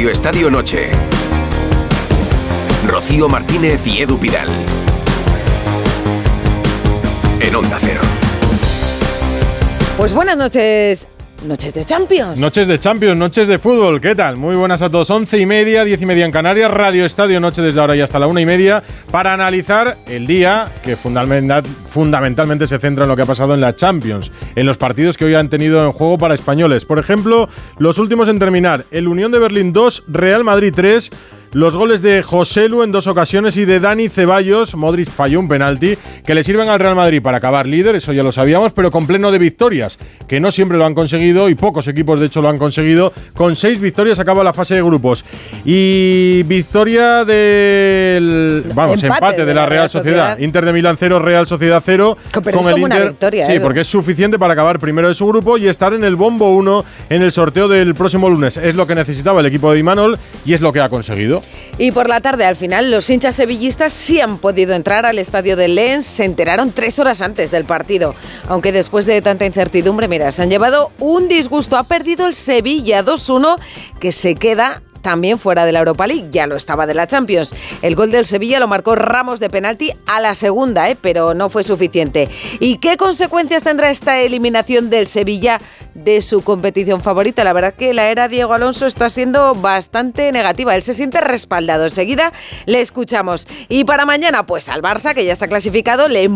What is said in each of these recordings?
Radio Estadio Noche. Rocío Martínez y Edu Pidal. En Onda Cero. Pues buenas noches. Noches de Champions. Noches de Champions, noches de fútbol. ¿Qué tal? Muy buenas a todos. Once y media, diez y media en Canarias, Radio Estadio Noche desde ahora y hasta la una y media para analizar el día que fundamental, fundamentalmente se centra en lo que ha pasado en la Champions, en los partidos que hoy han tenido en juego para españoles. Por ejemplo, los últimos en terminar: el Unión de Berlín 2, Real Madrid 3. Los goles de José Lu en dos ocasiones y de Dani Ceballos, Modric falló un penalti, que le sirven al Real Madrid para acabar líder, eso ya lo sabíamos, pero con pleno de victorias, que no siempre lo han conseguido y pocos equipos de hecho lo han conseguido. Con seis victorias acaba la fase de grupos. Y victoria del. Vamos, empate, de, la, Real, Sociedad. Inter de Milán 0, Real Sociedad 0. Pero es como una victoria, Sí, porque es suficiente para acabar primero de su grupo y estar en el bombo 1 en el sorteo del próximo lunes. Es lo que necesitaba el equipo de Imanol y es lo que ha conseguido. Y por la tarde, al final, los hinchas sevillistas sí han podido entrar al estadio de Lens. Se enteraron tres horas antes del partido. Aunque después de tanta incertidumbre, mira, se han llevado un disgusto. Ha perdido el Sevilla 2-1, que se queda también fuera de la Europa League, ya lo estaba de la Champions. El gol del Sevilla lo marcó Ramos de penalti a la segunda, ¿eh? pero no fue suficiente. ¿Y qué consecuencias tendrá esta eliminación del Sevilla de su competición favorita? La verdad que la era Diego Alonso está siendo bastante negativa. Él se siente respaldado. Enseguida le escuchamos. Y para mañana, pues al Barça, que ya está clasificado, le,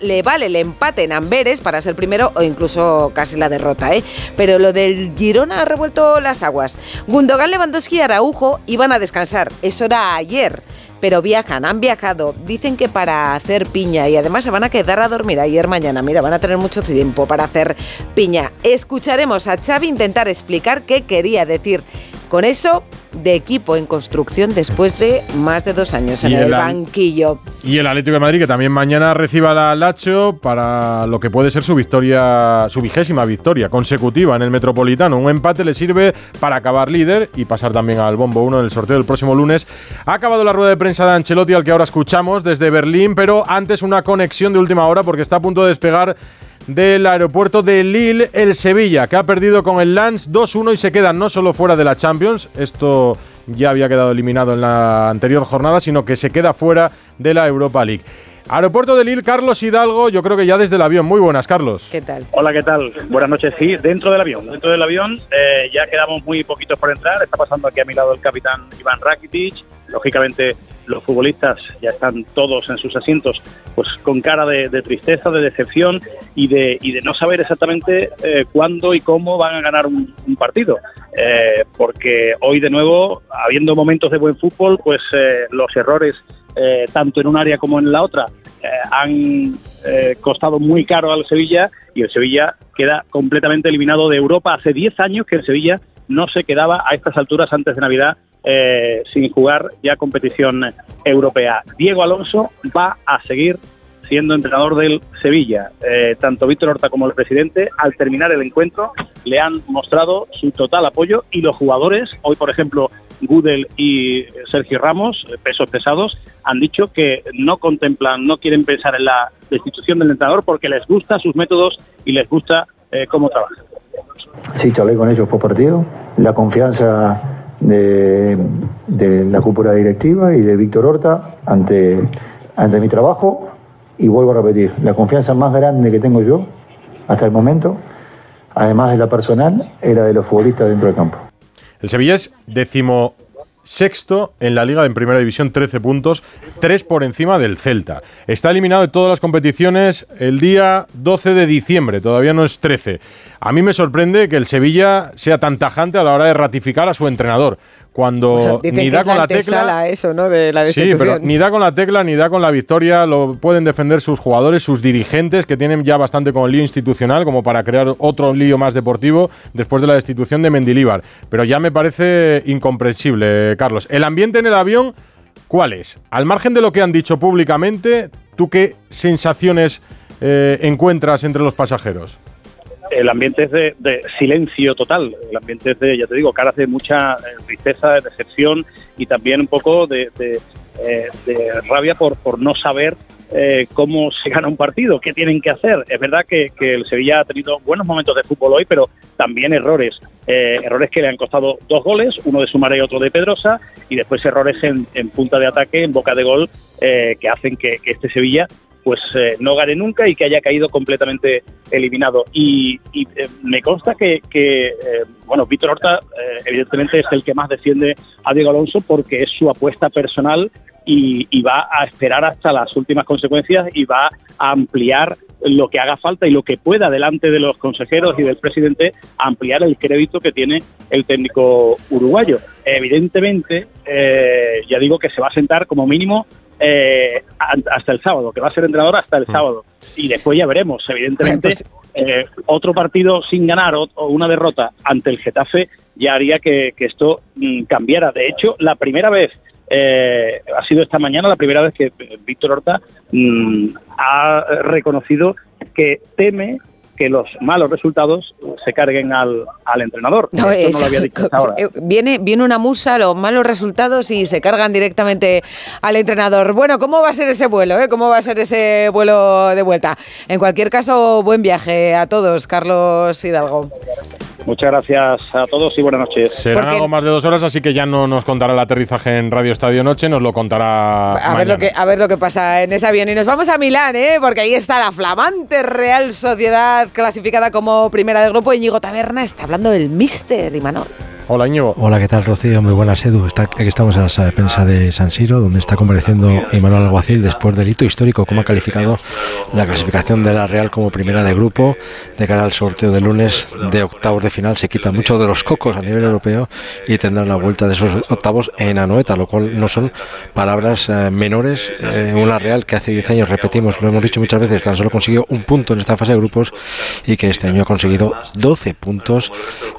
le vale el empate en Amberes para ser primero o incluso casi la derrota. ¿eh? Pero lo del Girona ha revuelto las aguas. Gundogan Lewandowski Araujo iban a descansar. Eso era ayer. Pero viajan, han viajado. Dicen que para hacer piña y además se van a quedar a dormir ayer mañana. Mira, van a tener mucho tiempo para hacer piña. Escucharemos a Xavi intentar explicar qué quería decir con eso de equipo en construcción después de más de dos años en el, banquillo. Y el Atlético de Madrid que también mañana reciba la Lacho para lo que puede ser su victoria, su vigésima victoria consecutiva en el Metropolitano. Un empate le sirve para acabar líder y pasar también al bombo 1 en el sorteo del próximo lunes. Ha acabado la rueda de prensa de Ancelotti al que ahora escuchamos desde Berlín, pero antes una conexión de última hora porque está a punto de despegar del aeropuerto de Lille, el Sevilla, que ha perdido con el Lens 2-1 y se queda no solo fuera de la Champions, esto ya había quedado eliminado en la anterior jornada, sino que se queda fuera de la Europa League. Aeropuerto de Lille, Carlos Hidalgo, yo creo que ya desde el avión. Muy buenas, Carlos. ¿Qué tal? Hola, ¿qué tal? Buenas noches. Sí, dentro del avión. Dentro del avión eh, ya quedamos muy poquitos por entrar. Está pasando aquí a mi lado el capitán Iván Rakitic. Lógicamente los futbolistas ya están todos en sus asientos, pues con cara de, tristeza, de decepción y de, y de no saber exactamente eh, cuándo y cómo van a ganar un, partido. Eh, porque hoy de nuevo, habiendo momentos de buen fútbol, pues los errores tanto en un área como en la otra eh, han eh, costado muy caro al Sevilla y el Sevilla queda completamente eliminado de Europa. Hace 10 años que el Sevilla no se quedaba a estas alturas antes de Navidad eh, sin jugar ya competición europea. Diego Alonso va a seguir siendo entrenador del Sevilla. tanto Víctor Horta como el presidente, al terminar el encuentro, le han mostrado su total apoyo y los jugadores, hoy por ejemplo Gudel y Sergio Ramos, eh, pesos pesados, han dicho que no contemplan, no quieren pensar en la destitución del entrenador porque les gusta sus métodos y les gusta eh, cómo trabaja. Sí, charlé con ellos por partido. La confianza de, la cúpula directiva y de Víctor Horta ante, ante mi trabajo. Y vuelvo a repetir, la confianza más grande que tengo yo hasta el momento, además de la personal, era de los futbolistas dentro del campo. El Sevilla es décimo sexto en la liga en primera división, 13 puntos, 3 por encima del Celta. Está eliminado de todas las competiciones el día 12 de diciembre, todavía no es 13. A mí me sorprende que el Sevilla sea tan tajante a la hora de ratificar a su entrenador cuando ni da con la tecla eso, ¿no? de la sí, pero ni da con la tecla ni da con la victoria lo pueden defender sus jugadores, sus dirigentes que tienen ya bastante con el lío institucional como para crear otro lío más deportivo después de la destitución de Mendilíbar. Pero ya me parece incomprensible, Carlos. El ambiente en el avión, ¿cuál es? Al margen de lo que han dicho públicamente, ¿tú qué sensaciones eh, encuentras entre los pasajeros? el ambiente es de, silencio total, el ambiente es de, ya te digo, caras de mucha eh, tristeza, de decepción y también un poco de, eh, rabia por, por no saber eh, cómo se gana un partido, qué tienen que hacer. Es verdad que, el Sevilla ha tenido buenos momentos de fútbol hoy, pero también errores. Eh, errores que le han costado dos goles, uno de Sumare y otro de Pedrosa, y después errores en, punta de ataque, en boca de gol, eh, que hacen que, este Sevilla pues no gane nunca y que haya caído completamente eliminado. Y, me consta que, bueno, Víctor Horta evidentemente es el que más defiende a Diego Alonso porque es su apuesta personal y, va a esperar hasta las últimas consecuencias y va a ampliar lo que haga falta y lo que pueda delante de los consejeros y del presidente ampliar el crédito que tiene el técnico uruguayo. Evidentemente, eh, ya digo que se va a sentar como mínimo eh, hasta el sábado, que va a ser entrenador hasta el mm. sábado. Y después ya veremos, evidentemente, pues eh, otro partido sin ganar o, una derrota ante el Getafe ya haría que, esto mm, cambiara. De hecho, la primera vez eh, ha sido esta mañana la primera vez que Víctor Horta mm, ha reconocido que teme que los malos resultados se carguen al, entrenador. No, lo había dicho ahora. Eh, viene, viene una musa, los malos resultados y se cargan directamente al entrenador. Bueno, ¿cómo va a ser ese vuelo? Eh? ¿Cómo va a ser ese vuelo de vuelta? En cualquier caso, buen viaje a todos, Carlos Hidalgo. Muchas gracias a todos y buenas noches. Serán algo más de dos horas, así que ya no nos contará el aterrizaje en Radio Estadio Noche, nos lo contará. A, Ver, lo que, a ver lo que pasa en ese avión. Y nos vamos a Milán, ¿eh? porque ahí está la flamante Real Sociedad, clasificada como primera del grupo. Íñigo Taberna está hablando del Mister Imanol. Hola, Íñigo. Hola, ¿qué tal, Rocío? Muy buenas, Edu. aquí estamos en la sala de San Siro, donde está compareciendo Emanuel Alguacil después del hito histórico, como ha calificado la clasificación de la Real como primera de grupo. De cara al sorteo de lunes de octavos de final, se quita mucho de los cocos a nivel europeo y tendrá la vuelta de esos octavos en Anoeta, lo cual no son palabras eh, menores. Eh, una Real que hace 10 años, repetimos, lo hemos dicho muchas veces, tan solo consiguió un punto en esta fase de grupos y que este año ha conseguido 12 puntos,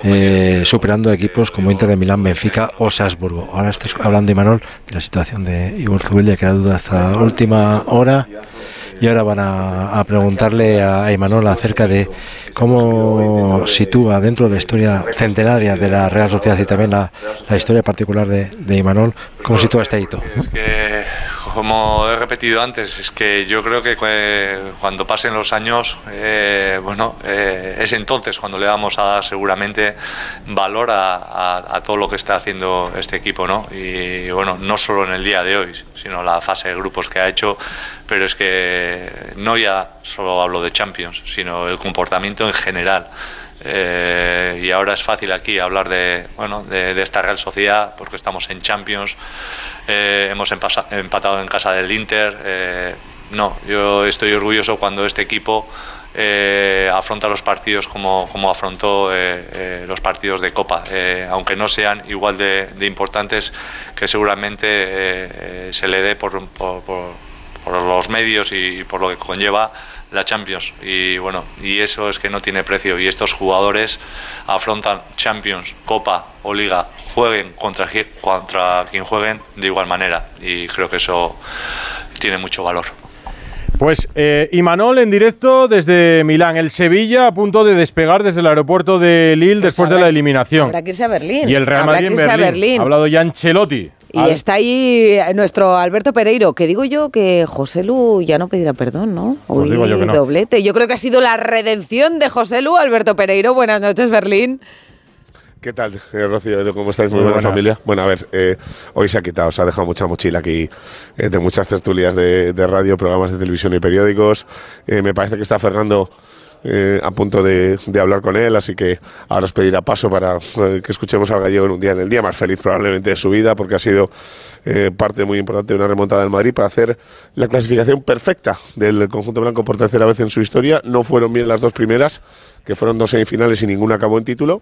eh, superando a como Inter de Milán, Benfica o Salzburgo. Ahora estoy hablando, Imanol, de la situación de Igor Zubeldia, que era duda hasta última hora. Y ahora van a, preguntarle a Imanol acerca de cómo sitúa dentro de la historia centenaria de la Real Sociedad y también la, historia particular de, Imanol, cómo sitúa este hito. Como he repetido antes, es que yo creo que cuando pasen los años, eh, bueno, eh, es entonces cuando le vamos a dar seguramente valor a, todo lo que está haciendo este equipo, ¿no? Y bueno, no solo en el día de hoy, sino la fase de grupos que ha hecho, pero es que no ya solo hablo de Champions, sino el comportamiento en general. Eh, y ahora es fácil aquí hablar de, bueno, de, esta Real Sociedad porque estamos en Champions, eh, hemos empatado en casa del Inter. Eh, no, yo estoy orgulloso cuando este equipo afronta los partidos como, como afrontó los partidos de Copa, aunque no sean igual de, importantes que seguramente se le dé por, por los medios y por lo que conlleva la Champions y bueno y eso es que no tiene precio y estos jugadores afrontan Champions, Copa o Liga jueguen contra, contra quien jueguen de igual manera y creo que eso tiene mucho valor. Pues eh, Imanol en directo desde Milán, el Sevilla a punto de despegar desde el aeropuerto de Lille pues después de la eliminación. Habrá que irse a Berlín. Y el Real Madrid en Berlín. Ha hablado ya Ancelotti. Y está ahí nuestro Alberto Pereiro, que digo yo que José Lu ya no pedirá perdón, ¿no? Pues digo yo que no. doblete. Yo creo que ha sido la redención de José Lu, Alberto Pereiro. Buenas noches, Berlín. ¿Qué tal, eh, Rocío? ¿Cómo estáis? Muy, buena familia. Bueno, a ver, eh, hoy se ha quitado, se ha dejado mucha mochila aquí eh, de muchas tertulias de, radio, programas de televisión y periódicos. me parece que está Fernando a punto de, hablar con él, así que ahora os pedirá paso para que escuchemos al gallego en un día, en el día más feliz probablemente de su vida, porque ha sido parte muy importante de una remontada del Madrid para hacer la clasificación perfecta del conjunto blanco por tercera vez en su historia. No fueron bien las dos primeras, que fueron dos semifinales y ninguna acabó en título.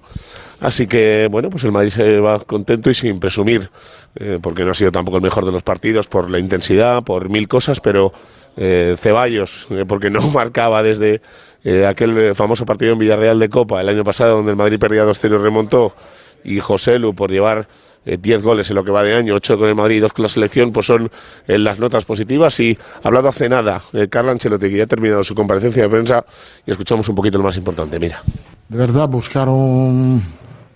Así que, bueno, pues el Madrid se va contento y sin presumir, eh, porque no ha sido tampoco el mejor de los partidos por la intensidad, por mil cosas, pero eh, Ceballos, eh, porque no marcaba desde aquel famoso partido en Villarreal de Copa el año pasado, donde el Madrid perdía 2-0 y remontó, y José Lu por llevar 10 goles en lo que va de año, 8 con el Madrid y 2 con la selección, pues son las notas positivas. Y ha hablado hace nada Carla Ancelotti, que ya ha terminado su comparecencia de prensa, y escuchamos un poquito lo más importante. Mira. De verdad, buscar un,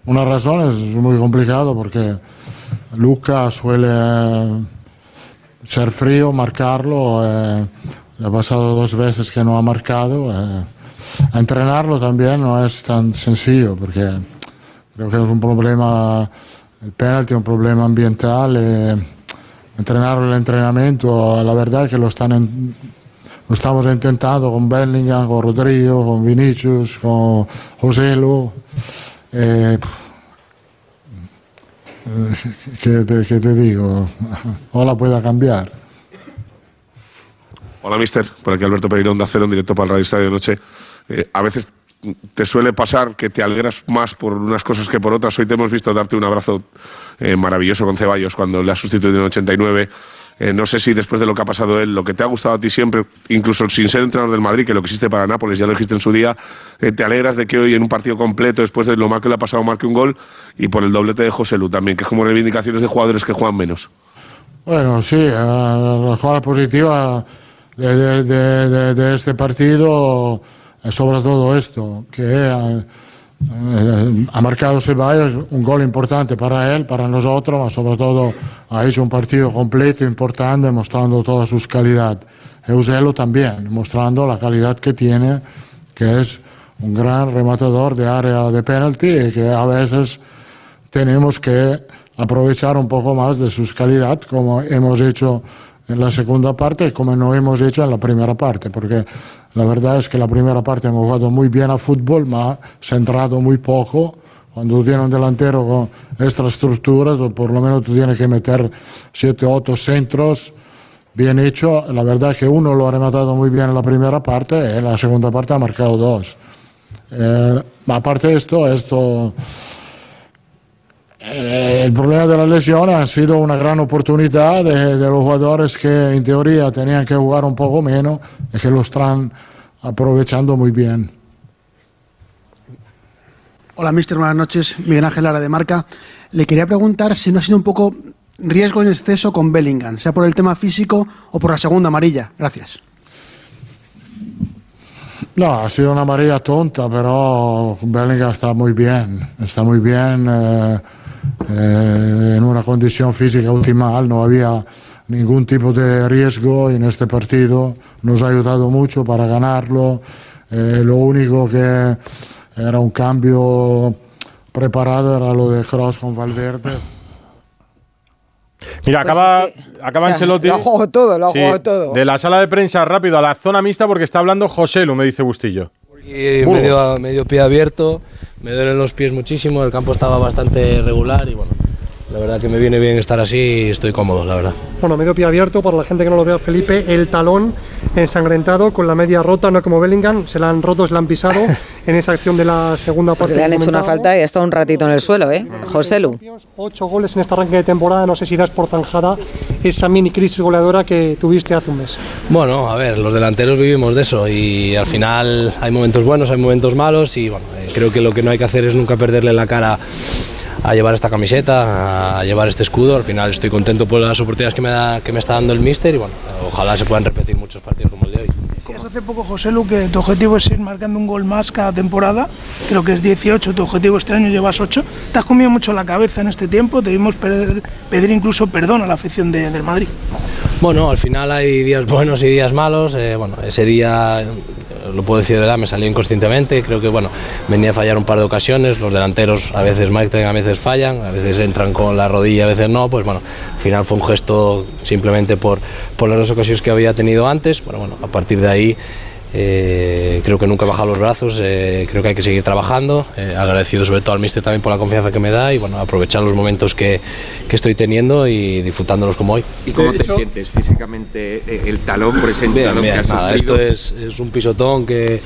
una razón es muy complicado porque Luca suele ser frío, marcarlo, eh, le ha pasado dos veces que no ha marcado. Entrenarlo también no es tan sencillo porque creo que es un problema, el penalti un problema ambiental. eh, entrenar el entrenamiento, la verdad es que lo están lo estamos intentando con Bellingham, con Rodrigo, con Vinicius, con Joselu. Eh, ¿qué, te, qué te digo? Ojalá pueda cambiar. Hola, mister. Por aquí Alberto Pereira, Onda Cero, en directo para el Radio Estadio de Noche. Eh, a veces te suele pasar que te alegras más por unas cosas que por otras. Hoy te hemos visto darte un abrazo eh, maravilloso con Ceballos cuando le has sustituido en 89. Eh, no sé si después de lo que ha pasado él, lo que te ha gustado a ti siempre, incluso sin ser entrenador del Madrid, que lo que hiciste para Nápoles, ya lo dijiste en su día, te alegras de que hoy en un partido completo, después de lo mal que le ha pasado, marque un gol y por el doblete de José Lu también, que es como reivindicaciones de jugadores que juegan menos. Bueno, sí, la cosa positiva de, este partido sobre todo esto, que eh, eh, ha marcado Ceballos un gol importante para él, para nosotros, pero sobre todo ha hecho un partido completo, importante, mostrando toda su calidad. Euselo también, mostrando la calidad que tiene, que es un gran rematador de área de penalti y que a veces tenemos que aprovechar un poco más de su calidad, como hemos hecho en la segunda parte como no hemos hecho en la primera parte, porque la verdad es que la primera parte hemos jugado muy bien a fútbol, ma centrado muy poco. Cuando tú tienes un delantero con esta estructura, por lo menos tú tienes que meter 7 o 8 centros bien hecho. La verdad es que uno lo ha rematado muy bien en la primera parte en la segunda parte ha marcado dos. Eh, aparte de esto, esto el problema de la lesión ha sido una gran oportunidad de, de los jugadores que en teoría tenían que jugar un poco menos y que lo están aprovechando muy bien. Hola, mister, buenas noches. Miguel Ángel Lara de Marca. Le quería preguntar si no ha sido un poco riesgo en exceso con Bellingham, sea por el tema físico o por la segunda amarilla. Gracias. No, ha sido una amarilla tonta, pero Bellingham está muy bien, está muy bien, eh, eh, en una condición física optimal, no había ningún tipo de riesgo en este partido, nos ha ayudado mucho para ganarlo, eh, lo único que era un cambio preparado era lo de Cross con Valverde. Mira, Pues acaba, es que, acaba o sea, Ancelotti. Lo ha jugado todo, lo ha Sí, jugado todo. De la sala de prensa rápido a la zona mixta porque está hablando José Lu, me dice Bustillo. Medio, medio pie abierto, me duelen los pies muchísimo, el campo estaba bastante regular y bueno, la verdad que me viene bien estar así y estoy cómodo, la verdad. Bueno, medio pie abierto, para la gente que no lo vea, Felipe, el talón ensangrentado con la media rota, no como Bellingham, se la han roto, se la han pisado en esa acción de la segunda parte. Porque le han hecho una falta y ha estado un ratito en el suelo, ¿eh? José Lu. Ocho goles en este arranque de temporada, no sé si das por zanjada esa mini crisis goleadora que tuviste hace un mes. Bueno, a ver, los delanteros vivimos de eso y al final hay momentos buenos, hay momentos malos y bueno, eh, creo que lo que no hay que hacer es nunca perderle la cara a llevar esta camiseta, a llevar este escudo. Al final estoy contento por las oportunidades que me, da, que me está dando el míster y bueno, ojalá se puedan repetir muchos partidos como el de hoy. Decías hace poco, José Lu, que tu objetivo es ir marcando un gol más cada temporada. Creo que es 18, tu objetivo este año llevas 8. Te has comido mucho la cabeza en este tiempo, debimos pedir, pedir incluso perdón a la afición de- del Madrid. Bueno, al final hay días buenos y días malos. eh, bueno, ese día, lo puedo decir de verdad, me salió inconscientemente. Creo que bueno, venía a fallar un par de ocasiones. Los delanteros a veces marcan, a veces fallan, a veces entran con la rodilla, a veces no. Pues bueno, al final fue un gesto simplemente por, por las dos ocasiones que había tenido antes. Pero bueno, a partir de ahí. Eh, creo que nunca he bajado los brazos, eh, creo que hay que seguir trabajando, eh, agradecido sobre todo al míster también por la confianza que me da y bueno, aprovechar los momentos que, que estoy teniendo y disfrutándolos como hoy. ¿Y cómo te sientes físicamente eh, el talón por ese Bien, talón bien, que has nada, esto es, es un pisotón que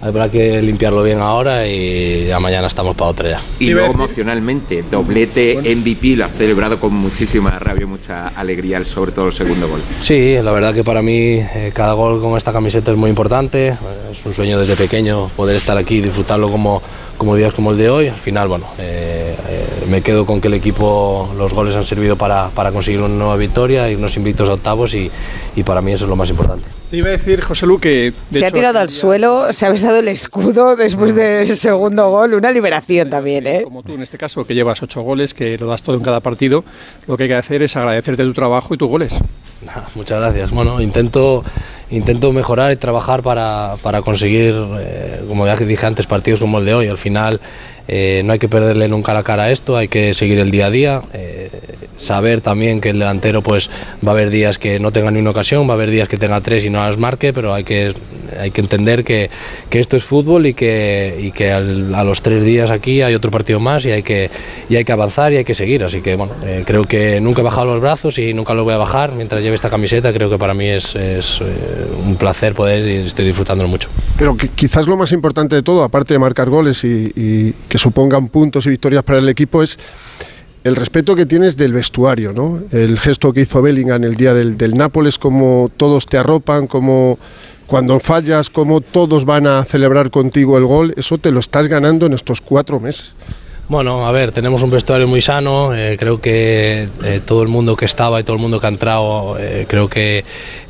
habrá que limpiarlo bien ahora y ya mañana estamos para otra ya. Y luego emocionalmente, doblete MVP, lo has celebrado con muchísima rabia, mucha alegría, sobre todo el segundo gol. Sí, la verdad que para mí eh, cada gol con esta camiseta es muy importante. Eh, Es un sueño desde pequeño poder estar aquí y disfrutarlo como, como días como el de hoy. Al final, bueno, eh, eh, me quedo con que el equipo, los goles han servido para, para conseguir una nueva victoria, irnos invictos a octavos y, y para mí eso es lo más importante. Te iba a decir, José Lu, que... de Se ha hecho, tirado al suelo, se ha besado el escudo después del segundo gol. Una liberación también, ¿eh? Como tú en este caso, que llevas ocho goles, que lo das todo en cada partido, lo que hay que hacer es agradecerte tu trabajo y tus goles. Muchas gracias. Bueno, intento, intento mejorar y trabajar para, para conseguir, eh, como ya dije antes, partidos como el de hoy. Al final eh, no hay que perderle nunca la cara a esto, hay que seguir el día a día, eh, saber también que el delantero pues va a haber días que no tenga ni una ocasión, va a haber días que tenga tres y no las marque, pero hay que, hay que entender que, que esto es fútbol y que, y que a los tres días aquí hay otro partido más y hay que, y hay que avanzar y hay que seguir. Así que bueno, eh, creo que nunca he bajado los brazos y nunca los voy a bajar mientras lleve esta camiseta. Creo que para mí es, es, un placer poder y estoy disfrutándolo mucho. Pero quizás lo más importante de todo, aparte de marcar goles y que supongan puntos y victorias para el equipo, es el respeto que tienes del vestuario, ¿no? El gesto que hizo Bellingham el día del, del Nápoles, como todos te arropan, como cuando fallas, como todos van a celebrar contigo el gol, eso te lo estás ganando en estos cuatro meses. Bueno, a ver, tenemos un vestuario muy sano, eh, creo que eh, todo el mundo que estaba y todo el mundo que ha entrado, eh, creo que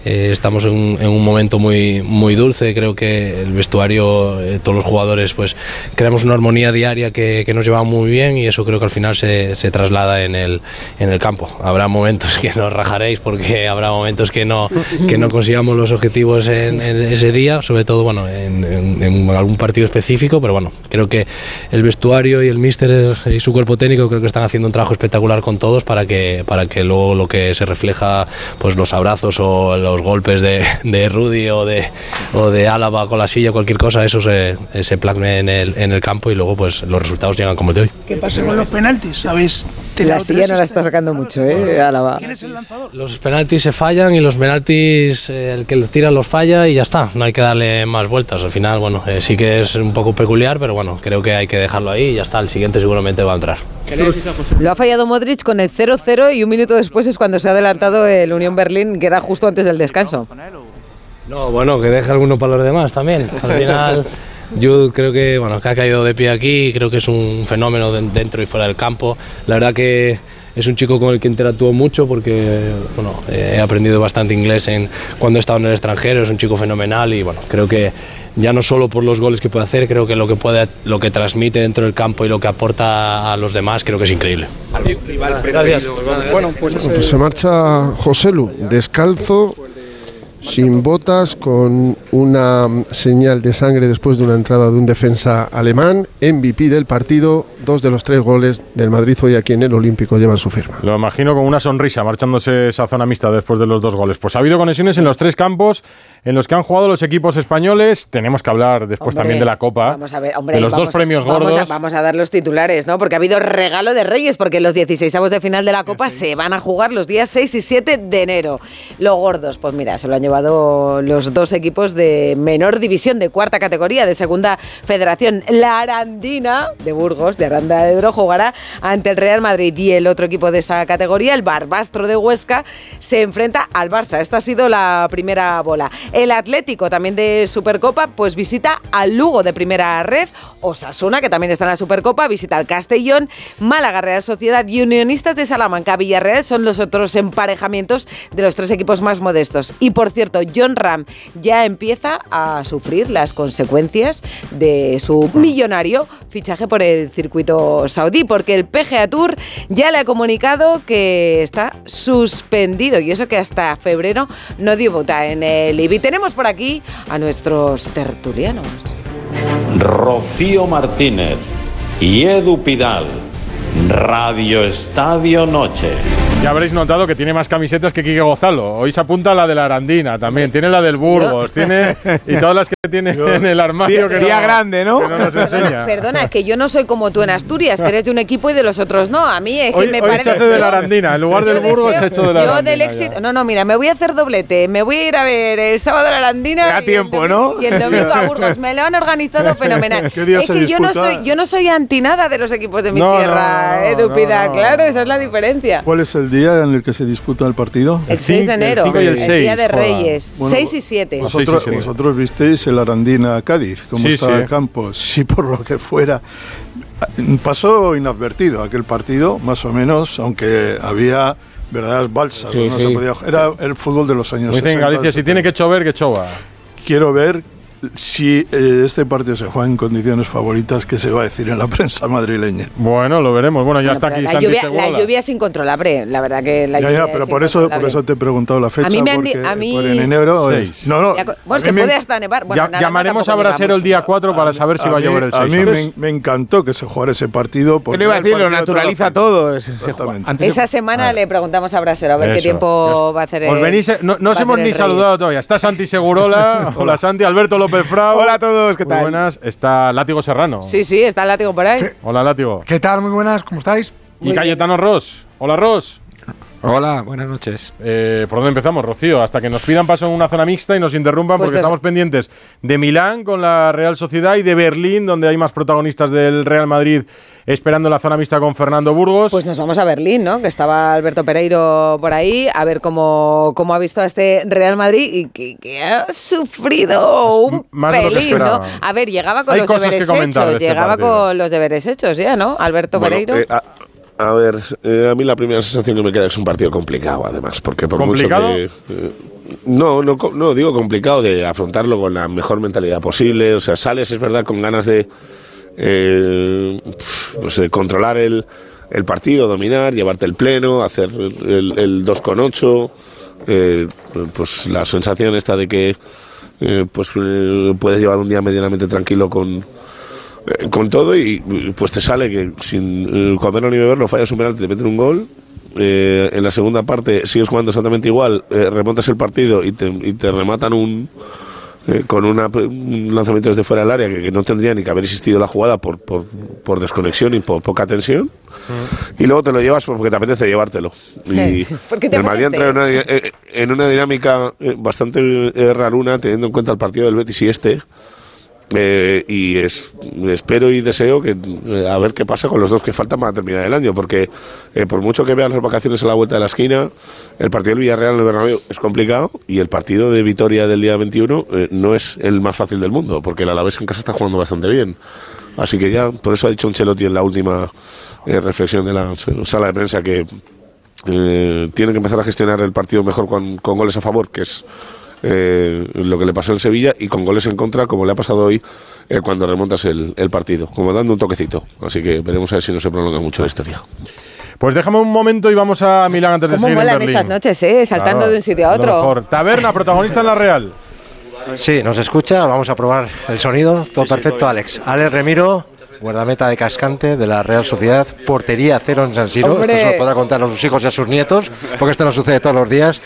eh, estamos en en un momento muy, muy dulce, creo que el vestuario, eh, todos los jugadores, pues creamos una armonía diaria que, que nos lleva muy bien y eso creo que al final se, se traslada en el, en el campo. Habrá momentos que nos rajaréis porque habrá momentos que no, que no consigamos los objetivos en, en ese día, sobre todo bueno, en, en- en algún partido específico, pero bueno, creo que el vestuario y el míster y su cuerpo técnico creo que están haciendo un trabajo espectacular con todos para que, para que luego lo que se refleja, pues los abrazos o los golpes de, de Rudy o de, o de Álava con la silla, cualquier cosa, eso se, se plasme en el, en el campo y luego pues los resultados llegan como el de hoy. ¿Qué pasa con los penaltis? ¿Habéis La silla no la está sacando mucho, ¿eh? Álava. ¿Quién es el lanzador? Los penaltis se fallan y los penaltis eh, el que los tira los falla y ya está, no hay que darle más vueltas. Al final, bueno, eh, sí que es un poco peculiar, pero bueno, creo que hay que dejarlo ahí y ya está, el siguiente seguramente va a entrar. Lo ha fallado Modric con el 0-0 y un minuto después es cuando se ha adelantado el Unión Berlín, que era justo antes del descanso. No, bueno, que deje alguno para los demás también. Al final, yo creo que, bueno, que ha caído de pie aquí, creo que es un fenómeno de- dentro y fuera del campo. La verdad que es un chico con el que interactúo mucho porque, bueno, he aprendido bastante inglés en, cuando he estado en el extranjero, es un chico fenomenal y, bueno, creo que ya no solo por los goles que puede hacer, creo que lo que puede, lo que transmite dentro del campo y lo que aporta a los demás, creo que es increíble. Gracias. Bueno, pues Pues se marcha José Lu, descalzo, sin botas, con una señal de sangre después de una entrada de un defensa alemán, MVP del partido, dos de los tres goles del Madrid hoy aquí en el Olímpico llevan su firma. Lo imagino con una sonrisa marchándose esa zona mixta después de los dos goles. Pues ha habido conexiones en los tres campos en los que han jugado los equipos españoles. Tenemos que hablar después Hombre, también de la Copa. Vamos a ver, hombre, de los vamos, dos premios vamos gordos. A, vamos a dar los titulares, ¿no? Porque ha habido regalo de Reyes, porque los 16 avos de final de la Copa se van a jugar los días 6 y 7 de enero. Los gordos, pues mira, se lo han llevado los dos equipos de menor división, de cuarta categoría, de segunda federación. La Arandina de Burgos, de Aranda de jugará ante el Real Madrid y el otro equipo de esa categoría, el Barbastro de Huesca, se enfrenta al Barça. Esta ha sido la primera bola. El Atlético, también de Supercopa, pues visita al Lugo de primera red. Osasuna, que también está en la Supercopa, visita al Castellón. Málaga, Real Sociedad y Unionistas de Salamanca, Villarreal son los otros emparejamientos de los tres equipos más modestos. Y por cierto, John Ram ya empieza a sufrir las consecuencias de su millonario fichaje por el circuito saudí, porque el PGA Tour ya le ha comunicado que está suspendido y eso que hasta febrero no debuta en el IBI. Tenemos por aquí a nuestros tertulianos. Rocío Martínez y Edu Pidal. Radio Estadio Noche. Ya habréis notado que tiene más camisetas que Quique Gozalo. Hoy se apunta a la de la Arandina también. Tiene la del Burgos, tiene y todas las que tiene en el armario que día no, grande, ¿no? que no nos enseña. Perdona, que yo no soy como tú en Asturias, que eres de un equipo y de los otros no. A mí es que Hoy, me hoy parece. se hace de la yo- Arandina, en lugar del yo Burgos se ha hecho de la Yo Arandina. del éxito. No, no, mira, me voy a hacer doblete. Me voy a ir a ver el sábado la Arandina. Y tiempo, el domingo- ¿no? Y el domingo a Burgos. Me lo han organizado fenomenal. ¿Qué día es que yo no, soy, yo no soy anti nada de los equipos de mi No, no, tierra, no, no, no. Claro, esa es la diferencia. ¿Cuál es el día en el que se disputa el partido? El 6 de enero, cinco y el Día seis, de. Reyes, Bueno, 6 y 7. Vosotros, vosotros visteis el Arandina Cádiz, cómo Sí, estaba sí. el campo. Si por lo que fuera. Pasó inadvertido aquel partido, más o menos, aunque había verdaderas balsas. Sí, no sí. se podía- era el fútbol de los años Como dicen en 60, Galicia, si tiene que chover, que chova. Quiero ver si eh, este partido se juega en condiciones favoritas, ¿qué se va a decir en la prensa madrileña? Bueno, lo veremos. Bueno, ya está aquí la, Santi lluvia, la lluvia es incontrolable, la verdad que la Ya, lluvia ya, pero es por eso, por eso te he preguntado la fecha. A mí me han porque a mí- por en enero es-. No, no. Ya bueno, es a que me- puede hasta nevar. Bueno, Ya- llamaremos a Brasero el día 4 para saber si va a llover el 6. A mí me, me encantó que se jugara ese partido. ¿Qué le iba a decir? Lo naturaliza todo. se antes Esa semana le preguntamos a Brasero a ver qué Eso. tiempo va a hacer. Os el- venís, no, no va os a hemos ni saludado todavía. Está Santi Segurola. Hola Santi, Alberto López Frau. Hola a todos, ¿qué Muy tal? buenas. Está Látigo Serrano. Sí, sí, está látigo por ahí. Hola Látigo. ¿Qué tal? Muy buenas, ¿cómo estáis? Y Cayetano Ross. Hola Ross. Hola, buenas noches. Eh, ¿Por dónde empezamos, Rocío? Hasta que nos pidan paso en una zona mixta y nos interrumpan Pues porque estamos pendientes de Milán con la Real Sociedad y de Berlín, donde hay más protagonistas del Real Madrid esperando la zona mixta con Fernando Burgos. Pues nos vamos a Berlín, ¿no? Que estaba Alberto Pereiro por ahí, a ver cómo, cómo ha visto a este Real Madrid y que, que ha sufrido un pelín, ¿no? A ver, llegaba con Hay los deberes hechos, este llegaba partido. con los deberes hechos ya, ¿no? Alberto Bueno, Pereiro. eh, a, a ver, eh, a mí la primera sensación que me queda es un partido complicado, además, porque por ¿Complicado? mucho que... eh, no, no, no, digo complicado de afrontarlo con la mejor mentalidad posible. O sea, sales, es verdad, con ganas de, eh, pues de controlar el, el partido, dominar, llevarte el pleno, hacer el, el 2 con 8. eh, pues la sensación esta de que eh, pues puedes llevar un día medianamente tranquilo con, eh, con todo y pues te sale que sin comerlo ni beberlo fallas un penalti, te meten un gol. eh, en la segunda parte sigues jugando exactamente igual, eh, remontas el partido y te, y te rematan un eh, con una, un lanzamiento desde fuera del área que, que no tendría ni que haber existido la jugada por, por, por desconexión y por poca tensión. Y luego te lo llevas porque te apetece llevártelo. Y Porque te el Madrid entra en una, eh, en una dinámica bastante raruna, teniendo en cuenta el partido del Betis y este. Eh, y es, espero y deseo que eh, a ver qué pasa con los dos que faltan para terminar el año, porque eh, por mucho que vean las vacaciones a la vuelta de la esquina, el partido del Villarreal en el Bernabéu es complicado y el partido de Vitoria del día 21 eh, no es el más fácil del mundo, porque el Alavés en casa está jugando bastante bien. Así que ya, por eso ha dicho Ancelotti en la última reflexión de la sala de prensa que tiene que empezar a gestionar el partido mejor con, con goles a favor, que es eh, lo que le pasó en Sevilla, y con goles en contra, como le ha pasado hoy eh, cuando remontas el, el partido, como dando un toquecito. Así que veremos a ver si no se prolonga mucho la historia. Pues déjame un momento y vamos a Milán antes de ¿Cómo seguir en molan Berlín. estas noches, eh? Saltando Claro, de un sitio a lo otro. mejor. Taberna, protagonista en la Real. Sí, nos escucha, vamos a probar el sonido. Todo perfecto, Alex. Alex Remiro, guardameta de Cascante de la Real Sociedad, portería cero en San Siro. ¡Hombre! Esto se lo podrá contar a sus hijos y a sus nietos, porque esto no sucede todos los días.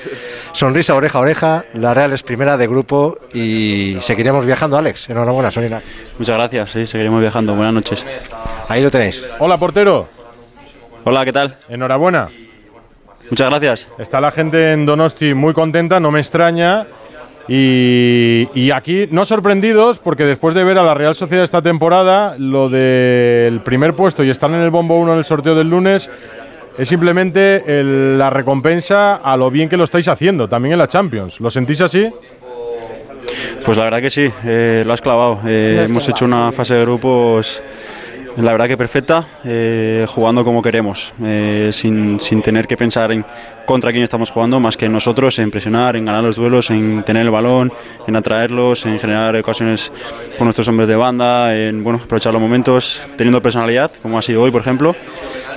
Sonrisa oreja a oreja, la Real es primera de grupo y seguiremos viajando, Alex. Enhorabuena, Sonina. Muchas gracias, sí, seguiremos viajando. Buenas noches. Ahí lo tenéis. Hola, portero. Hola, ¿qué tal? Enhorabuena. Muchas gracias. Está la gente en Donosti muy contenta, no me extraña. Y, y aquí no sorprendidos porque después de ver a la Real Sociedad esta temporada, lo del primer puesto y estar en el bombo 1 en el sorteo del lunes es simplemente el- la recompensa a lo bien que lo estáis haciendo, también en la Champions. ¿Lo sentís así? Pues la verdad que sí, eh, lo has clavado. Eh, hemos hecho una fase de grupos, la verdad que perfecta, eh, jugando como queremos, eh, sin, sin tener que pensar en contra quién estamos jugando, más que en nosotros, en presionar, en ganar los duelos, en tener el balón, en atraerlos, en generar ocasiones con nuestros hombres de banda, en bueno, aprovechar los momentos, teniendo personalidad, como ha sido hoy, por ejemplo.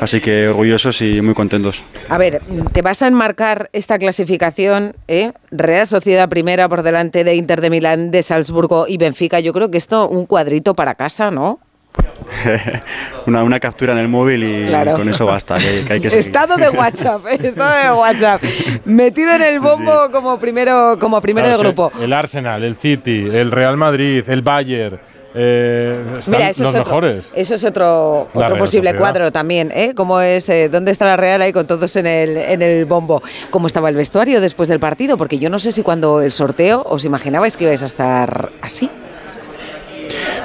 Así que orgullosos y muy contentos. A ver, te vas a enmarcar esta clasificación, ¿eh? Real Sociedad primera por delante de Inter de Milán, de Salzburgo y Benfica. Yo creo que esto un cuadrito para casa, ¿no? una, una captura en el móvil y Claro. con eso basta, que, que hay que. Estado de WhatsApp, ¿eh? estado de WhatsApp. Metido en el bombo como primero, como primero Claro, de grupo. El Arsenal, el City, el Real Madrid, el Bayern, eh, están Mira, eso los es otro, mejores. eso es otro, La otro Real posible Sociedad. cuadro también, ¿eh? Como es, eh, ¿dónde está la Real ahí con todos en el, en el bombo? ¿Cómo estaba el vestuario después del partido? Porque yo no sé si cuando el sorteo os imaginabais que ibais a estar así.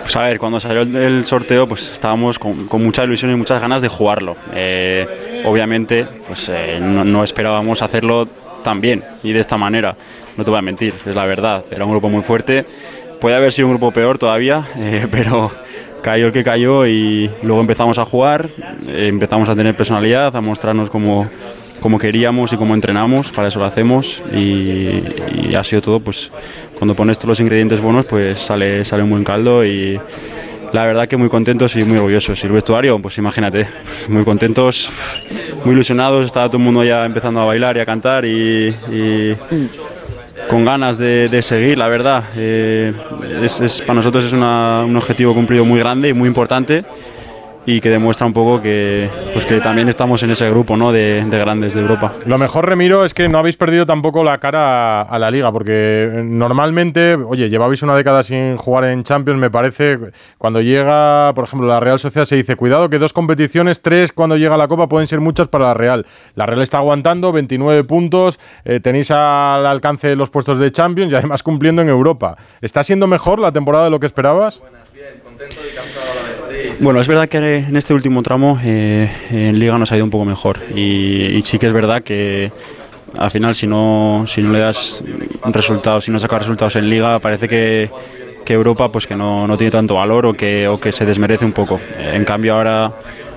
Pues a ver, cuando salió el, sorteo, pues estábamos con, con mucha ilusión y muchas ganas de jugarlo. Eh, obviamente, pues eh, no, esperábamos hacerlo tan bien y de esta manera. No te voy a mentir, es la verdad. Era un grupo muy fuerte. Puede haber sido un grupo peor todavía, eh, pero cayó el que cayó y luego empezamos a jugar, empezamos a tener personalidad, a mostrarnos como, como queríamos y como entrenamos, para eso lo hacemos y, y ha sido todo, pues cuando pones todos los ingredientes buenos, pues sale, sale un buen caldo y la verdad que muy contentos y muy orgullosos. Y el vestuario, pues imagínate, muy contentos, muy ilusionados, estaba todo el mundo ya empezando a bailar y a cantar y, y con ganas de, de seguir, la verdad. Eh, es, es- para nosotros es una- un objetivo cumplido muy grande y muy importante y que demuestra un poco que, pues que también estamos en ese grupo ¿no? de, de grandes de Europa. Lo mejor, Remiro, es que no habéis perdido tampoco la cara a, a la liga, porque eh, normalmente, oye, llevabais una década sin jugar en Champions, me parece. Cuando llega, por ejemplo, la Real Sociedad se dice, cuidado que dos competiciones, tres cuando llega la Copa pueden ser muchas para la Real. La Real está aguantando, 29 puntos, eh, tenéis al alcance los puestos de Champions y además cumpliendo en Europa. ¿Está siendo mejor la temporada de lo que esperabas? Bueno, es verdad que en este último tramo eh, en Liga nos ha ido un poco mejor y, sí que es verdad que al final si no, si no le das resultados, si no sacas resultados en Liga, parece que, que Europa pues que no, no tiene tanto valor o que, o que se desmerece un poco. En cambio ahora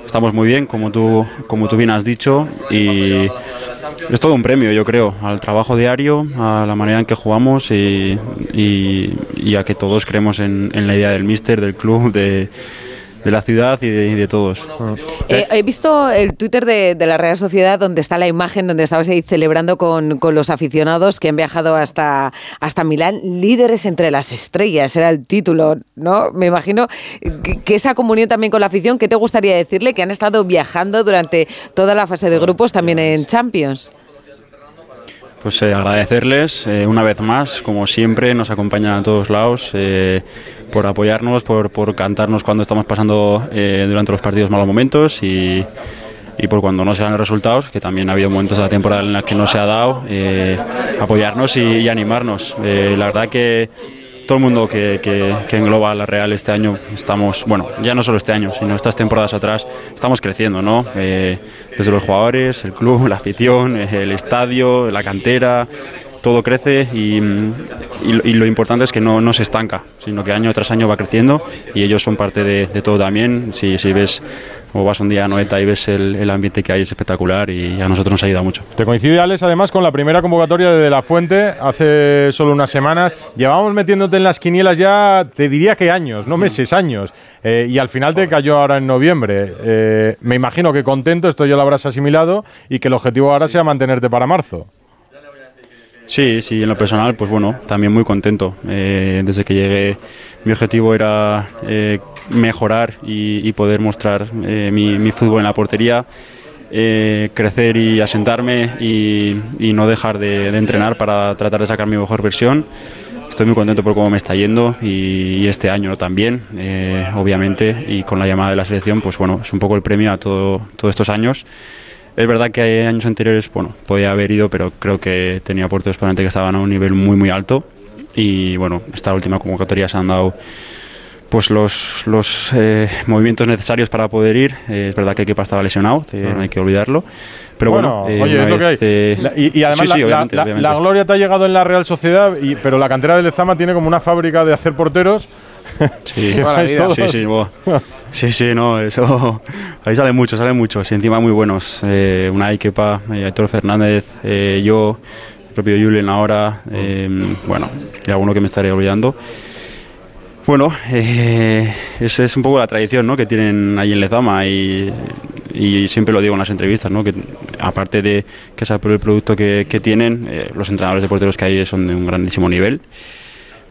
estamos muy bien, como tú, como tú bien has dicho, y es todo un premio, yo creo, al trabajo diario, a la manera en que jugamos y, a que todos creemos en, en la idea del míster, del club, de, de la ciudad y de, y de todos. Eh, he visto el Twitter de, de la Real Sociedad donde está la imagen donde estabas ahí celebrando con, con los aficionados que han viajado hasta, hasta Milán, líderes entre las estrellas, era el título, ¿no? Me imagino que, que esa comunión también con la afición, ¿qué te gustaría decirle? Que han estado viajando durante toda la fase de grupos también en Champions. Pues eh, agradecerles eh, una vez más, como siempre, nos acompañan a todos lados eh, por apoyarnos, por, por cantarnos cuando estamos pasando eh, durante los partidos malos momentos y, y por cuando no se dan los resultados, que también ha habido momentos de la temporada en los que no se ha dado, eh, apoyarnos y, animarnos. Eh, la verdad que todo el mundo que, que, que engloba la Real este año estamos, bueno, ya no solo este año, sino estas temporadas atrás, estamos creciendo, ¿no? Eh, desde los jugadores, el club, la afición, el estadio, la cantera, todo crece y, mm, y lo- y lo importante es que no, no se estanca, sino que año tras año va creciendo y ellos son parte de, de todo también. Si, si ves o vas un día a Noeta y ves el, el ambiente que hay es espectacular y a nosotros nos ayuda mucho. Te coincide, Alex, además con la primera convocatoria de De La Fuente hace solo unas semanas. Llevamos metiéndote en las quinielas ya, te diría que años, no meses, años. Eh, y al final te cayó ahora en noviembre. Eh, me imagino que contento, esto ya lo habrás asimilado, y que el objetivo ahora sea mantenerte para marzo. Sí, sí, en lo personal, pues bueno, también muy contento. Eh, desde que llegué, mi objetivo era eh, mejorar y, y poder mostrar eh, mi, mi fútbol en la portería, eh, crecer y asentarme y, y no dejar de, de entrenar para tratar de sacar mi mejor versión. Estoy muy contento por cómo me está yendo y, y este año también, eh, obviamente, y con la llamada de la selección, pues bueno, es un poco el premio a todo, todos estos años. Es verdad que hay años anteriores, bueno, podía haber ido, pero creo que tenía porteros por delante que estaban a un nivel muy, muy alto. Y bueno, esta última convocatoria se han dado pues los, los eh, movimientos necesarios para poder ir. Eh, es verdad que Kepa estaba lesionado, eh, no hay que olvidarlo. Pero bueno, eh, oye, una es lo que hay. eh, La- y, y además sí, sí, la- la, obviamente, la- obviamente. la gloria te ha llegado en la Real Sociedad, y, pero la cantera de Lezama tiene como una fábrica de hacer porteros. Sí, sí, sí, buah. sí, sí, no, eso, ahí salen muchos, salen muchos, y encima muy buenos. Eh, Unai, Kepa, eh, Aitor Fernández, eh, yo, el propio Julen ahora, eh, bueno, y alguno que me estaré olvidando. Bueno, eh, esa es un poco la tradición ¿no? que tienen ahí en Lezama y, y siempre lo digo en las entrevistas, ¿no? que aparte de que sea por el producto que, que tienen, eh, los entrenadores de porteros que hay son de un grandísimo nivel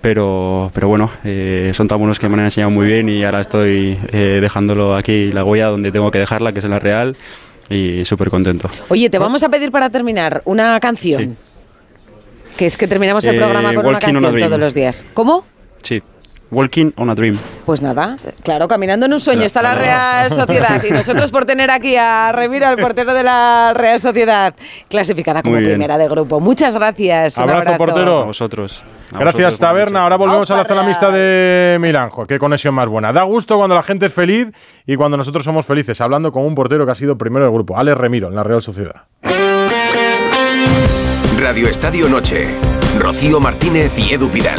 pero, pero bueno, eh, son tan buenos que me han enseñado muy bien y ahora estoy eh, dejándolo aquí, la huella donde tengo que dejarla, que es en la Real, y súper contento. Oye, te vamos a pedir para terminar una canción. Que es que terminamos el Eh, programa con una canción todos los días. ¿Cómo? Sí, Walking on a Dream. Pues nada, claro, caminando en un sueño está la Real Sociedad y nosotros por tener aquí a Remiro, el portero de la Real Sociedad, clasificada como primera de grupo. Muchas gracias. un Abrazo, portero. A vosotros. A Gracias, vosotros, Taberna. Ahora volvemos a la zona mixta de Milán. Jo, Qué conexión más buena. Da gusto cuando la gente es feliz y cuando nosotros somos felices, hablando con un portero que ha sido primero del grupo, Alex Remiro, en la Real Sociedad. Radio Estadio Noche. Rocío Martínez y Edu Pidal.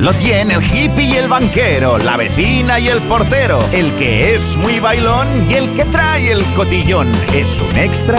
Lo tiene el hippie y el banquero, la vecina y el portero, el que es muy bailón y el que trae el cotillón. ¿Es un extra?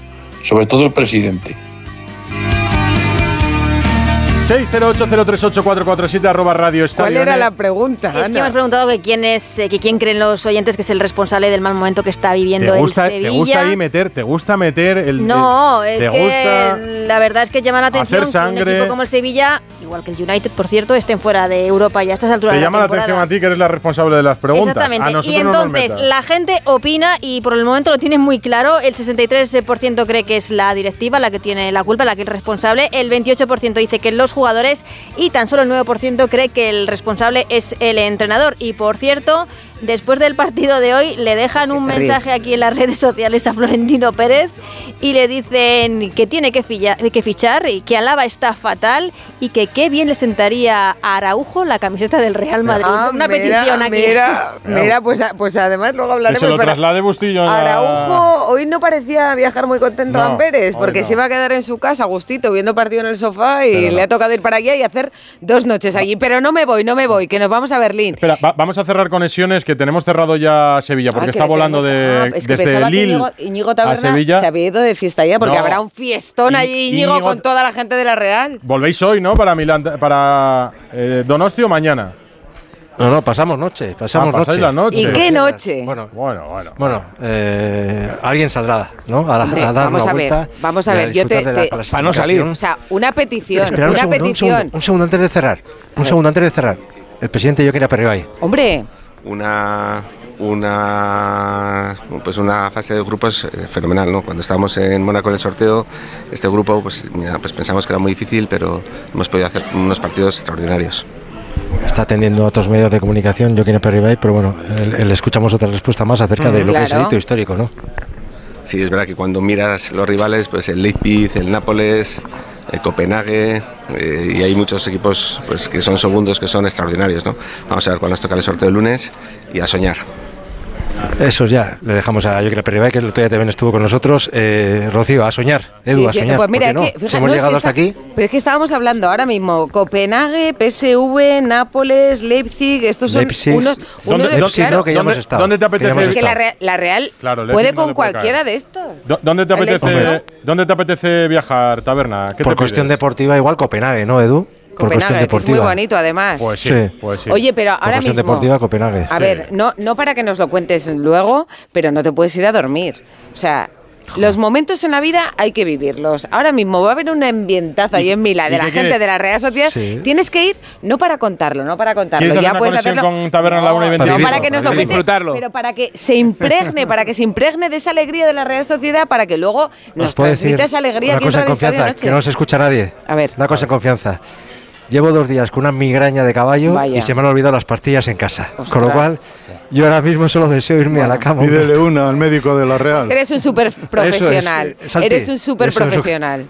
sobre todo el presidente. 608038447 arroba radio ¿Cuál era la pregunta? Es que hemos preguntado que quién es, eh, que quién creen los oyentes que es el responsable del mal momento que está viviendo ¿Te gusta, el Sevilla. ¿Te gusta ahí meter? ¿Te gusta meter el No, es que la verdad es que llama la atención que un equipo como el Sevilla, igual que el United, por cierto, estén fuera de Europa ya a estas alturas Te de llama la atención a ti que eres la responsable de las preguntas. Exactamente. A y no entonces, la gente opina y por el momento lo tienen muy claro. El 63% cree que es la directiva la que tiene la culpa, la que es responsable. El 28% dice que los jugadores y tan solo el 9% cree que el responsable es el entrenador. Y por cierto, después del partido de hoy le dejan un mensaje aquí en las redes sociales a Florentino Pérez y le dicen que tiene que, filla- que fichar y que Alaba está fatal y que qué bien le sentaría a Araujo la camiseta del Real Madrid. Ah, Una mira, petición aquí. Mira, mira, pues, pues además luego Que hablaremos. se lo pero traslade Bustillo. a- Araujo hoy no parecía viajar muy contento No, a Pérez, porque no. se iba a quedar en su casa, a gustito, viendo partido en el sofá y le ha tocado ir para allá y hacer dos noches allí. Pero no me voy, no me voy, que nos vamos a Berlín. Espera, va- vamos a cerrar conexiones que tenemos cerrado ya Sevilla, porque Ah, está volando de, ah, es que desde pensaba que Lille Íñigo, Íñigo a Sevilla. se había ido de fiesta ya, porque No. habrá un fiestón allí, Íñigo, Íñigo- con toda la gente de la Real. ¿Volvéis hoy, no? Para Milán, para eh, Donosti o mañana. No, no, pasamos noche, pasamos Ah, noche. la noche. ¿Y qué noche? Bueno, bueno, bueno. Bueno, eh, alguien saldrá, ¿no? A, Hombre, a dar vamos una a ver, vamos a ver, yo te, la te- clasificación. O sea, una petición, un una segundo, un petición. segundo, un segundo antes de cerrar. Un segundo antes de cerrar. El presidente yo quería ahí. Hombre, una una pues una fase de grupos eh, fenomenal no cuando estábamos en Mónaco en el sorteo este grupo pues, mira, pues pensamos que era muy difícil pero hemos podido hacer unos partidos extraordinarios Está atendiendo a otros medios de comunicación, yo quiero ahí, pero bueno, le, escuchamos otra respuesta más acerca de lo que es el Claro. hito histórico, ¿no? sí es verdad que cuando miras los rivales pues el Leipzig el Nápoles Copenhague eh, y hay muchos equipos pues que son segundos que son extraordinarios no vamos a ver cuándo nos toca el sorteo el lunes y a soñar Eso ya, le dejamos a Yoquera Peribay, que el otro día también estuvo con nosotros. Eh, Rocío, a soñar. Edu, sí, a sí, soñar. pues mira, hemos no, es que llegado hasta está- aquí. Pero es que estábamos hablando ahora mismo Copenhague, PSV, Nápoles, Leipzig, estos son Leipzig. unos, ¿Dónde- unos de- Leipzig, claro, no, que ya hemos estado. dónde te apetece? que la, Real Claro, puede con cualquiera caer. de estos. ¿Dó- ¿Dónde te apetece, ¿Dónde te apetece viajar, Taberna? ¿Qué Por te cuestión deportiva, igual Copenhague, ¿no, Edu? Copenhague, que es muy bonito además. Pues sí, Sí. pues sí. Oye, pero ahora mismo. deportiva, Copenhague. A ver, no, no para que nos lo cuentes luego, pero no te puedes ir a dormir. O sea, los momentos en la vida hay que vivirlos. Ahora mismo va a haber un ambientazo ahí en Milán y de la gente quieres? de la Real Sociedad. Sí. Tienes que ir no para contarlo, no para contarlo. ¿Quieres hacer Ya puedes hacerlo. con Taberna a la 1 y No, 25? para que nos lo disfrutarlo. pero para que se impregne, para que se impregne de esa alegría de la Real Sociedad, para que luego nos ¿Os puedo decir transmita esa alegría una aquí en cosa en Radio Estadio confianza, Noche. que no se escucha nadie. A ver. Una cosa en confianza. Llevo dos días con una migraña de caballo Vaya. y se me han olvidado las pastillas en casa. Con lo cual, yo ahora mismo solo deseo irme a la cama. Pídele una al médico de la Real. Eres un súper profesional. Es, Santi, Eres un que- profesional.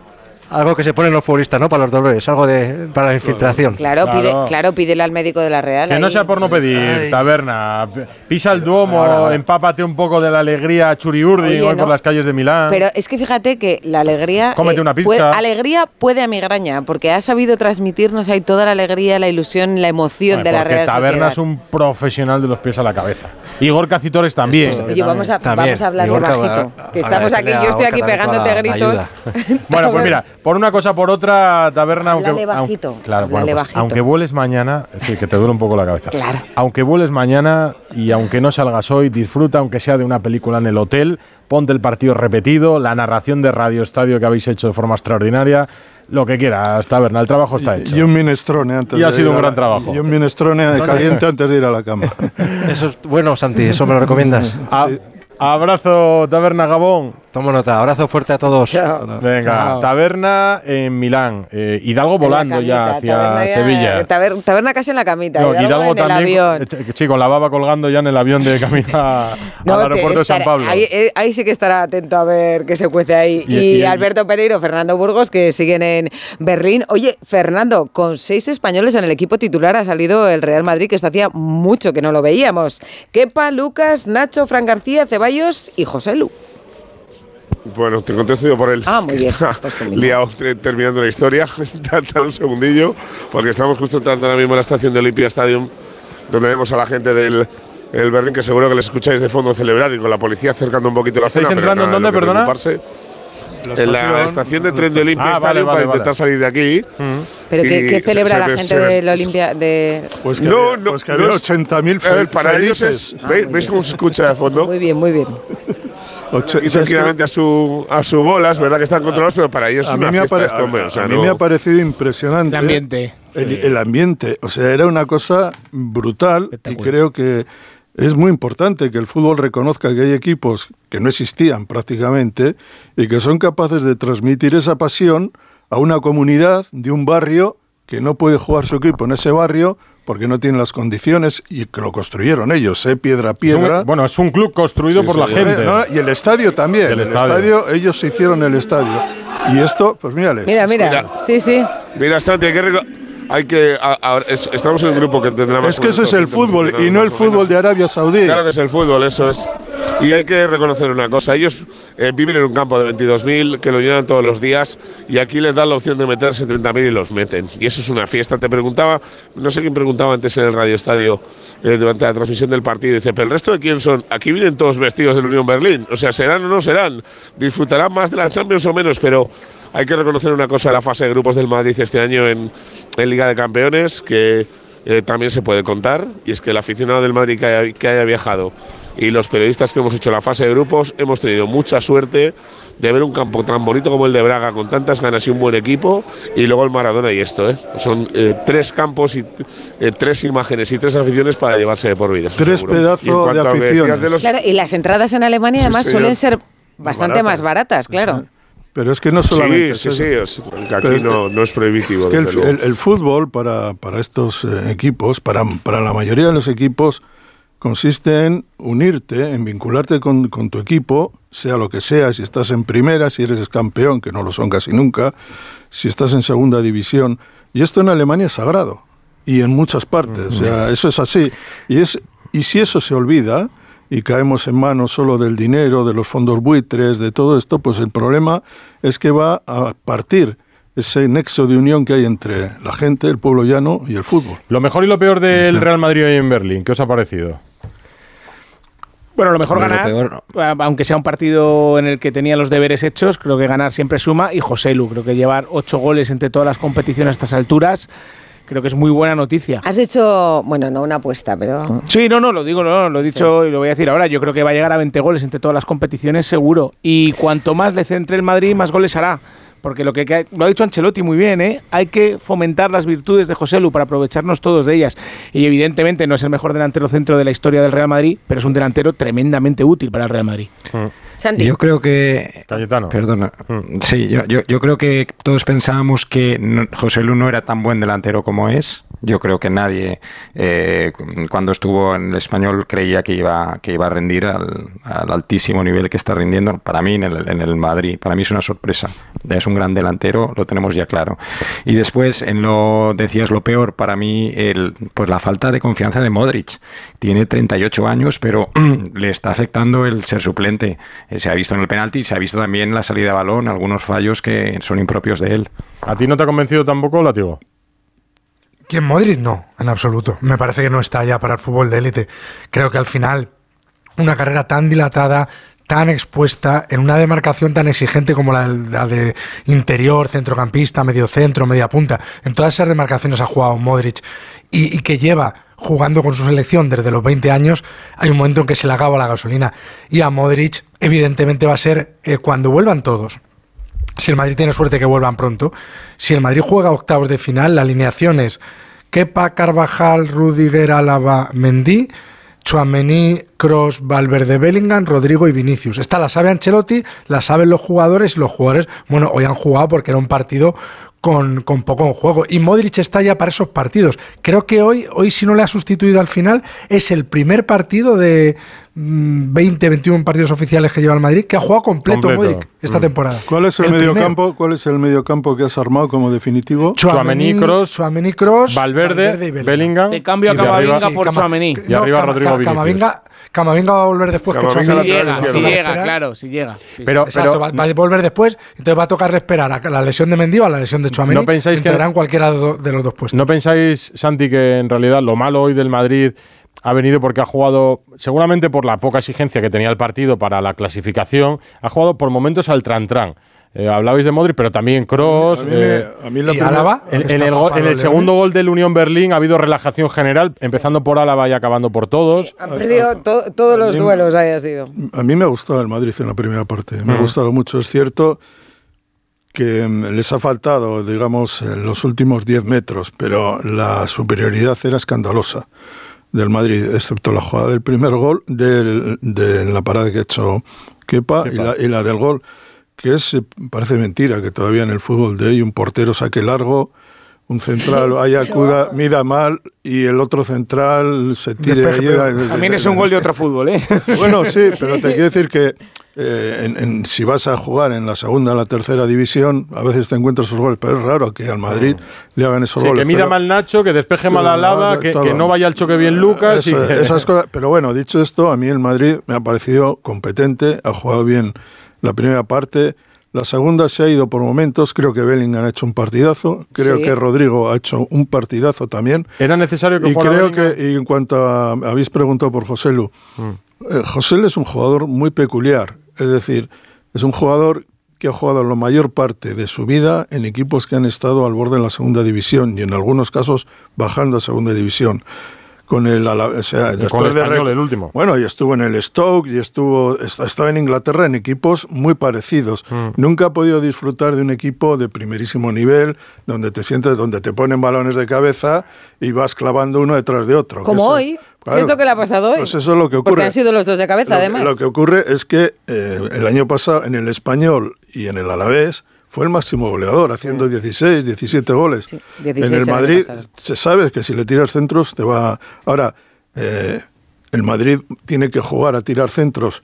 Algo que se ponen los futbolistas, ¿no? Para los dolores, algo de para la infiltración. Claro, pide, claro, pídele al médico de la Real. Que no sea por no pedir, Taberna. Pisa el Duomo, empápate un poco de la alegría churiurdi Oye, hoy no. por las calles de Milán. Pero es que fíjate que la alegría. Cómete una pizza. puede- alegría puede a migraña, porque ha sabido transmitirnos ahí toda la alegría, la ilusión, la emoción de la Real Taberna Sociedad. es un profesional de los pies a la cabeza. Igor Cacitores también. Oye, vamos a, vamos a hablarle Igor, bajito. Que estamos aquí, yo estoy aquí también pegándote gritos. Bueno, pues mira, por una cosa por otra, Taberna, aunque, Háblale aunque- bajito, claro, bueno, pues, bajito. aunque vueles mañana, sí, que te duele un poco la cabeza. Claro. Aunque vueles mañana y aunque no salgas hoy, disfruta, aunque sea de una película en el hotel, ponte el partido repetido, la narración de Radio Estadio que habéis hecho de forma extraordinaria, Lo que quieras, Taberna, el trabajo está hecho. Y un minestrone antes Y ha de sido ir un a gran la- trabajo. Y un minestrone caliente antes de ir a la cama. Eso es bueno, Santi, eso me lo recomiendas. A- Abrazo, Taberna Gabón. Tomo nota, abrazo fuerte a todos. Venga, Chao. Taberna en Milán. Eh, Hidalgo volando ya hacia taberna ya- Sevilla. taber- taberna casi en la camita. No, Hidalgo en el también, avión. eh, Sí, con la baba colgando ya en el avión de camino No, al aeropuerto de San Pablo. Ahí, eh, ahí sí que estará atento a ver qué se cuece ahí. Y- Y, y- Alberto Pereiro, Fernando Burgos, que siguen en Berlín. Oye, Fernando, con seis españoles en el equipo titular ha salido el Real Madrid, que esto hacía mucho que no lo veíamos. Kepa, Lucas, Nacho, Fran García, Ceballos y José Lu. Bueno, te contesto yo por él. Ah, muy bien. Pues. Liado te- terminando la historia. Tanta un segundillo, porque estamos justo entrando ahora mismo en la estación de Olympia Stadium, donde vemos a la gente del el Berlín, que seguro que les escucháis de fondo celebrar y con la policía acercando un poquito la ¿Estáis zona. pero entrando en dónde, hay perdona? preocuparse. en la estación de tren de Olympia Ah, vale, vale, para vale. intentar salir de aquí. ¿Pero qué, qué celebra se la gente del Olimpia? De... Pues que No, había, no, pues que había no es- 80.000 A ver, para ellos es. felices. ¿Veis, veis cómo se escucha de fondo? Muy bien, muy bien. Y tranquilamente a su, a su bola, es verdad que están controlados, pero para ellos es a mí, una me fiesta esto, hombre, o sea, a mí no- me ha parecido impresionante. El ambiente. El, el ambiente. O sea, era una cosa brutal y creo que es muy importante que el fútbol reconozca que hay equipos que no existían prácticamente y que son capaces de transmitir esa pasión a una comunidad de un barrio que no puede jugar su equipo en ese barrio porque no tiene las condiciones y que lo construyeron ellos, ¿eh? piedra a Es un- piedra. bueno, es un club construido Sí, por sí, la sí. gente. No, y el estadio también. El El, estadio. estadio. ellos se hicieron el estadio. Y esto, pues mírales. Mira, mira. Sí, sí. Mira, Santi, hay que. Hay que a- ahora es- estamos en un grupo que tendrá más Es que eso es el 200 fútbol y no el fútbol de Arabia Saudí. Claro que es el fútbol, eso es. Y hay que reconocer una cosa, ellos eh, viven en un campo de 22.000 que lo llenan todos los días y aquí les dan la opción de meter 70.000 y los meten. Y eso es una fiesta. Te preguntaba, no sé quién preguntaba antes en el Radio Estadio eh, durante la transmisión del partido, dice, pero el resto de quién son? Aquí vienen todos vestidos del Unión Berlín. O sea, serán o no serán. Disfrutarán más de la Champions o menos, pero hay que reconocer una cosa, la fase de grupos del Madrid este año en, en Liga de Campeones, que eh, también se puede contar, y es que el aficionado del Madrid que haya, que haya viajado y los periodistas que hemos hecho la fase de grupos hemos tenido mucha suerte de ver un campo tan bonito como el de Braga, con tantas ganas y un buen equipo, y luego el Maradona y esto. ¿eh? Son eh, tres campos y eh, tres imágenes y tres aficiones para llevarse de por vida. Tres pedazos de aficiones. de los- Claro, y las entradas en Alemania además señor. suelen ser bastante baratas. más baratas, claro. Pero es que no solamente. Sí, es sí, eso. sí, es- aquí es no, no es prohibitivo. Es que el, el- el fútbol para, para estos eh, equipos, para, para la mayoría de los equipos, consiste en unirte, en vincularte con, con tu equipo, sea lo que sea, si estás en primera, si eres campeón, que no lo son casi nunca, si estás en segunda división. Y esto en Alemania es sagrado, y en muchas partes. O sea, eso es así. Y, es, y si eso se olvida, y caemos en manos solo del dinero, de los fondos buitres, de todo esto, pues el problema es que va a partir ese nexo de unión que hay entre la gente, el pueblo llano y el fútbol. Lo mejor y lo peor del Real Madrid hoy en Berlín, ¿qué os ha parecido? Bueno, lo mejor lo ganar, peor a- aunque sea un partido en el que tenía los deberes hechos, creo que ganar siempre suma. Y José Lu, creo que llevar ocho goles entre todas las competiciones a estas alturas, creo que es muy buena noticia. Has hecho, bueno, no una apuesta, pero... Sí, no, no, lo digo, no, lo he dicho y lo voy a decir ahora. Yo creo que va a llegar a 20 goles entre todas las competiciones, seguro. Y cuanto más le centre el Madrid, más goles hará. Porque lo que, que- lo ha dicho Ancelotti muy bien, ¿eh? hay que fomentar las virtudes de José Lu para aprovecharnos todos de ellas. Y evidentemente no es el mejor delantero centro de la historia del Real Madrid, pero es un delantero tremendamente útil para el Real Madrid. Santi. Yo creo que. Cayetano. Perdona. Sí, yo, yo, yo creo que todos pensábamos que no- José Lu no era tan buen delantero como es. Yo creo que nadie, eh, cuando estuvo en el español, creía que iba, que iba a rendir al, al altísimo nivel que está rindiendo. Para mí, en el, en el Madrid, para mí es una sorpresa. Es un gran delantero, lo tenemos ya claro. Y después, en lo decías lo peor, para mí, el, pues la falta de confianza de Modric. Tiene 38 años, pero le está afectando el ser suplente. Eh, Se ha visto en el penalti, se ha visto también en la salida de balón, algunos fallos que son impropios de él. ¿A ti no te ha convencido tampoco, Látigo? ¿Quién Modric? No, en absoluto. Me parece que no está ya para el fútbol de élite. Creo que al final una carrera tan dilatada, tan expuesta, en una demarcación tan exigente como la, de- la de interior, centrocampista, medio centro, media punta, en todas esas demarcaciones ha jugado Modric y, y que lleva jugando con su selección desde los 20 años, hay un momento en que se le acaba la gasolina. Y a Modric, evidentemente, va a ser eh, cuando vuelvan todos si el Madrid tiene suerte que vuelvan pronto, si el Madrid juega octavos de final, la alineación es Kepa, Carvajal, Rudiger, Álava, Mendy, Chuamení, Cross, Valverde, Bellingham, Rodrigo y Vinicius. Esta la sabe Ancelotti, la saben los jugadores y los jugadores, bueno, hoy han jugado porque era un partido con, con, poco en juego. Y Modric está ya para esos partidos. Creo que hoy, hoy si no le ha sustituido al final, es el primer partido de 20, mm, 21 partidos oficiales que lleva el Madrid que ha jugado completo, Modric esta mm. temporada. ¿Cuál es el, mediocampo? ¿Cuál es el mediocampo que has armado como definitivo? Chuamení, Cross, Cross, Valverde, y Bellingham. De cambio a Camavinga por Chuamení. Y arriba Rodrigo Vinicius. Camavinga va a volver después que Si llega, si llega, claro, si llega. pero, Exacto, va, a volver después, entonces va a tocar esperar a la lesión de Mendy o a la lesión de Chuamení. ¿No pensáis que cualquiera de los dos puestos? ¿No pensáis, Santi, que en realidad lo malo hoy del Madrid ha venido porque ha jugado, seguramente por la poca exigencia que tenía el partido para la clasificación, ha jugado por momentos al tran-tran. Eh, hablabais de Modric, pero también Cross. Eh. En, el, segundo gol del Unión Berlín ha habido relajación general, empezando por Álava y acabando por todos. han perdido todos los duelos, haya sido. A mí me ha gustado el Madrid en la primera parte. Me ha gustado mucho. Es cierto que mm, les ha faltado, digamos, los últimos 10 metros, pero la superioridad era escandalosa del Madrid, excepto la jugada del primer gol, de la parada que ha hecho Kepa, Y, la, y la del gol que es, eh, parece mentira que todavía en el fútbol de hoy un portero saque largo, un central haya acuda, mida mal y el otro central se tire ahí. También es un gol de otro fútbol, ¿eh? Bueno, sí, pero te quiero decir que eh, en, si vas a jugar en la segunda o la tercera división, a veces te encuentras esos goles, pero es raro que al Madrid le hagan esos goles. Que mida mal Nacho, que despeje mal a Lava, que, que, no vaya al choque bien Lucas. Esas cosas, pero bueno, dicho esto, a mí el Madrid me ha parecido competente, ha jugado bien la primera parte. La segunda se ha ido por momentos. Creo que Bellingham ha hecho un partidazo. Creo que Rodrigo ha hecho un partidazo también. Era necesario que y creo que y en cuanto a, habéis preguntado por José Lu, mm. eh, José Lu es un jugador muy peculiar. Es decir, es un jugador que ha jugado la mayor parte de su vida en equipos que han estado al borde de la segunda división y en algunos casos bajando a segunda división con el, o sea, después de el último. Bueno, y estuvo en el Stoke y estuvo estaba en Inglaterra en equipos muy parecidos. Mm. Nunca ha podido disfrutar de un equipo de primerísimo nivel donde te sientes donde te ponen balones de cabeza y vas clavando uno detrás de otro. Como hoy. ¿Qué es lo que le ha pasado hoy? Pues eso es lo que ocurre. Porque han sido los dos de cabeza, además. Lo que ocurre es que eh, el año pasado en el español y en el alavés fue el máximo goleador, haciendo 16, 17 goles. en el Madrid se sabe que si le tiras centros te va... Ahora, eh, el Madrid tiene que jugar a tirar centros.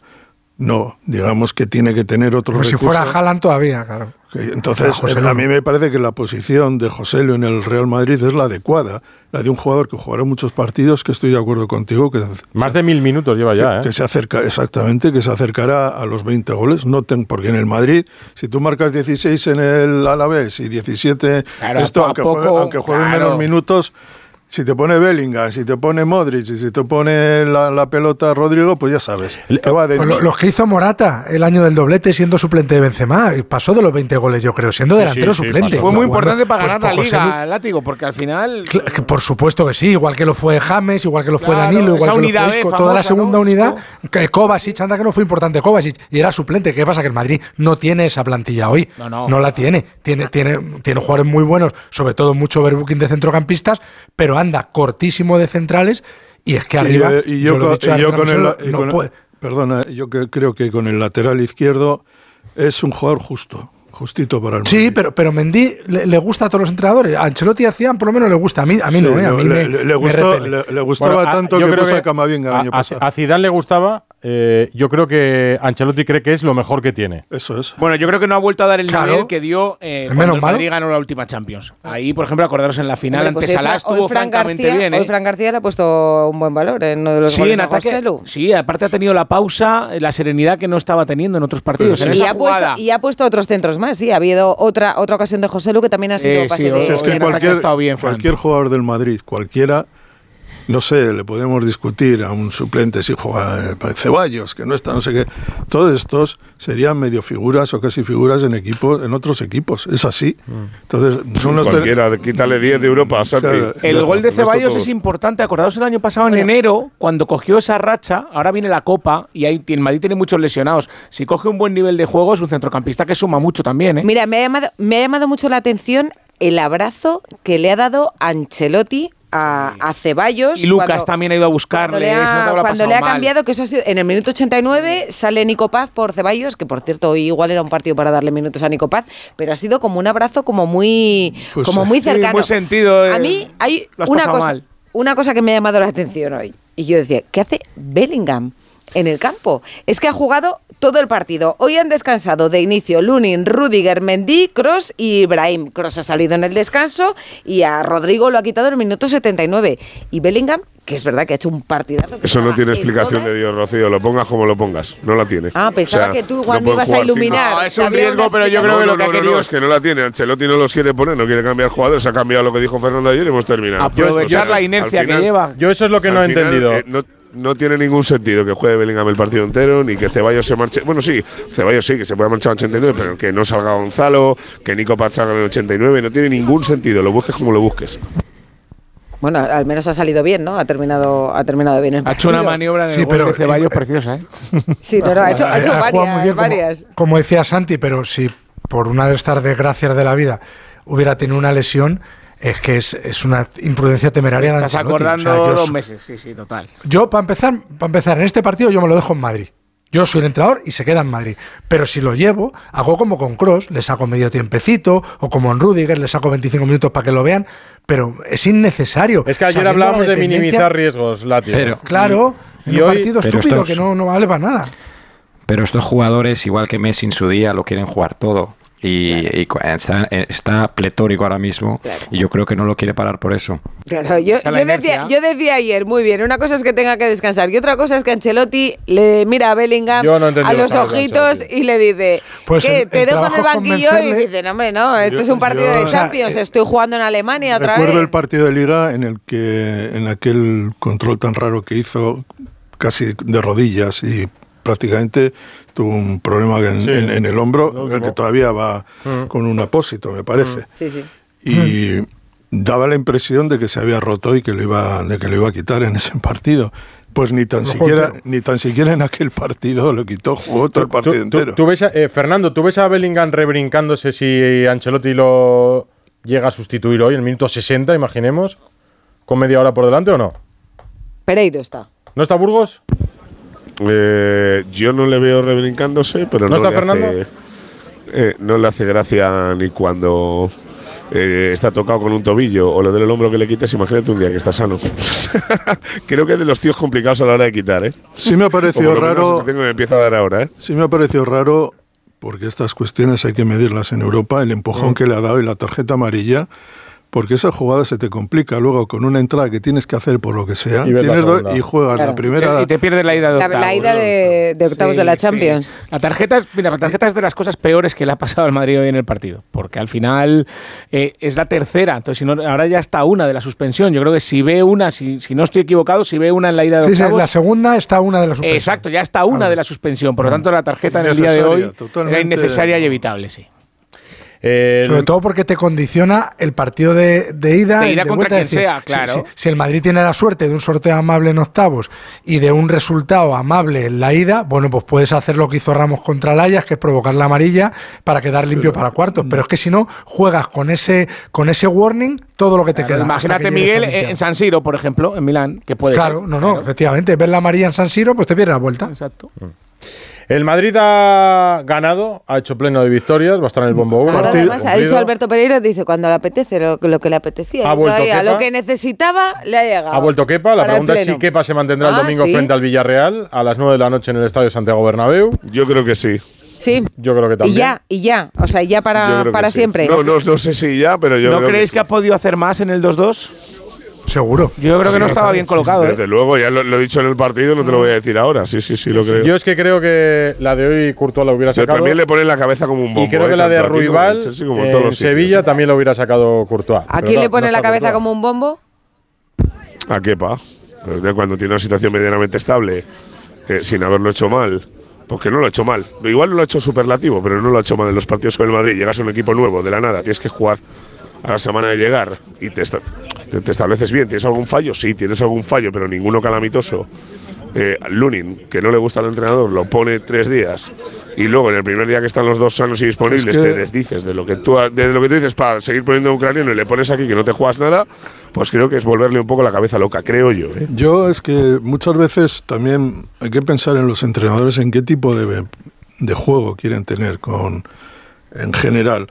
No, digamos que tiene que tener otro Como si fuera Haaland todavía, claro. Entonces, a mí me parece que la posición de José Lu en el Real Madrid es la adecuada, la de un jugador que jugará muchos partidos, que estoy de acuerdo contigo. que Más de mil minutos lleva ya. Que, ¿eh? se acerca, exactamente, que se acercará a los 20 goles. No porque en el Madrid, si tú marcas 16 en el Alavés y 17, esto, aunque, jueguen menos minutos si te pone Bellingham, si te pone Modric y si te pone la, pelota Rodrigo, pues ya sabes. Que va de... Los que hizo Morata el año del doblete siendo suplente de Benzema, pasó de los 20 goles, yo creo, siendo delantero suplente. Fue muy importante para pues ganar la liga, Látigo, porque al final. por supuesto que sí, igual que lo fue James, igual que lo fue Danilo, igual que lo fue Isco, toda la segunda unidad. Que Kovacic, anda que no fue importante Kovacic, y era suplente. ¿Qué pasa? Que el Madrid no tiene esa plantilla hoy. No, no. no la tiene. Tiene, tiene. tiene jugadores muy buenos, sobre todo mucho overbooking de centrocampistas, pero anda cortísimo de centrales y es que arriba. Y, yo, con, el, Perdona, yo creo que con el lateral izquierdo es un jugador justo. Justito para el Sí, pero, pero Mendy le, gusta a todos los entrenadores. A Ancelotti hacían, por lo menos le gusta. A mí, a mí no, ¿eh? A mí le, le, gustaba tanto que puso a Camavinga el año pasado. A Zidane le gustaba, eh, yo creo que Ancelotti cree que es lo mejor que tiene. Eso es. Bueno, yo creo que no ha vuelto a dar el nivel que dio eh, cuando el Madrid ganó la última Champions. Ahí, por ejemplo, acordaros en la final ante pues Salah estuvo francamente García, bien. ¿eh? Hoy Fran García le ha puesto un buen valor en uno de los sí, goles en ataque, Sí, aparte ha tenido la pausa, la serenidad que no estaba teniendo en otros partidos. y, ha puesto, y, ha puesto, otros centros más, sí. Ha habido otra, otra ocasión de José Lu que también ha sido pase de... Es que cualquier, bien, cualquier jugador del Madrid, cualquiera no sé, le podemos discutir a un suplente si juega eh, Ceballos, que no está, no sé qué. Todos estos serían medio figuras o casi figuras en equipos, en otros equipos. Es así. Entonces, son los de- Cualquiera, quítale 10 de Europa, Santi. Claro. Ya El está, gol de Ceballos es importante. Acordaos el año pasado, en enero, cuando cogió esa racha, ahora viene la Copa y ahí, el Madrid tiene muchos lesionados. Si coge un buen nivel de juego, es un centrocampista que suma mucho también. ¿eh? Mira, me ha, llamado, me ha llamado mucho la atención el abrazo que le ha dado Ancelotti a, a Ceballos. Y Lucas cuando- también ha ido a buscarle. Cuando le ha, cuando le ha cambiado, que eso ha sido en el minuto 89, sale Nico Paz por Ceballos, que por cierto hoy igual era un partido para darle minutos a Nico Paz, pero ha sido como un abrazo como muy, Pues como muy Sí, cercano. muy sentido, eh, a mí hay una cosa, mal. una cosa que me ha llamado la atención hoy. Y yo decía, ¿qué hace Bellingham? En el campo. Es que ha jugado todo el partido. Hoy han descansado de inicio Lunin, Rudiger, Mendy, Cross y Ibrahim. Cross ha salido en el descanso y a Rodrigo lo ha quitado en el minuto 79. Y Bellingham, que es verdad que ha hecho un partidazo. que Eso no tiene en explicación todas. de Dios, Rocío. Lo pongas como lo pongas. No la tiene. Ah, pensaba O sea, que tú no igual me pueden ibas a iluminar. No, es un riesgo, pero yo creo No, que no, lo que ha no, no, querido no, es que no la tiene. Ancelotti no los quiere poner, no quiere cambiar jugadores. Ha cambiado lo que dijo Fernando ayer y hemos terminado. Aprovechar O sea, la inercia que lleva. Yo eso es lo que no he final, entendido. eh, no, tiene ningún sentido que juegue Bellingham el partido entero, ni que Ceballos se marche. Bueno, sí, Ceballos sí, que se puede marchar al 89, pero que no salga Gonzalo, que Nico Paz salga en el 89. No tiene ningún sentido. Lo busques como lo busques. Bueno, al menos ha salido bien, ¿no? Ha terminado, ha terminado bien el Ha hecho una maniobra en el Sí, gol pero, de Ceballos eh, preciosa, ¿eh? Sí, no, no, ha hecho, ha hecho Ha como- varias. Como, decía Santi, pero si por una de estas desgracias de la vida hubiera tenido una lesión, es que es, es una imprudencia temeraria. de Estás. O acordando sea, yo dos meses, sí, sí, total. Yo, para empezar, para empezar, en este partido yo me lo dejo en Madrid. Yo soy el entrenador y se queda en Madrid. Pero si lo llevo, hago como con Cross, le saco medio tiempecito, o como en Rudiger, le saco 25 minutos para que lo vean, pero es innecesario. Es que ayer hablábamos de minimizar riesgos, Lati. Pero- Claro, en Y un hoy- partido pero estúpido estos- que no, no vale para nada. Pero estos jugadores, igual que Messi en su día, lo quieren jugar todo. Y, está, está pletórico ahora mismo. Y yo creo que no lo quiere parar por eso. Claro, yo, yo decía, inercia. yo decía ayer, muy bien, una cosa es que tenga que descansar y otra cosa es que Ancelotti le mira a Bellingham no a los ojitos y le dice, Pues ¿qué? el- ¿Te el dejo en el banquillo? Y dice, no, hombre, no, esto Yo- es un partido yo- de o sea, Champions, eh, estoy jugando en Alemania otra Recuerdo vez. el partido de Liga en el que en aquel control tan raro que hizo, casi de rodillas y prácticamente tuvo un problema en, Sí, en- en el hombro, el que todavía va Mm. con un apósito, me parece. Sí, sí. Y daba la impresión de que se había roto y que lo iba, de que lo iba a quitar en ese partido. Pues ni tan siquiera, ni tan siquiera en aquel partido lo quitó, jugó todo el partido Tú- tú- entero. tú ves a- eh, Fernando, ¿tú ves a Bellingham rebrincándose si Ancelotti lo llega a sustituir hoy en el minuto 60, imaginemos, con media hora por delante o no? Pereiro está. ¿No está Burgos? Eh, yo no le veo rebrincándose, pero ¿No no, está le Fernando? Hace, eh, no le hace gracia ni cuando eh, está tocado con un tobillo o le duele el hombro que le quites. Imagínate un día que está sano. Creo que es de los tíos complicados a la hora de quitar, ¿eh? Sí me ha parecido raro. que tengo me empieza a dar ahora, ¿eh? Sí me ha parecido raro, porque estas cuestiones hay que medirlas en Europa, el empujón Mm. que le ha dado y la tarjeta amarilla, porque esa jugada se te complica luego con una entrada que tienes que hacer por lo que sea, Y la y juegas Claro. la primera... Y te pierdes la ida de La, octavos. la ida de, de octavos Sí, de la sí. Champions. La tarjeta, es, mira, la tarjeta es de las cosas peores que le ha pasado al Madrid hoy en el partido, porque al final eh, es la tercera, entonces si no, ahora ya está una de la suspensión. Yo creo que si ve una, si, si no estoy equivocado, si ve una en la ida de Sí, sí, octavos, la segunda está una de las suspensiones. exacto, ya está una Ah, de la suspensión. Por lo tanto, la tarjeta en el día de hoy era innecesaria y evitable, sí. Eh, Sobre todo porque te condiciona el partido de, de ida. De y ida de contra vuelta, quien decir, sea, si- claro. Si, si el Madrid tiene la suerte de un sorteo amable en octavos y de un resultado amable en la ida, bueno, pues puedes hacer lo que hizo Ramos contra el Ajax, que es provocar la amarilla para quedar limpio para cuartos. Pero es que si no, juegas con ese, con ese warning todo lo que te Claro, queda. imagínate, que Miguel, en San Siro, por ejemplo, en Milán, que puede Claro, ser. no, no, efectivamente. Ver la amarilla en San Siro, pues te pierdes la vuelta. Exacto. El Madrid ha ganado, ha hecho pleno de victorias, va a estar en el bombo 1. Ahora además ha dicho Alberto Pereira, dice cuando le apetece lo, lo que le apetecía. Ha vuelto Kepa. lo que necesitaba le ha llegado. Ha vuelto Kepa, la pregunta es si. Kepa se mantendrá el Ah, domingo sí. frente al Villarreal a las 9 de la noche en el Estadio Santiago Bernabéu. Yo creo que sí. Sí. Yo creo que Y también. ya, y ya. O sea, ya para, para sí. siempre. No, no, no sé si ya, pero yo ¿No creo creéis que que ha podido hacer más en el 2-2? Seguro. Yo creo que no estaba bien colocado, ¿eh? Desde luego, ya lo, lo he dicho en el partido, no te lo voy a decir ahora. Sí, sí, sí, lo creo. Yo es que creo que la de hoy Courtois la hubiera Yo sacado. también le pone la cabeza como un bombo. y creo ¿eh? que la de Ruibal en sitios. Sevilla también lo hubiera sacado Courtois. ¿A Pero quién no- le pone no la está cabeza Courtois. como un bombo? ¿A qué pa? Pero ya cuando tiene una situación medianamente estable, eh, sin haberlo hecho mal, porque no lo ha hecho mal. Igual no lo ha hecho superlativo, pero no lo ha hecho mal en los partidos con el Madrid. Llegas a un equipo nuevo, de la nada, tienes que jugar a la semana de llegar y te, esta- te- te estableces bien. ¿Tienes algún fallo? Sí, tienes algún fallo, pero ninguno calamitoso. Eh, Lunin, que no le gusta al entrenador, lo pone tres días y luego en el primer día que están los dos sanos y disponibles Es que- te desdices de lo que tú de lo que tú dices para seguir poniendo a un ucraniano y le pones aquí que no te juegas nada, pues creo que es volverle un poco la cabeza loca, creo yo. ¿eh? Yo es que muchas veces también hay que pensar en los entrenadores en qué tipo de, de juego quieren tener con en general.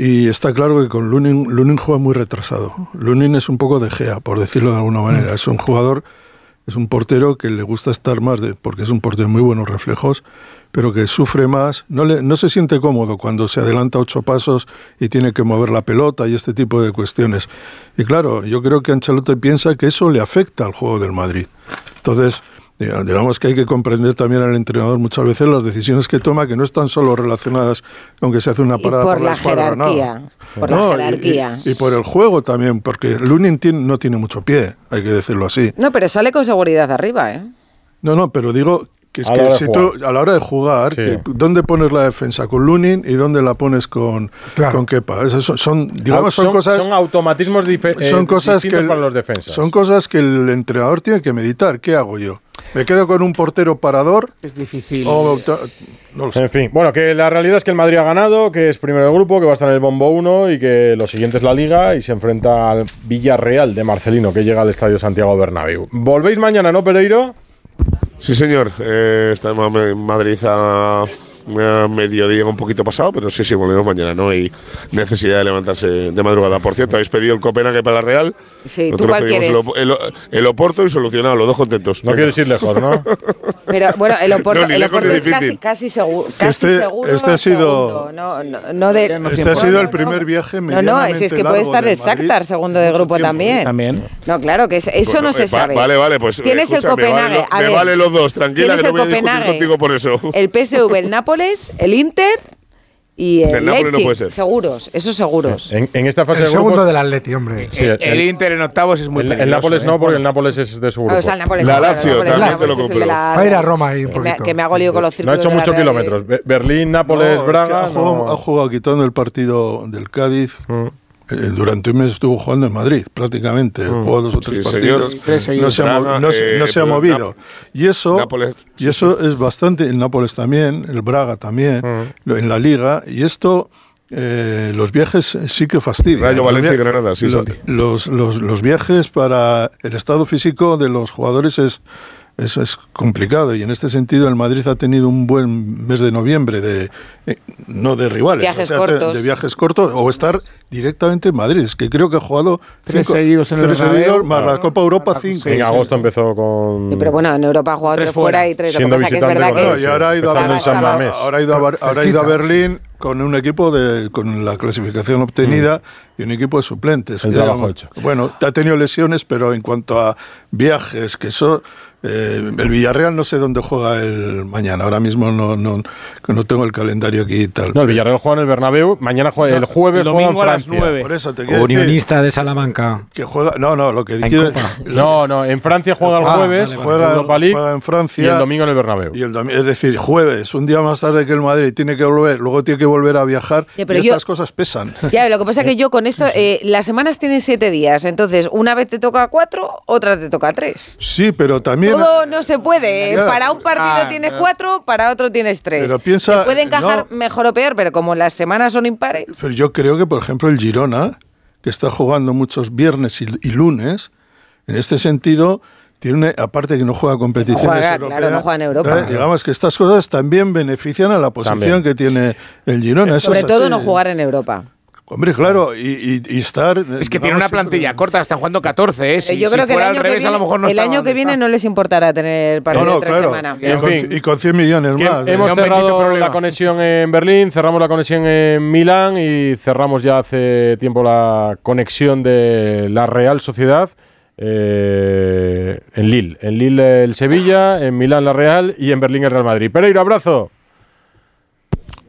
Y está claro que con Lunin, Lunin juega muy retrasado. Lunin es un poco de Gea, por decirlo de alguna manera. Es un jugador, es un portero que le gusta estar más, de, porque es un portero de muy buenos reflejos, pero que sufre más, no, le, no se siente cómodo cuando se adelanta ocho pasos y tiene que mover la pelota y este tipo de cuestiones. Y claro, yo creo que Ancelotti piensa que eso le afecta al juego del Madrid. Entonces, digamos que hay que comprender también al entrenador muchas veces las decisiones que toma, que no están solo relacionadas con que se hace una Y parada por por, la jerarquía, por la No, y- jerarquía. Y, y por el juego también, porque Lunin tiene- no tiene mucho pie, hay que decirlo así. No, pero sale con seguridad arriba, ¿eh? No, no, pero digo que es A la que si tú, a la hora de jugar, que- ¿dónde pones la defensa? ¿Con Lunin y dónde la pones con, con Kepa? Esas son, son, digamos, son, cosas... son automatismos dife- eh, son cosas que distintos el- para los defensas. son cosas que el entrenador tiene que meditar. ¿Qué hago yo? ¿Me quedo con un portero parador? Es difícil. O, no lo sé. En fin, bueno, que la realidad es que el Madrid ha ganado, que es primero de grupo, que va a estar en el bombo 1 y que lo siguiente es la Liga y se enfrenta al Villarreal de Marcelino, que llega al Estadio Santiago Bernabéu. ¿Volvéis mañana, no, Pereiro? Sí, señor. Eh, estamos en Madrid a, a mediodía, un poquito pasado, pero sí, sí, volvemos mañana. No hay necesidad de levantarse de madrugada. Por cierto, habéis pedido el Copenhague para la Real. Sí, ¿tú cuál quieres? El, Op- el- el Oporto y solucionado, los dos contentos. No quieres ir lejos, ¿no? Pero bueno, el Oporto, No, el Oporto es casi, casi seguro. Casi este- seguro este ha sido- no, no, no de, Este ha sido el primer viaje No, no, es, es que puede estar el Shakhtar segundo de grupo también. También. No, claro, que es- eso Bueno, no se eh, va- sabe. Vale, vale, pues. Tienes el escucha, me vale Copenhague. lo- a me vale los dos, tranquila, que no el voy a discutir contigo por eso. El PSV, el Nápoles, el Inter y el, El Nápoles no Leipzig. puede ser. Seguros, esos seguros. En, en esta fase El de segundo grupos, del Atleti, hombre. Sí, el, el Inter en octavos es muy el, el. Nápoles ¿eh? no, porque el Nápoles es de su grupo. Ah, o sea, el Nápoles, La Lazio, Nápoles, también el te lo compro. la- Va a ir a Roma ahí un que me, que me hago lío con los no ha círculos hecho la muchos kilómetros. Be- Berlín, Nápoles, No, es que Braga. ha, jugado, no. ha jugado quitando el partido del Cádiz. Mm. Eh, Durante un mes estuvo jugando en Madrid, prácticamente. Jugó dos o tres Mm. Sí, señor. partidos. Seguidos. No se, ha, no eh, no se ha movido. Y eso, Nápoles, y eso es bastante. El Nápoles también, el Braga también, Mm. en la Liga. Y esto, eh, los viajes sí que fastidian. Rayo Los Valencia y via- Granada, sí, lo- Santi. los, los, los viajes para el estado físico de los jugadores es, es, es complicado y en este sentido el Madrid ha tenido un buen mes de noviembre de eh, no de rivales, Viajes te- cortos. de viajes cortos o estar directamente en Madrid. Es que creo que ha jugado Tres seguidos en el tres Bernabéu. seguidos, más la. Copa Europa cinco. en agosto empezó con. Sí, pero bueno, en Europa ha jugado Tres tres fuera fuera. y tres. Lo que Siendo pasa que es visitante verdad con que. Bueno, y ahora ha ido a, San ahora- ha ido a Bar- ahora ha ido a Cerquita. Berlín con un equipo de con la clasificación obtenida y un equipo de suplentes. El digamos, hecho. Bueno, ha tenido lesiones, pero en cuanto a viajes, que eso eh, el Villarreal no sé dónde juega el mañana. Ahora mismo no no, que no tengo el calendario aquí y tal. No, el Villarreal juega en el Bernabéu. Mañana juega, el jueves el juega en domingo a las Francia. nueve. Por eso te quiero decir Unionista de Salamanca. que juega. No, no, lo que quiero. No, no, en Francia juega el Ah, jueves, vale, vale. Juega- Europa League, juega en Francia. y el domingo en el Bernabéu. Y el es decir, jueves, un día más tarde que el Madrid tiene que volver, luego tiene que volver a viajar. Ya, pero y yo- estas cosas pesan. Ya, lo que pasa es que yo con esto, eh, las semanas tienen siete días, entonces una vez te toca cuatro, otra te toca tres. Sí, pero también. Todo no se puede. Ya. Para un partido Ah, tienes cuatro, para otro tienes tres. Pero piensa- puede encajar no. mejor o peor, pero como las semanas son impares. Pero yo creo que, por ejemplo, el Girona, que está jugando muchos viernes y, y lunes, en este sentido, tiene una- aparte que no juega competiciones juega, europeas, claro, no juega en Europa. ¿eh? digamos que estas cosas también benefician a la posición También. que tiene el Girona. Eso Sobre es todo así. no jugar en Europa. Hombre, claro, y, y- y estar. Es que tiene una plantilla corta, están jugando 14, ¿eh? Si, yo si creo que el fuera año al que revés, viene, a lo mejor no el año que viene no les importará tener partido No, no, tres claro. semanas. Y, En con, fin. y con 100 millones Que más. ¿eh? hemos cerrado la conexión en Berlín, cerramos la conexión en Milán y cerramos ya hace tiempo la conexión de la Real Sociedad eh, en Lille. En Lille el Sevilla, en Milán la Real y en Berlín el Real Madrid. Pereiro, abrazo.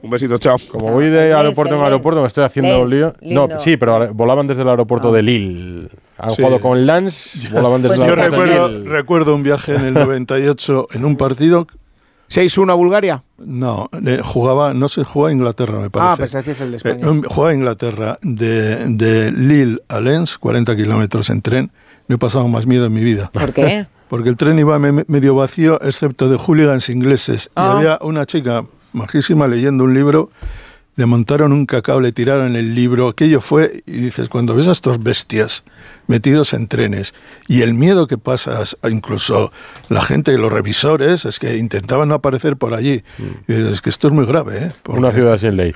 Un besito, chao. Como voy de aeropuerto en aeropuerto me estoy haciendo un lío. No, sí, pero volaban desde el aeropuerto de Lille. Han Sí. jugado con Lance, volaban desde Yo la puerta recuerdo, del- recuerdo un viaje en el 98 en un partido. 6-1 a Bulgaria. No, eh, jugaba, no se jugaba a Inglaterra, me parece. Ah, pensé que es el de España. Eh, jugaba a Inglaterra de, de Lille a Lens, 40 kilómetros en tren. No he pasado más miedo en mi vida. ¿Por qué? Porque el tren iba me- medio vacío, excepto de hooligans ingleses. Ah. Y había una chica majísima leyendo un libro. Le montaron un cacao, le tiraron el libro. Aquello fue, y dices, cuando ves a estos bestias metidos en trenes y el miedo que pasas, a incluso la gente, los revisores, es que intentaban no aparecer por allí. Y dices, es que esto es muy grave, ¿eh? Una ciudad sin ley.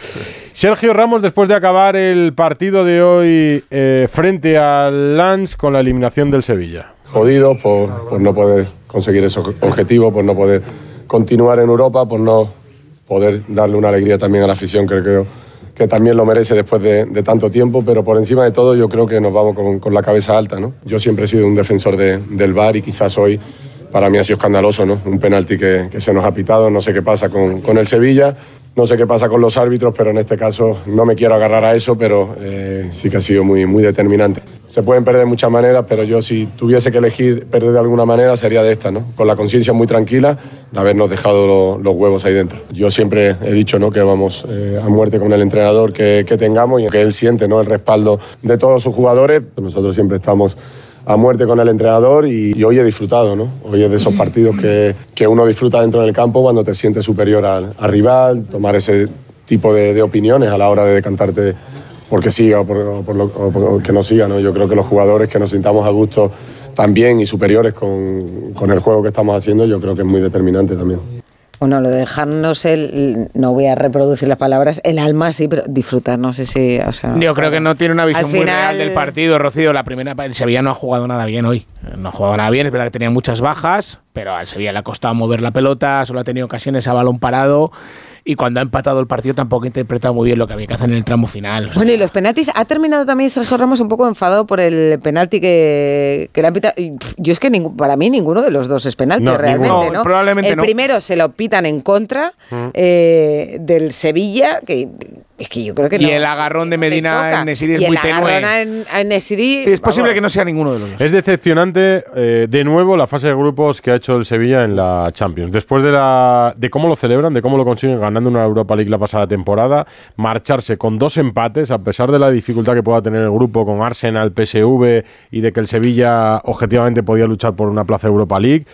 Sergio Ramos, después de acabar el partido de hoy eh, frente al Lance con la eliminación del Sevilla. jodidos por, por no poder conseguir esos objetivos, por no poder continuar en Europa, por no poder darle una alegría también a la afición, que creo que también lo merece después de, tanto tiempo, pero por encima de todo yo creo que nos vamos con, la cabeza alta. ¿no? Yo siempre he sido un defensor de- del VAR y quizás hoy para mí ha sido escandaloso, ¿no? un penalti que, que se nos ha pitado, no sé qué pasa con, con el Sevilla. No sé qué pasa con los árbitros, pero en este caso no me quiero agarrar a eso, pero eh, sí que ha sido muy, muy determinante. Se pueden perder de muchas maneras, pero yo si tuviese que elegir perder de alguna manera sería de esta, ¿no? Con la conciencia muy tranquila de habernos dejado lo- los huevos ahí dentro. Yo siempre he dicho, ¿no? Que vamos eh, a muerte con el entrenador que, que tengamos y que él siente, ¿no? El respaldo de todos sus jugadores. Nosotros siempre estamos a muerte con el entrenador y, hoy he disfrutado, ¿no? Hoy es de esos partidos que, que uno disfruta dentro del campo cuando te sientes superior al, al rival, tomar ese tipo de, opiniones a la hora de decantarte porque siga o por, lo- que no siga, ¿no? Yo creo que los jugadores que nos sintamos a gusto también y superiores con, con el juego que estamos haciendo, yo creo que es muy determinante también. Bueno, lo de dejarnos el. No voy a reproducir las palabras. El alma sí, pero disfrutar, no sé si. O sea, Yo creo que no tiene una visión Al muy final- real del partido, Rocío. La primera, el Sevilla no ha jugado nada bien hoy. No ha jugado nada bien, es verdad que tenía muchas bajas, pero al Sevilla le ha costado mover la pelota, solo ha tenido ocasiones a balón parado y cuando ha empatado el partido tampoco ha interpretado muy bien lo que había que hacer en el tramo final. Bueno, y los penaltis, ha terminado también Sergio Ramos un poco enfadado por el penalti que, que le han pitado. Yo es que ningú- para mí ninguno de los dos es penalti No, realmente. ¿no? No, probablemente el no. primero se lo pitan en contra Mm. eh, del Sevilla, que es que yo creo que y no. el agarrón de Medina en Nesiri es y muy el tenue. agarrón en, en Nesiri, Sí, es posible vamos. que no sea ninguno de los dos. Es decepcionante eh, de nuevo la fase de grupos que ha hecho el Sevilla en la Champions. Después de, la, de cómo lo celebran, de cómo lo consiguen ganando una Europa League la pasada temporada, marcharse con dos empates, a pesar de la dificultad que pueda tener el grupo con Arsenal, PSV y de que el Sevilla objetivamente podía luchar por una plaza de Europa League.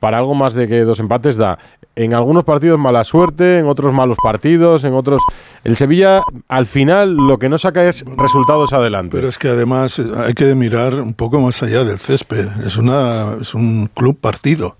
Para algo más de que dos empates da en algunos partidos mala suerte, en otros malos partidos, en otros... El Sevilla al final lo que no saca es resultados adelante. Pero es que además eh, hay que mirar un poco más allá del césped. Es, una, es un club partido.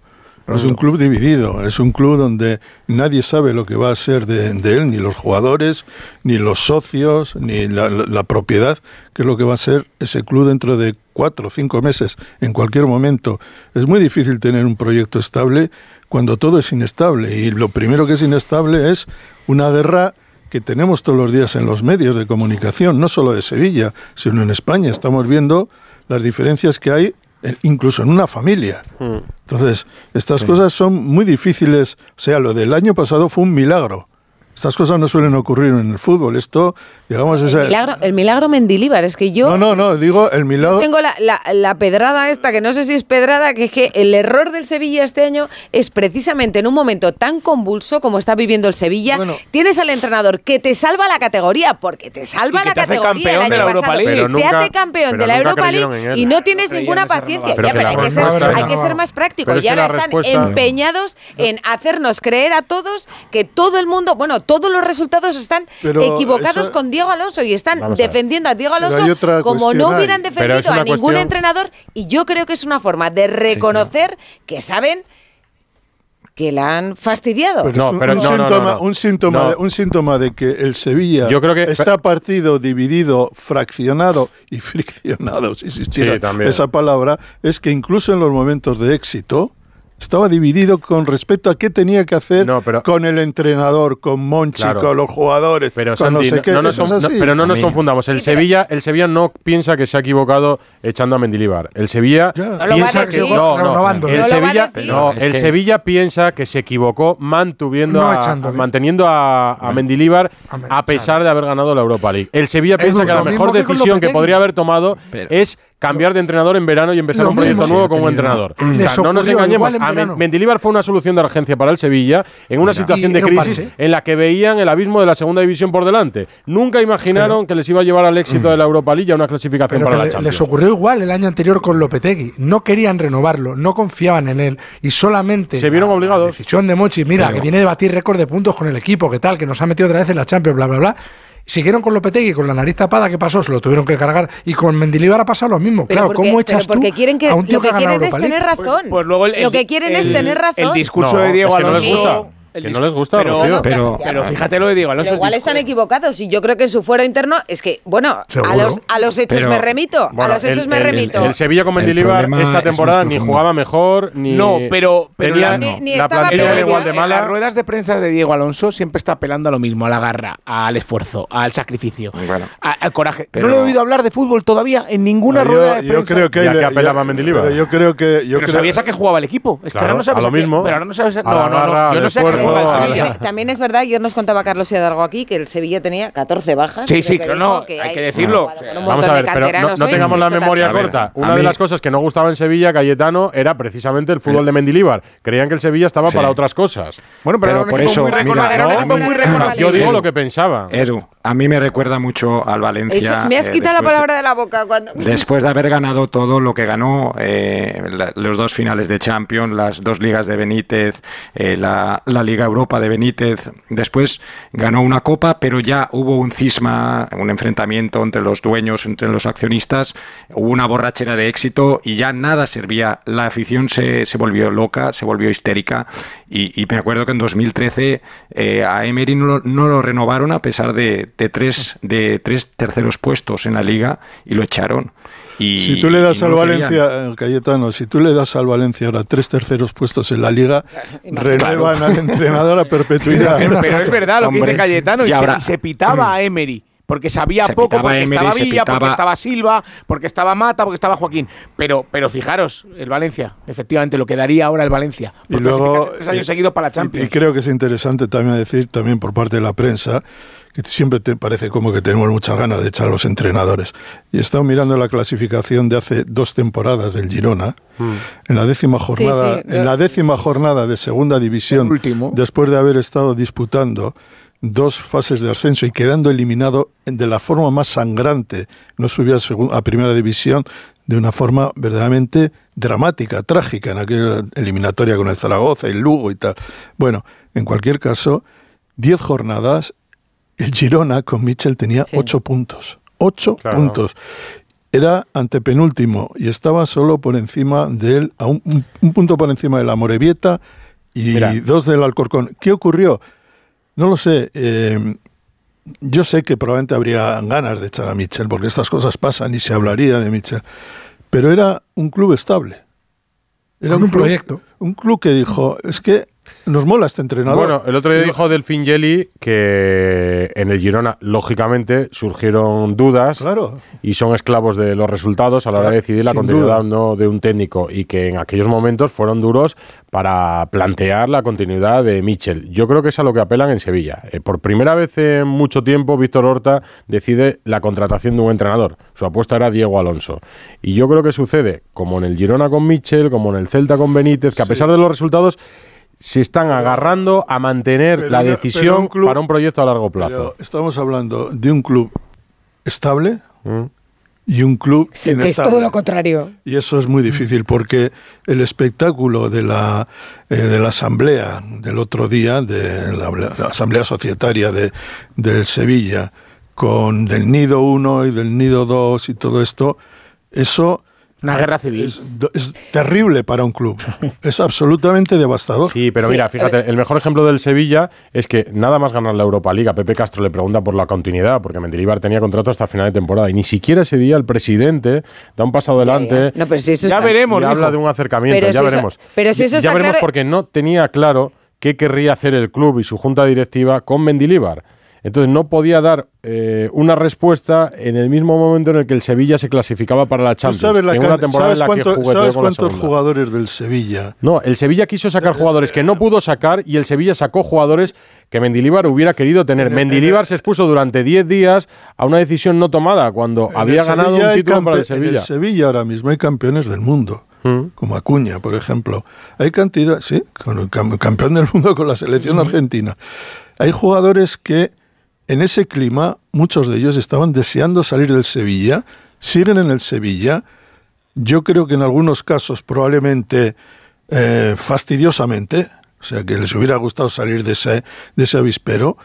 No es un club dividido, es un club donde nadie sabe lo que va a ser de, de él, ni los jugadores, ni los socios, ni la, la- la propiedad, que es lo que va a ser ese club dentro de cuatro o cinco meses, en cualquier momento. Es muy difícil tener un proyecto estable cuando todo es inestable. Y lo primero que es inestable es una guerra que tenemos todos los días en los medios de comunicación, no solo de Sevilla, sino en España. Estamos viendo las diferencias que hay eh, incluso en una familia. Entonces, estas cosas son muy difíciles. O sea, lo del año pasado fue un milagro. Estas cosas no suelen ocurrir en el fútbol. Esto, digamos, El esa... milagro, el milagro Mendilíbar, es que yo No, no, no, digo el milagro... tengo la, la- la pedrada esta, que no sé si es pedrada, que es que el error del Sevilla este año es precisamente en un momento tan convulso como está viviendo el Sevilla, tienes al entrenador que te salva la categoría, porque te salva Y que la te hace categoría campeón el de año la Europa pasado, League. Pero te nunca- hace campeón de la Europa League y no tienes ninguna paciencia. Pero Ya, que pero la hay que, ser, hay que ser más práctico. Pero es Y ahora están empeñados en hacernos creer a todos que todo el mundo, bueno, todos los resultados están Pero equivocados con Diego Alonso y están a defendiendo a Diego Alonso como cuestión no hubieran defendido a ningún cuestión- entrenador y yo creo que es una forma de reconocer que saben que la han fastidiado. Pero No, es un, pero un no, no, no, síntoma, no. un, síntoma No. De, un síntoma de que el Sevilla Yo creo que- está partido, dividido, fraccionado y friccionado, si existiera Sí, también. esa palabra, es que incluso en los momentos de éxito estaba dividido con respecto a qué tenía que hacer con el entrenador, con Monchi, Claro. con los jugadores, Pero, con no Santi, sé qué. no nos no- así. pero no nos confundamos. El, Sevilla, el Sevilla no piensa que se ha equivocado echando a Mendilibar. El Sevilla No piensa que no, no, el No Sevilla, no, el Sevilla piensa que se equivocó mantuviendo No a, manteniendo a, a Mendilibar a pesar de haber ganado la Europa League. El Sevilla Edu, piensa que la mejor decisión que podría haber tomado Pero- es cambiar de entrenador en verano y empezar Lo un proyecto nuevo como entrenador. O sea, no nos engañemos. en A. Mendilibar fue una solución de urgencia para el Sevilla en una situación de crisis parche. en la que veían el abismo de la segunda división por delante. Nunca imaginaron que les iba a llevar al éxito de la Europa League a una clasificación Pero para que la le- Champions. les ocurrió igual el año anterior con Lopetegui. No querían renovarlo, no confiaban en él y solamente Se vieron obligados. La decisión de Mochi, mira, Pero- que viene de batir récord de puntos con el equipo, que tal, que nos ha metido otra vez en la Champions, bla, bla, bla. Siguieron con Lopetegui, con la nariz tapada, ¿qué pasó? Se lo tuvieron que cargar. Y con Mendilibar ha pasado lo mismo. Pero claro, porque, ¿cómo echas pero porque tú quieren que, a un tío lo que ganado quieren es tener razón. Pues luego el- lo que quieren es tener razón. El discurso No, de Diego es que no les Alonso. gusta. El Que no les gusta, pero, Rocío. pero, Pero- fíjate lo. Pero el igual están equivocados y yo creo que en su fuero interno es que, bueno, a los, a los hechos Pero, me remito, Bueno, a los hechos el- me el- remito. El, Sevilla con Mendilibar esta es temporada ni jugaba mejor, ni No, pero, pero tenía la, Ni- ni la estaba plantilla era peor. igual de en mala. las ruedas de prensa de Diego Alonso siempre está apelando a lo mismo, a la garra, al esfuerzo, al sacrificio, a- al coraje. Pero- no le he oído hablar de fútbol todavía en ninguna yo, rueda de yo prensa. creo que ¿Y a qué apelaba yo- Mendilibar? pero yo creo que yo pero creo, sabías a qué jugaba el equipo. Es que ahora no sabes a lo mismo. Pero ahora no sabes. A No, no, no. Yo no sé Sevilla. También, también es verdad, ayer nos contaba Carlos Hidalgo aquí que el Sevilla tenía 14 bajas. Sí, sí, que no, hay que decirlo. bueno, Vamos a ver, pero no, hoy, tengamos la memoria también. corta. Una de las cosas que no gustaba en Sevilla, Cayetano, era precisamente el fútbol de Mendilibar. Creían que el Sevilla estaba Sí. para otras cosas. Bueno, pero, por eso, Yo digo lo que pensaba. Edu, a mí me recuerda mucho al Valencia. Me has eh, quitado la palabra de la boca cuando. Después de haber ganado todo lo que ganó, eh, los dos finales de Champions, las dos ligas de Benítez, eh, la Liga Europa de Benítez, después ganó una copa, pero ya hubo un cisma, un enfrentamiento entre los dueños, entre los accionistas, hubo una borrachera de éxito y ya nada servía. La afición se, se volvió loca, se volvió histérica y, me acuerdo que en 2013 eh, a Emery no, lo- no lo renovaron a pesar de tres, de tres terceros puestos en la liga y lo echaron. Y, si tú le das al. Valencia, eh, Cayetano, si tú le das al Valencia ahora tres terceros puestos en la liga, renuevan al entrenador a perpetuidad. Pero, pero es verdad lo que Hombre, dice Cayetano. Y, y se- se, pitaba a Emery. Porque sabía Se poco, porque Emery, estaba Villa, porque estaba Silva, porque estaba Mata, porque estaba Joaquín. Pero, pero fijaros, el Valencia, efectivamente, lo que daría ahora el Valencia. Y luego, tres años y- seguidos para la y- Champions. Y, creo que es interesante también decir, también por parte de la prensa, que siempre te parece como que tenemos muchas ganas de echar a los entrenadores. Y he estado mirando la clasificación de hace dos temporadas del Girona, en la décima jornada, sí, yo- en la décima jornada de segunda división, último. después de haber estado disputando dos fases de ascenso y quedando eliminado de la forma más sangrante, no subió a, primera división de una forma verdaderamente dramática, trágica, en aquella eliminatoria con el Zaragoza, el Lugo y tal. Bueno, en cualquier caso, diez jornadas, el Girona con Michel tenía ocho puntos. Ocho Claro. puntos. Era antepenúltimo y estaba solo por encima del, a un punto por encima de la Morevieta y Mira. dos del Alcorcón. ¿Qué ocurrió? No lo sé. eh, yo sé que probablemente habría ganas de echar a Michel, porque estas cosas pasan y se hablaría de Michel. Pero era un club estable. Era un club- proyecto. Un club que dijo, es que nos mola este entrenador. Bueno, el otro día dijo Delfín Gelli que en el Girona, lógicamente, surgieron dudas Claro. y son esclavos de los resultados a la hora de decidir la Sin continuidad no de un técnico y que en aquellos momentos fueron duros para plantear la continuidad de Michel. Yo creo que es a lo que apelan en Sevilla. Eh, por primera vez en mucho tiempo, Víctor Horta decide la contratación de un entrenador. Su apuesta era Diego Alonso. Y yo creo que sucede, como en el Girona con Michel, como en el Celta con Benítez, que a pesar de los resultados se están agarrando a mantener Pero la decisión un club- para un proyecto a largo Pero plazo. estamos hablando de un club estable Mm. y un club Sí, que es todo lo contrario. Y eso es muy difícil porque el espectáculo de la, eh, de la asamblea del otro día, de la, la asamblea societaria de, del Sevilla, con del Nido 1 y del Nido 2 y todo esto, eso Una guerra civil. es, es terrible para un club. Es absolutamente devastador. Sí, pero Sí, mira, fíjate, el mejor ejemplo del Sevilla es que nada más ganar la Europa Liga, Pepe Castro le pregunta por la continuidad, porque Mendilibar tenía contrato hasta final de temporada, y ni siquiera ese día el presidente da un paso adelante No, pero si eso Ya está- veremos, y habla de un acercamiento, Pero ya si eso- veremos. pero si eso ya está veremos claro- porque no tenía claro qué querría hacer el club y su junta directiva con Mendilibar. Entonces no podía dar eh, una respuesta en el mismo momento en el que el Sevilla se clasificaba para la ¿Tú Champions. sabes, la en can- una temporada ¿sabes en la que cuánto- jugueteó sabes con la cuántos jugadores del Sevilla No, el Sevilla quiso sacar jugadores que no pudo sacar y el Sevilla sacó jugadores que Mendilíbar hubiera querido tener. Mendilíbar se expuso durante 10 días a una decisión no tomada cuando En había ganado Sevilla un título para el campe- En Sevilla. el Sevilla ahora mismo hay campeones del mundo, Mm. como Acuña, por ejemplo. Hay cantidad, sí, con el cam- campeón del mundo con la selección argentina. Hay jugadores que en ese clima, muchos de ellos estaban deseando salir del Sevilla, siguen en el Sevilla. Yo creo que en algunos casos probablemente eh, fastidiosamente, o sea, que les hubiera gustado salir de ese, de ese avispero.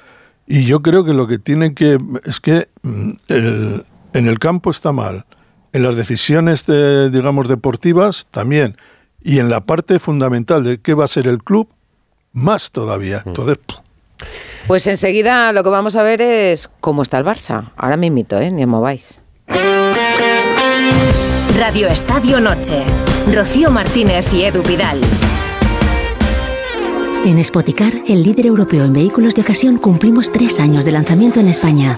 Y yo creo que lo que tiene que es que mm, el- en el campo está mal, en las decisiones de, digamos deportivas también, y en la parte fundamental de qué va a ser el club más todavía. Entonces, pff, Pues enseguida lo que vamos a ver es cómo está el Barça. Ahora me invito, ¿eh? Ni os mováis. Radio Estadio Noche. Rocío Martínez y Edu Vidal. En Spoticar, el líder europeo en vehículos de ocasión, cumplimos tres años de lanzamiento en España.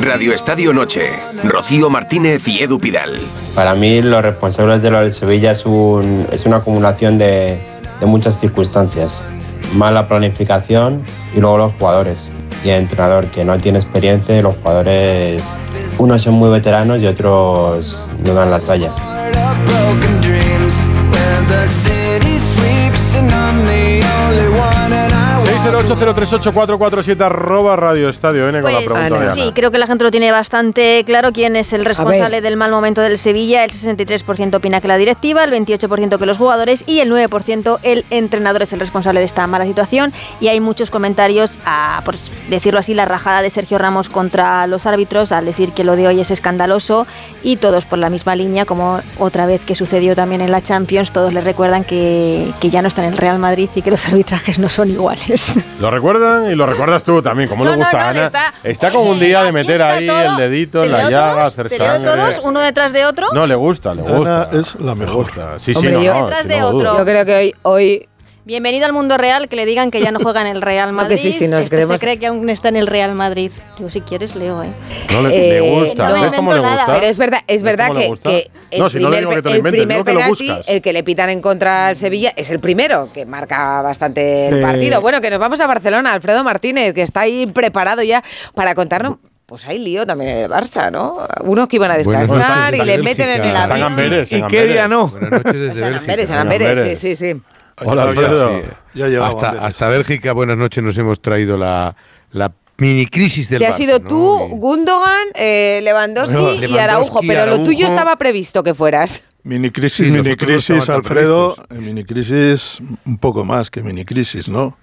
Radio Estadio Noche. Rocío Martínez y Edu Pidal. Para mí, los responsables de lo del Sevilla es, un- es una acumulación de, de muchas circunstancias. Mala planificación y luego los jugadores. Y el entrenador que no tiene experiencia y los jugadores, unos son muy veteranos y otros no dan la talla. 608038447 arroba Radio Estadio N con la Pues pregunta de Ana. sí, creo que la gente lo tiene bastante claro quién es el responsable del mal momento del Sevilla. El 63% opina que la directiva, el 28% que los jugadores y el 9% el entrenador es el responsable de esta mala situación. Y hay muchos comentarios a, por decirlo así, la rajada de Sergio Ramos contra los árbitros al decir que lo de hoy es escandaloso y todos por la misma línea, como otra vez que sucedió también en la Champions, todos le recuerdan que, que ya no está en el Real Madrid y que los arbitrajes no son iguales. Lo recuerdan y lo recuerdas tú también, como No, le gusta no, Ana. está- Está como un día de meter ahí todo. el dedito en ¿Te la llaga, todos? hacer ¿Te leo sangre. todos uno detrás de otro? No, le gusta, le Ana gusta. es la mejor. Sí, sí, Hombre, no, yo- Detrás sí, de no lo dudo. otro. Yo creo que hoy, hoy Bienvenido al mundo real, que le digan que ya no juega en el Real Madrid. Aunque sí, sí, nos Este queremos- se cree que aún está en el Real Madrid. Yo si quieres leo, ¿eh? No le, le Eh, gusta. no me ¿Ves cómo le gusta? Pero es verdad, es ¿Ves verdad le que, que el No, si primer, digo que el inventes, primer que penalti, el que le pitan en contra al Sevilla, es el primero, que marca bastante el partido. Bueno, que nos vamos a Barcelona, Alfredo Martínez, que está ahí preparado ya para contarnos. Pues hay lío también en el Barça, ¿no? Unos que iban a descansar y les Bélgica. meten en el Están avión. Amberes, ¿Y qué día no? Buenas noches desde. Amberes, San En Amberes, sí, Amberes. sí, sí. Hola, Ya, Alfredo. Ya ha llegado hasta, hasta Bélgica, buenas noches, nos hemos traído la, la mini crisis del Que has Barça, sido ¿no? tú, Gundogan, eh, Lewandowski Bueno, y Lewandowski, Araujo, pero lo tuyo Araujo. estaba previsto que fueras. Mini crisis, Sí, mini crisis, Alfredo. eh, Mini crisis, un poco más que mini crisis, ¿no?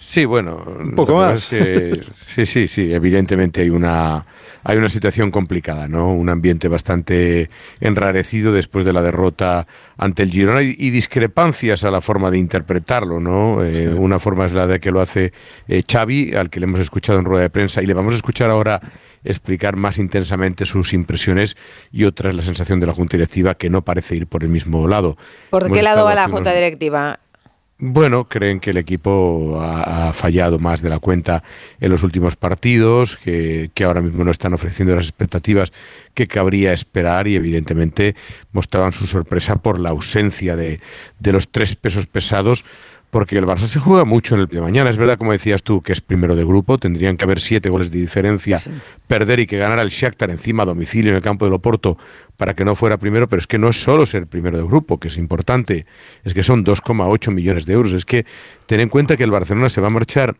Sí, bueno, Un poco más. pasa es que- sí, sí, sí, evidentemente hay una hay una situación complicada, ¿no? Un ambiente bastante enrarecido después de la derrota ante el Girona y, y discrepancias a la forma de interpretarlo, ¿no? Eh, Una forma es la de que lo hace eh, Xavi, al que le hemos escuchado en rueda de prensa y le vamos a escuchar ahora explicar más intensamente sus impresiones y otra es la sensación de la Junta Directiva que no parece ir por el mismo lado. ¿Por Hemos qué lado va la Junta unos- Directiva? Bueno, creen que el equipo ha, fallado más de la cuenta en los últimos partidos, que, que ahora mismo no están ofreciendo las expectativas que cabría esperar y evidentemente mostraban su sorpresa por la ausencia de, de los tres pesos pesados porque el Barça se juega mucho en el de mañana. Es verdad, como decías tú, que es primero de grupo, tendrían que haber siete goles de diferencia, perder y que ganara el Shakhtar encima a domicilio en el campo del Oporto para que no fuera primero, pero es que no es solo ser primero de grupo, que es importante, es que son 2,8 millones de euros. Es que ten en cuenta que el Barcelona se va a marchar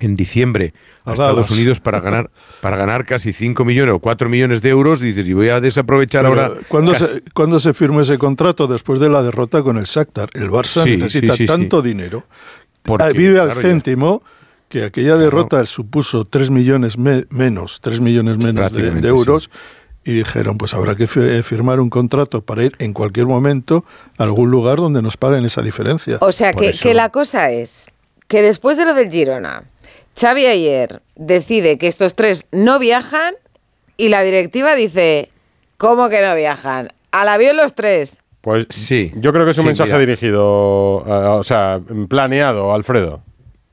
en diciembre a, A Estados. Unidos para ganar para ganar casi 5 millones o 4 millones de euros y dices, y voy a desaprovechar Pero, ahora ¿cuándo, casi- se, cuándo se firmó ese contrato? Después de la derrota con el Shakhtar. El Barça Sí, necesita sí, sí, tanto sí. dinero. Porque, Ah, vive al claro, céntimo que aquella derrota supuso 3 millones me- menos, 3 millones menos de, de euros y dijeron, pues habrá que fi- firmar un contrato para ir en cualquier momento a algún lugar donde nos paguen esa diferencia. O sea, que, que la cosa es que después de lo del Girona, Xavi ayer decide que estos tres no viajan y la directiva dice, ¿cómo que no viajan? Al avión los tres. Pues sí. Yo creo que es un Sí, mensaje mira. dirigido, eh, o sea, planeado, Alfredo.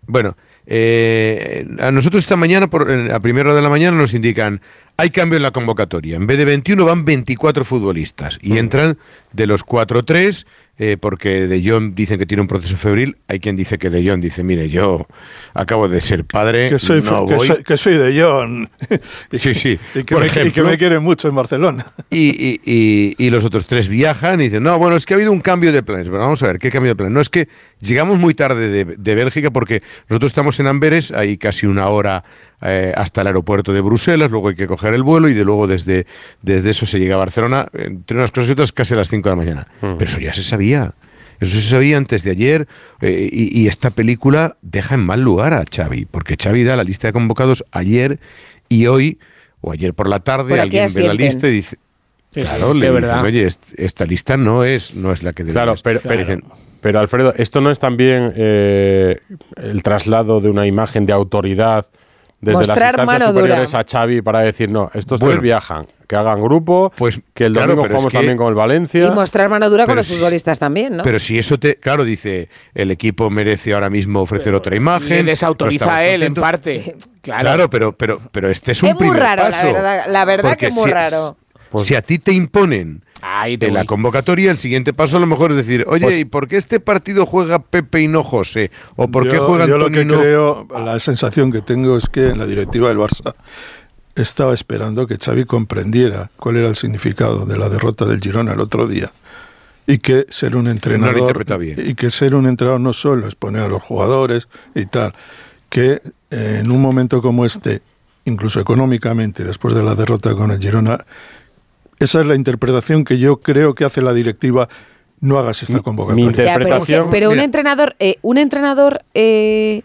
Bueno, eh, a nosotros esta mañana, por, a primera hora de la mañana, nos indican hay cambio en la convocatoria. En vez de 21 van 24 futbolistas y entran de los 4-3 eh, porque De Jong dicen que tiene un proceso febril. Hay quien dice que De Jong dice, mire, yo acabo de ser padre, que soy, no que soy, que soy de John. Sí, sí. Y que, Por me, y que ejemplo. me quieren mucho en Barcelona. Y, y- y- y los otros tres viajan y dicen, no, bueno, es que ha habido un cambio de planes. Pero vamos a ver, ¿qué cambio de planes? No, es que llegamos muy tarde de, de Bélgica porque nosotros estamos en Amberes, hay casi una hora eh, hasta el aeropuerto de Bruselas, luego hay que coger el vuelo y de luego desde, desde eso se llega a Barcelona, entre unas cosas y otras, casi a las 5 de la mañana. Pero eso ya se sabía. Eso se sabía antes de ayer eh, y, y esta película deja en mal lugar a Xavi, porque Xavi da la lista de convocados ayer y hoy, o ayer por la tarde, Por alguien ve la lista y dice, Sí, claro, sí, le dicen, verdad. oye, est- esta lista no es, no es la que Claro, deberías". pero, pero, Dicen, pero, Alfredo, ¿esto no es también eh, el traslado de una imagen de autoridad desde Mostrar las mano superiores dura. a Xavi para decir, no, estos Bueno. tres viajan, que hagan grupo, Pues, que el claro, domingo es jugamos que- también con el Valencia. Y mostrar mano dura con los si- futbolistas también, ¿no? Pero si eso te, claro, dice, el equipo merece ahora mismo ofrecer otra imagen. Le desautoriza a él, en parte. Claro. Claro, pero, pero, pero este es un es muy primer raro, la verdad. La verdad que es muy si- raro. si a ti te imponen Ahí de la convocatoria, el siguiente paso a lo mejor es decir, oye, Pues- ¿y por qué este partido juega Pepe y no José? ¿O por qué juega yo lo Antonio que no...? creo, la sensación que tengo es que la directiva del Barça estaba esperando que Xavi comprendiera cuál era el significado de la derrota del Girona el otro día y que ser un entrenador interpreta bien. y que ser un entrenador no solo es poner a los jugadores y tal, que eh, en un momento como este, incluso económicamente, después de la derrota con el Girona, esa es la interpretación que yo creo que hace la directiva. No hagas esta convocatoria. Ya, pero es que- pero un entrenador, eh, un entrenador eh,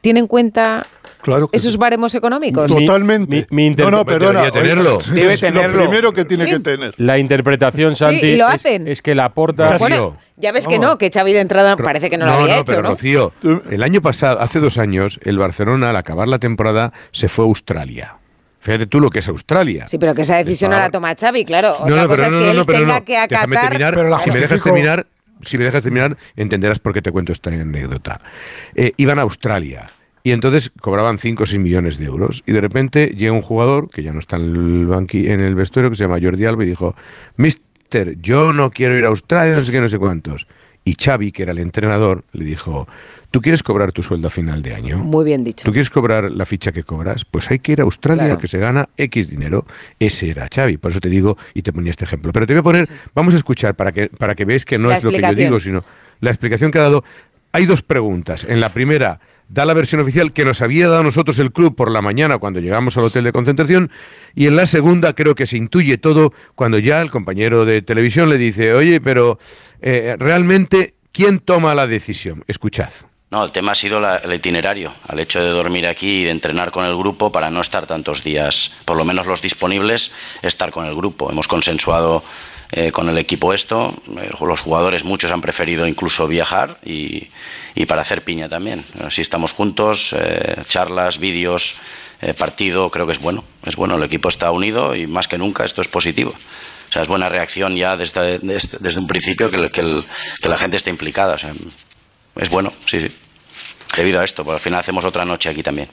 tiene en cuenta Claro esos baremos económicos. Totalmente. mi no, no, interpre- perdona. tenerlo. Debe es tenerlo. Lo primero que tiene Sí. que tener. La interpretación, Santi, y lo es- hacen. Es, que la porta... Bueno, ya ves que no, que Xavi de entrada parece que no, lo había hecho, pero ¿no? Rocío, el año pasado, hace dos años, el Barcelona al acabar la temporada se fue a Australia. Fíjate tú lo que es Australia. Sí, pero que esa decisión no la toma Xavi, claro. No, Otra no, cosa pero es no, que no, él no, pero tenga no. que Déjame acatar. terminar. Pero la si me dejas terminar, si me dejas terminar, entenderás por qué te cuento esta anécdota. Eh, iban a Australia y entonces cobraban 5 o 6 millones de euros y de repente llega un jugador que ya no está en el banqui, en el vestuario que se llama Jordi Alba y dijo, "Mister, yo no quiero ir a Australia, no sé qué, no sé cuántos." Y Xavi, que era el entrenador, le dijo, "¿Tú quieres cobrar tu sueldo a final de año?" Muy bien dicho. ¿Tú quieres cobrar la ficha que cobras? Pues hay que ir a Australia Claro. porque se gana X dinero. Ese era Xavi, por eso te digo y te ponía este ejemplo. Pero te voy a poner, vamos a escuchar para que, para que veáis que no La es lo que yo digo, sino la explicación que ha dado. Hay dos preguntas. En la primera, da la versión oficial que nos había dado nosotros el club por la mañana cuando llegamos al hotel de concentración. Y en la segunda, creo que se intuye todo cuando ya el compañero de televisión le dice, oye, pero eh, realmente, ¿quién toma la decisión? Escuchad. No, el tema ha sido la- el itinerario, al hecho de dormir aquí y de entrenar con el grupo para no estar tantos días, por lo menos los disponibles, estar con el grupo. Hemos consensuado eh, con el equipo esto, eh, los jugadores muchos han preferido incluso viajar y, para hacer piña también. Así estamos juntos, eh, charlas, vídeos, partido, creo que es bueno, es bueno, el equipo está unido y más que nunca esto es positivo. O sea, es buena reacción ya desde, desde, un principio que la gente esté implicada. O sea, es bueno, sí, sí. Debido a esto, porque al final hacemos otra noche aquí también.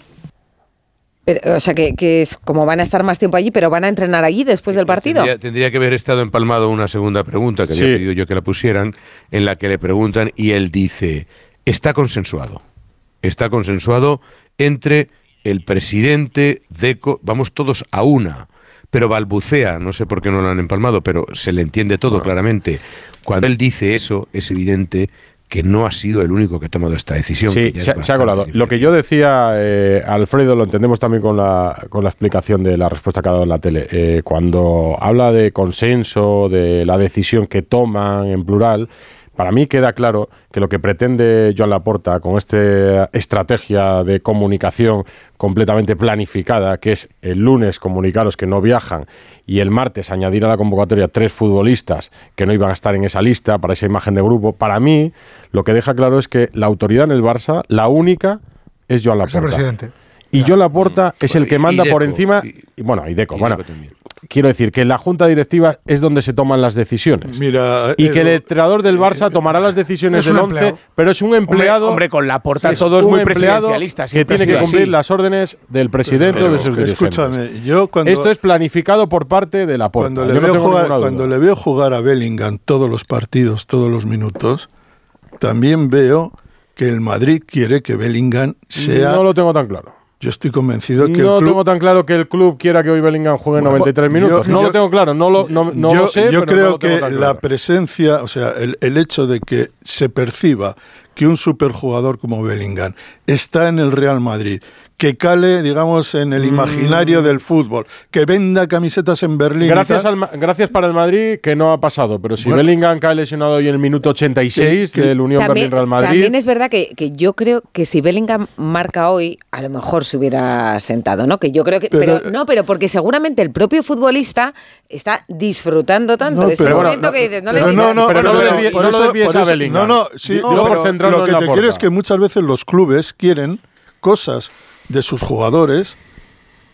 Pero, o sea, que, que es como van a estar más tiempo allí, pero van a entrenar allí después del partido. Tendría, tendría que haber estado empalmado una segunda pregunta que Sí. había pedido yo que la pusieran, en la que le preguntan y él dice, está consensuado, está consensuado entre el presidente, Deco, vamos todos a una, pero balbucea, no sé por qué no lo han empalmado, pero se le entiende todo claramente. Cuando él dice eso, es evidente que no ha sido el único que ha tomado esta decisión. Sí, se, ha colado. Lo que yo decía, eh, Alfredo, lo entendemos también con la, con la explicación de la respuesta que ha dado en la tele. Eh, cuando habla de consenso, de la decisión que toman en plural, para mí queda claro que lo que pretende Joan Laporta con esta estrategia de comunicación completamente planificada, que es el lunes comunicaros que no viajan y el martes añadir a la convocatoria tres futbolistas que no iban a estar en esa lista para esa imagen de grupo, para mí lo que deja claro es que la autoridad en el Barça, la única, es Joan Es el Laporta. presidente. Y Joan Laporta es el que manda por Deco, encima. Y, bueno, y Deco. bueno, quiero decir que la junta directiva es donde se toman las decisiones. Mira, y que el Edu, entrenador del Barça tomará las decisiones del 11, empleado. pero es un empleado. Hombre, con Laporta Sí, es todo es un muy empleado presidencialista, Que tiene que cumplir así. las órdenes del presidente o de sus dirigentes. escúchame, yo cuando, Esto es planificado por parte de Laporta. cuando, le, no veo jugar, cuando le veo jugar a Bellingham todos los partidos, todos los minutos, también veo que el Madrid quiere que Bellingham sea... No lo tengo tan claro. Yo estoy convencido que no el club... tengo tan claro que el club quiera que hoy Bellingham juegue Bueno, 93 yo- minutos. no yo- lo tengo claro, no lo, no, no yo, lo sé. yo pero no creo lo que la presencia, o sea, el, el hecho de que se perciba que un superjugador como Bellingham está en el Real Madrid, que cale, digamos, en Mm. el imaginario del fútbol, que venda camisetas en Berlín. Gracias, al Ma- gracias para el Madrid que no ha pasado, pero si Bueno. Bellingham cae lesionado hoy en el minuto 86 Que- que- del Unión También, Berlín Real Madrid. también es verdad que, que yo creo que si Bellingham marca hoy, a lo mejor se hubiera sentado, ¿no? Que yo creo que. Pero, Pero- no, pero porque seguramente el propio futbolista está disfrutando tanto No, ese pero- momento no, que dices, no le pero quites. no, no, Pero no lo no lo eso- a Bellingham. No, no, sí, Digo, lo, por que te quiero es que muchas veces los clubes quieren cosas de sus jugadores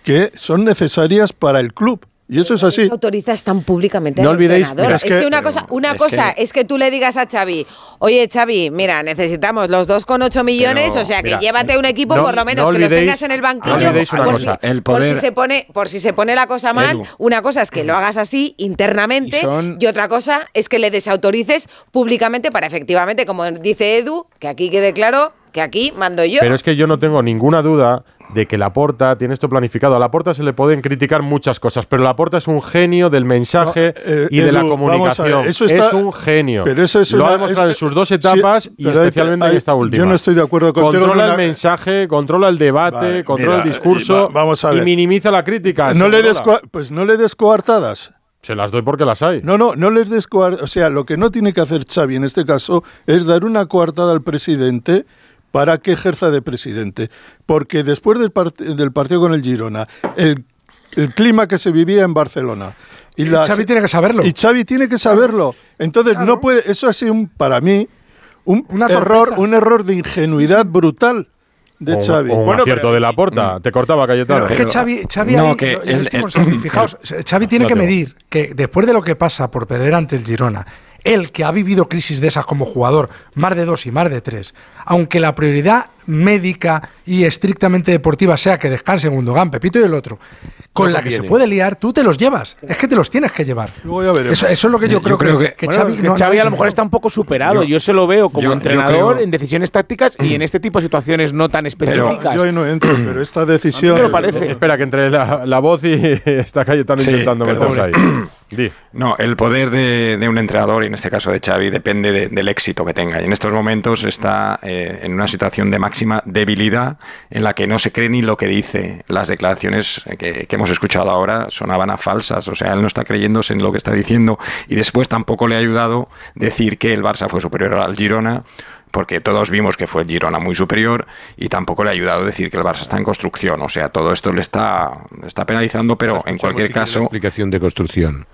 que son necesarias para el club. Y eso es así. autorizas tan públicamente No al olvidéis- mira, es, es que, que- una cosa, una es cosa que- es que tú le digas a Xavi, oye Xavi, mira, necesitamos los 2,8 millones, Pero, o sea que mira, llévate un equipo no- por lo menos no que los tengas en el banquillo. no olvidéis una por, cosa, si, el por si poder- se pone, por si se pone la cosa mal, Edu. una cosa es que lo hagas así internamente Y son- y otra cosa es que le desautorices públicamente para efectivamente, como dice Edu, que aquí quede claro que aquí mando yo. Pero es que yo no tengo ninguna duda de que Laporta tiene esto planificado. A Laporta se le pueden criticar muchas cosas, pero Laporta es un genio del mensaje eh, y de la ver, comunicación. eso está- es un genio. pero eso es Lo una- ha demostrado es- en sus dos sí, etapas y pero hay- especialmente hay- en esta última. yo no estoy de acuerdo en Controla una- el mensaje, controla el debate, Vale, controla mira, el discurso va- vamos a y ver. minimiza la crítica. No le Segurola. des cua- pues no le des coartadas. Se las doy porque las hay. No, no, no les des O sea, lo que no tiene que hacer Xavi en este caso es dar una coartada al presidente para que ejerza de presidente. Porque después del, part- del partido con el Girona, el, el clima que se vivía en Barcelona. Y Xavi tiene que saberlo. Y Xavi tiene que saberlo. Entonces, no puede. Eso ha sido un, para mí un error, un error de ingenuidad brutal de O- Xavi. o un acierto de Laporta. Te cortaba Cayetano. Es que Xavi, Xavi No, ahí- que el- el- fijaos, Xavi tiene No que medir que después de lo que pasa por perder ante el Girona, él que ha vivido crisis de esas como jugador, más de dos y más de tres, aunque la prioridad médica y estrictamente deportiva sea que descanse Gundogan, Pepito y el otro, con No la que se conviene. puede liar, tú te los llevas. Es que te los tienes que llevar. Eso, eso es lo que yo, Yo creo, creo que, que- que Bueno, Xavi, que no- Xavi no- a lo mejor está un poco superado. Yo, Yo- se lo veo como yo- yo entrenador creo- en decisiones tácticas y en este tipo de situaciones no tan específicas. Yo ahí no entro, pero esta decisión. lo parece. Espera, que entre la, la voz y está Cayetano Sí, intentando meterse ahí. Di. No, el poder de, de un entrenador, y en este caso de Xavi, depende de- del éxito que tenga. Y en estos momentos está eh, en una situación de máxima debilidad en la que no se cree ni lo que dice. Las declaraciones que, que hemos escuchado ahora sonaban a falsas. O sea, él no está creyéndose en lo que está diciendo. Y después tampoco le ha ayudado decir que el Barça fue superior al Girona porque todos vimos que fue el Girona muy superior y tampoco le ha ayudado decir que el Barça está en construcción. O sea, todo esto le está, le está penalizando, pero en cualquier caso... explicación de construcción.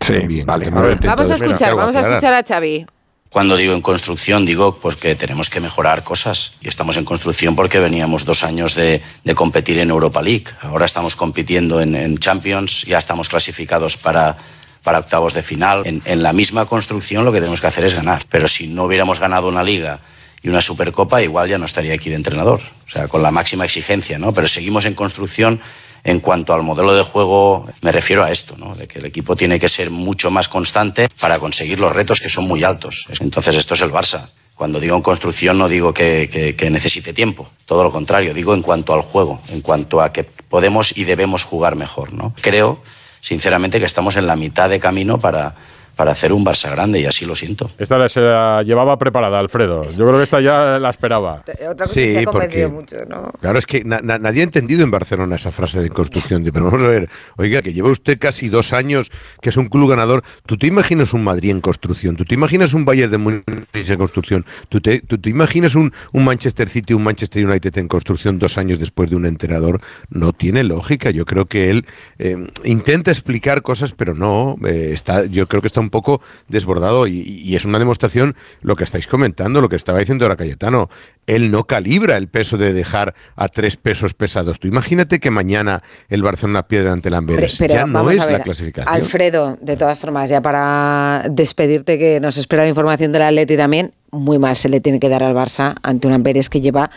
Sí, Bien, vale. lo intento Vamos a escuchar, vamos a escuchar a Xavi. Cuando digo en construcción, digo pues que tenemos que mejorar cosas. Y estamos en construcción porque veníamos dos años de, de competir en Europa League. Ahora estamos compitiendo en, en Champions, ya estamos clasificados para, para octavos de final. En, en la misma construcción lo que tenemos que hacer es ganar. Pero si no hubiéramos ganado una liga y una supercopa, igual ya no estaría aquí de entrenador. O sea, con la máxima exigencia, ¿no? Pero seguimos en construcción. En cuanto al modelo de juego, me refiero a esto, ¿no? de que el equipo tiene que ser mucho más constante para conseguir los retos que son muy altos. Entonces, esto es el Barça. Cuando digo en construcción no digo que, que- que necesite tiempo, todo lo contrario, digo en cuanto al juego, en cuanto a que podemos y debemos jugar mejor. ¿no? Creo, sinceramente, que estamos en la mitad de camino para, para hacer un Barça grande y así lo siento. Esta se la llevaba preparada, Alfredo. Yo creo que esta ya la esperaba. Otra cosa Sí, se ha porque- mucho, ¿no? Claro, es que na- na- nadie ha entendido en Barcelona esa frase de construcción. De, pero vamos a ver, oiga, que lleva usted casi dos años, que es un club ganador. ¿Tú te imaginas un Madrid en construcción? ¿Tú te imaginas un Bayern de Múnich en construcción? ¿Tú te, tú te imaginas un, un Manchester City, un Manchester United en construcción dos años después de un entrenador? No tiene lógica. Yo creo que él eh, intenta explicar cosas, pero no. eh, está, yo creo que está un poco desbordado y, y es una demostración lo que estáis comentando, lo que estaba diciendo ahora Cayetano. Él no calibra el peso de dejar a tres pesos pesados. Tú imagínate que mañana el Barcelona pierde ante el Amberes. Pero ya no es ver, la clasificación. Alfredo, de todas formas, ya para despedirte, que nos espera la información del Atleti también, muy mal se le tiene que dar al Barça ante un Amberes que lleva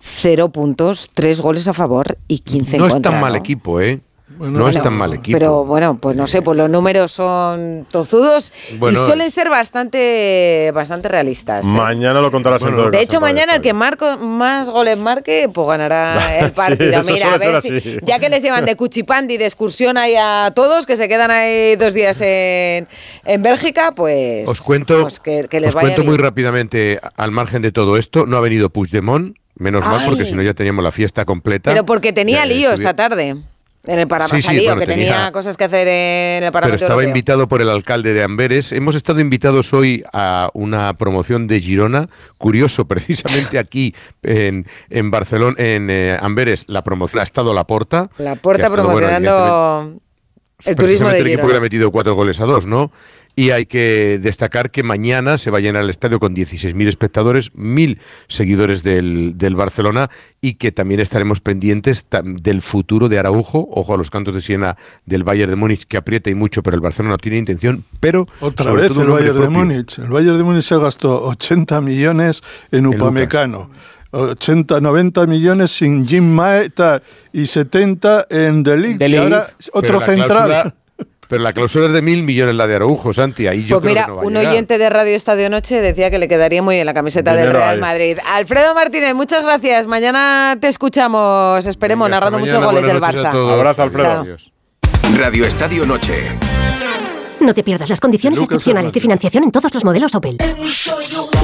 cero puntos, tres goles a favor y 15 en no es tan mal ¿no? equipo, ¿eh? No Bueno, es tan mal equipo. Pero bueno, pues no sé, pues los números son tozudos Bueno, y suelen ser bastante, bastante realistas. ¿eh? Mañana lo contarás en todo el De hecho, mañana el que marco más goles marque, pues ganará el partido. Mira, a ver si, ya que les llevan de cuchipandi de excursión ahí a todos, que se quedan ahí dos días en, en Bélgica, pues, Os cuento, pues que, que les os vaya cuento bien. muy rápidamente, al margen de todo esto, no ha venido Puigdemont, menos mal, porque si no ya teníamos la fiesta completa. Pero porque tenía Ya, lío esta tarde. En el Sí, Parlamento, sí, bueno, que tenía, tenía- cosas que hacer en el Pero Parlamento estaba Europeo. invitado por el alcalde de Amberes. Hemos estado invitados hoy a una promoción de Girona. Curioso, precisamente aquí en, en Barcelona, en eh, Amberes, la promoción ha estado la Porta. La puerta promocionando el turismo de precisamente el equipo que le Girona. ha metido cuatro goles a dos, ¿no? Y hay que destacar que mañana se va a llenar el estadio con 16.000 espectadores, 1.000 seguidores del, del Barcelona y que también estaremos pendientes del futuro de Araujo. Ojo a los cantos de Siena del Bayern de Múnich que aprieta y mucho, pero el Barcelona no tiene intención. Pero Otra vez el Bayern de. Múnich. El Bayern de Múnich se gastó 80 millones en Upamecano. 80, 90 millones sin Jim Mae y tal, y 70 en The Ligt. De Y ahora otro central. cláusula- Pero la cláusula es de mil millones la de Araujo, Santi. Ahí yo Pues creo mira, que no va a un oyente de Radio Estadio Noche decía que le quedaría muy bien la camiseta del Real hay. Madrid. Alfredo Martínez, muchas gracias. Mañana te escuchamos, esperemos, Venga, narrando muchos goles del Barça. Abrazo, Alfredo. Chao. Radio Estadio Noche. No te pierdas las condiciones Lucas excepcionales de financiación en todos los modelos Opel.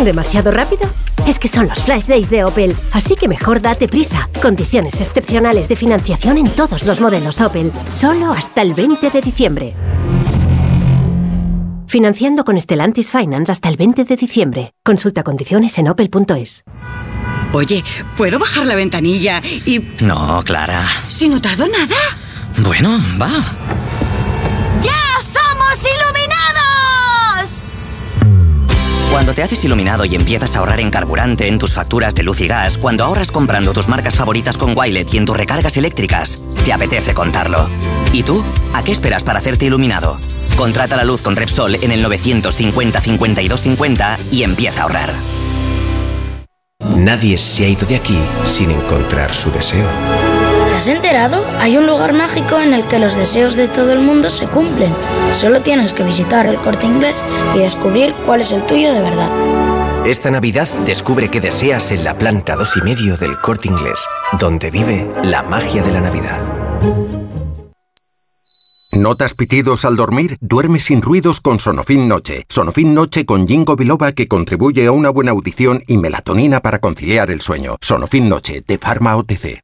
¿Demasiado rápido? Es que son los Flash Days de Opel, así que mejor date prisa. Condiciones excepcionales de financiación en todos los modelos Opel, solo hasta el 20 de diciembre. Financiando con Stellantis Finance hasta el 20 de diciembre. Consulta condiciones en opel.es. Oye, ¿puedo bajar la ventanilla y... No, Clara. si no tardo nada? Bueno, va. Cuando te haces iluminado y empiezas a ahorrar en carburante, en tus facturas de luz y gas, cuando ahorras comprando tus marcas favoritas con Wilet y en tus recargas eléctricas, te apetece contarlo. ¿Y tú? ¿A qué esperas para hacerte iluminado? Contrata la luz con Repsol en el 950 52 50 y empieza a ahorrar. Nadie se ha ido de aquí sin encontrar su deseo. ¿Te has enterado? Hay un lugar mágico en el que los deseos de todo el mundo se cumplen. Solo tienes que visitar el corte inglés y descubrir cuál es el tuyo de verdad. Esta Navidad descubre qué deseas en la planta dos y medio del Corte Inglés, donde vive la magia de la Navidad. ¿Notas pitidos al dormir? Duerme sin ruidos con Sonofin Noche. Sonofin Noche con Jingo Biloba que contribuye a una buena audición y melatonina para conciliar el sueño. Sonofin Noche de Pharma OTC.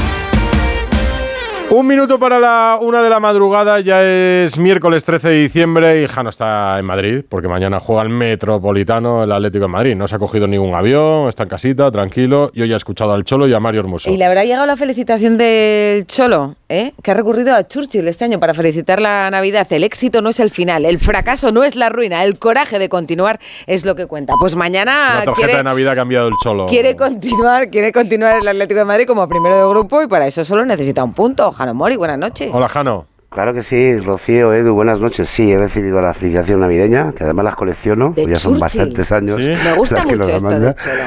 Un minuto para la una de la madrugada, ya es miércoles 13 de diciembre y Jano está en Madrid, porque mañana juega el Metropolitano, el Atlético de Madrid. No se ha cogido ningún avión, está en casita, tranquilo, y hoy ha escuchado al Cholo y a Mario Hermoso. Y le habrá llegado la felicitación del Cholo, ¿eh? que ha recurrido a Churchill este año para felicitar la Navidad. El éxito no es el final, el fracaso no es la ruina, el coraje de continuar es lo que cuenta. Pues mañana La tarjeta quiere, de Navidad ha cambiado el Cholo. quiere continuar, quiere continuar el Atlético de Madrid como primero de grupo y para eso solo necesita un punto. Jano Mori, buenas noches. Hola, Jano. Claro que sí, Rocío, Edu, buenas noches. Sí, he recibido la felicitación navideña, que además las colecciono, De ya son bastantes años. Me gusta mucho esto Cholo.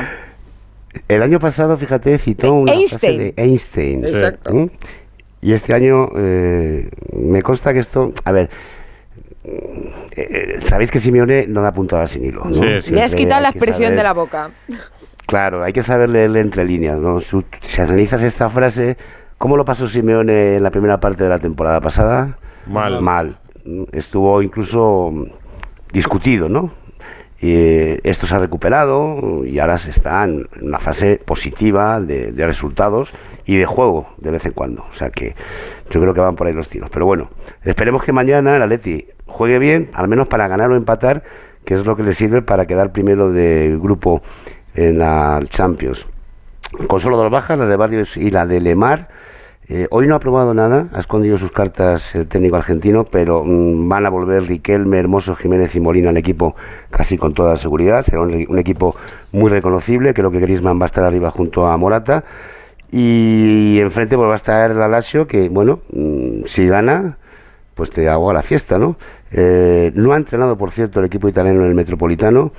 El año pasado, fíjate, citó una Einstein. frase de Einstein. Exacto. ¿Mm? Y este año eh, me consta que esto, a ver, eh, sabéis que Simeone no da puntada sin hilo. ¿no? Me has quitado la expresión saber- de la boca. Claro, hay que saber leerle entre líneas. si analizas esta frase, ¿cómo lo pasó Simeone en la primera parte de la temporada pasada? Mal. Mal. Estuvo incluso mm, discutido, ¿no? Eh, esto se ha recuperado y ahora se está en una fase positiva de, de resultados y de juego de vez en cuando. O sea que yo creo que van por ahí los tiros. Pero bueno, esperemos que mañana el Atleti juegue bien, al menos para ganar o empatar, que es lo que le sirve para quedar primero de grupo en la Champions. Con solo dos bajas, la de Barrios y la de Lemar. Eh, hoy no ha probado nada, ha escondido sus cartas el técnico argentino, pero mm, van a volver Riquelme, Hermoso, Jiménez y Molina al equipo casi con toda seguridad. Será un, equipo muy reconocible, creo que Griezmann va a estar arriba junto a Morata. Y enfrente pues, va a estar la Lazio, que bueno, mm, si gana, pues te hago a la fiesta, ¿no? Eh, no ha entrenado, por cierto, el equipo italiano en el Metropolitano.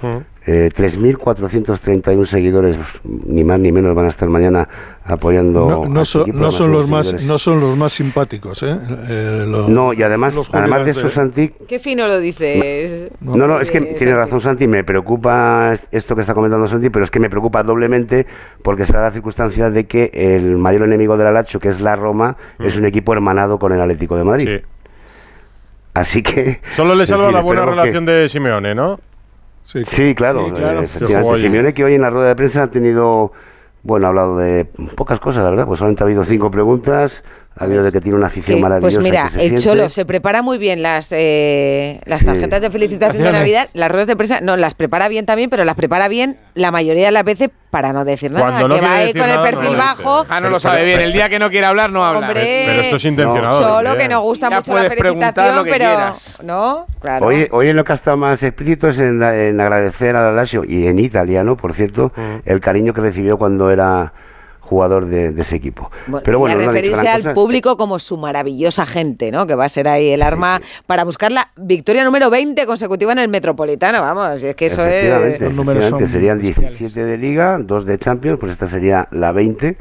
Eh, 3.431 seguidores, ni más ni menos, van a estar mañana apoyando. No, no a este no son los más, seguidores- no son los más simpáticos, ¿eh? Eh, No, y además, además de eso, Santi, Qué fino lo dices. no, no, es que tiene razón Santi, me preocupa es- esto que está comentando Santi, pero es que me preocupa doblemente porque se da la circunstancia de que el mayor enemigo del Alacho, que es la Roma, es un equipo hermanado con el Atlético de Madrid. Así que... Solo le salva decir, la buena que- relación de Simeone, ¿no? Sí, claro, Sí, claro. eh, efectivamente. Simeone que hoy en la rueda de prensa ha tenido, bueno, ha hablado de pocas cosas, la verdad, pues solamente ha habido cinco preguntas, ha habido de que tiene una afición Que, maravillosa. pues mira, el siente. Cholo se prepara muy bien las, eh, las Sí. tarjetas de felicitación de. Navidad, las ruedas de prensa, no, las prepara bien también, pero las prepara bien la mayoría de las veces para no decir nada, Cuando no que va ahí con el nada, no perfil bajo. Ah, no lo sabe bien. El día que no quiere hablar, no habla. Hombre. Pero esto es intencionado. Cholo, también. que nos gusta Ya mucho la felicitación, pero quieras. no, claro. Hoy, hoy en lo que ha estado más explícito es en, en agradecer al Lazio y en italiano, por cierto, el cariño que recibió cuando era jugador de, de ese equipo. Pero bueno, y a referirse al público como su maravillosa gente, ¿no? Que va a ser ahí el arma para buscar la victoria número 20 consecutiva en el Metropolitano, vamos, es que eso Efectivamente, es... efectivamente, serían 17 de Liga, 2 de Champions, pues esta sería la 20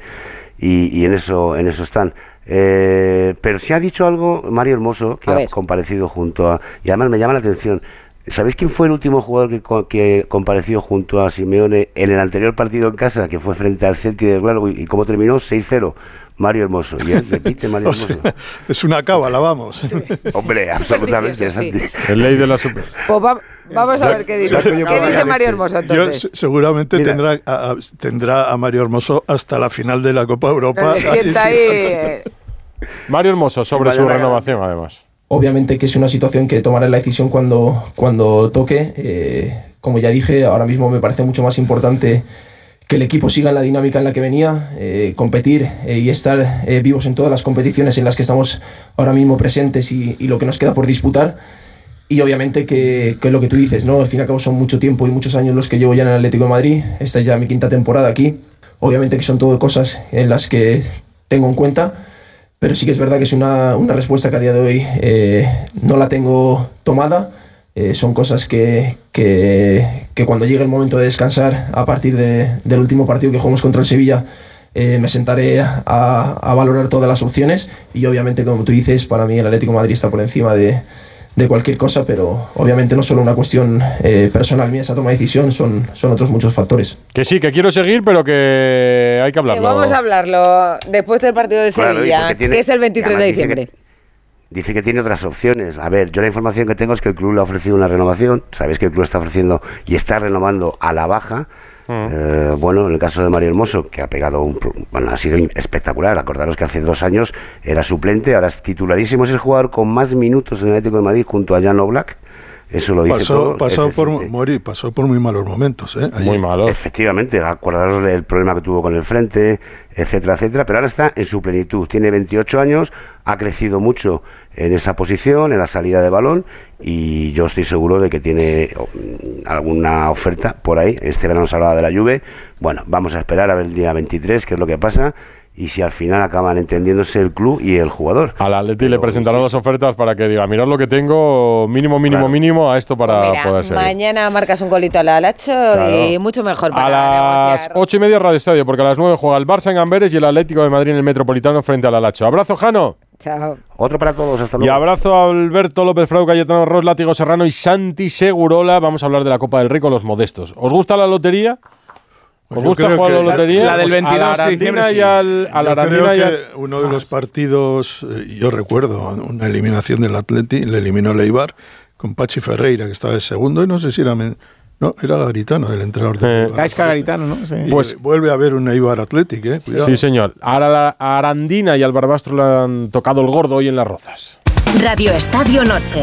y, y en eso en eso están. Eh, pero sí ha dicho algo Mario Hermoso, que A ha ver. comparecido junto a... Y además me llama la atención. ¿Sabéis quién fue el último jugador que, co- que compareció junto a Simeone en el anterior partido en casa, que fue frente al Celtic de Glasgow y, cómo terminó? 6-0. Mario Hermoso. Y él repite Mario O Hermoso. sea, es una cábala, vamos. Hombre, absolutamente. Sí. El ley de la super... Pues va- vamos a ver qué dice. ¿Qué dice Mario Hermoso entonces? se- seguramente Mira. tendrá a, a- tendrá a Mario Hermoso hasta la final de la Copa Europa. Se sienta ahí... eh, Mario Hermoso sobre Sí, su renovación, además. Obviamente que es una situación que tomaré la decisión cuando, cuando toque. Eh, como ya dije, ahora mismo me parece mucho más importante que el equipo siga en la dinámica en la que venía, eh, competir eh, y estar vivos en todas las competiciones en las que estamos ahora mismo presentes y, y lo que nos queda por disputar. Y obviamente que, que lo que tú dices, ¿no? Al fin y al cabo son mucho tiempo y muchos años los que llevo ya en el Atlético de Madrid. Esta es ya mi quinta temporada aquí. Obviamente que son todo cosas en las que tengo en cuenta, pero sí que es verdad que es una, una respuesta que a día de hoy eh, no la tengo tomada. Eh, son cosas que, que, cuando llegue el momento de descansar, a partir de- del último partido que jugamos contra el Sevilla, eh, me sentaré a, a valorar todas las opciones y obviamente, como tú dices, para mí el Atlético Madrid está por encima de, de cualquier cosa, pero obviamente no solo una cuestión eh, personal mía esa toma de decisión, son, son otros muchos factores. Que sí, que quiero seguir, pero que hay que que hablarlo. vamos a hablarlo después del partido de Claro, Sevilla, porque tiene- que es el 23 de además dice que- diciembre. Dice que tiene otras opciones. A ver, yo la información que tengo es que el club le ha ofrecido una renovación. Sabéis que el club está ofreciendo y está renovando a la baja Eh, bueno, en el caso de Mario Hermoso, que ha pegado un. Bueno, ha sido espectacular. Acordaros que hace dos años era suplente, ahora es titularísimo. Es el jugador con más minutos en el Atlético de Madrid junto a Jan Oblak. Eso lo dice Pasó, todo. pasó, Es por. Mori, pasó por muy malos momentos. ¿eh? Ayer. Efectivamente, acordaros del problema que tuvo con el frente, etcétera, etcétera, pero ahora está en su plenitud. Tiene 28 años, ha crecido mucho en esa posición, en la salida de balón, y yo estoy seguro de que tiene mm, alguna oferta por ahí. Este verano se hablaba de la Juve. Bueno, vamos a esperar a ver el día 23 qué es lo que pasa y si al final acaban entendiéndose el club y el jugador. Al Atleti le presentarán las ofertas para que diga, mirad lo que tengo, mínimo, mínimo, mínimo, a esto para Mira, poder ser. mañana marcas un golito al Alacho y mucho mejor A para las negociar. ocho y media Radio Estadio, porque a las nueve juega el Barça en Amberes y el Atlético de Madrid en el Metropolitano frente al Alacho. Abrazo, Jano. Chao. Otro para todos, hasta Y luego. abrazo a Alberto López Frau, Cayetano Ross, Látigo Serrano y Santi Segurola. Vamos a hablar de la Copa del Rey con los modestos. ¿Os gusta la lotería? ¿Os Yo gusta jugar a la lotería? La del Pues a 22 la de diciembre, Arandina y al, a la Yo Arandina creo y al- que uno de los partidos, eh, yo recuerdo una eliminación del Atleti, le eliminó el Eibar con Pachi Ferreira, que estaba de segundo, y no sé si era. men- No, era Garitano, el entrenador Eibar. Gaisca Garitano, ¿no? Sí. Y vuelve a haber un Eibar Athletic, ¿eh? Cuidado. Sí, señor. Ahora la a Arandina y al Barbastro le han tocado el gordo hoy en las rozas. Radio Estadio Noche.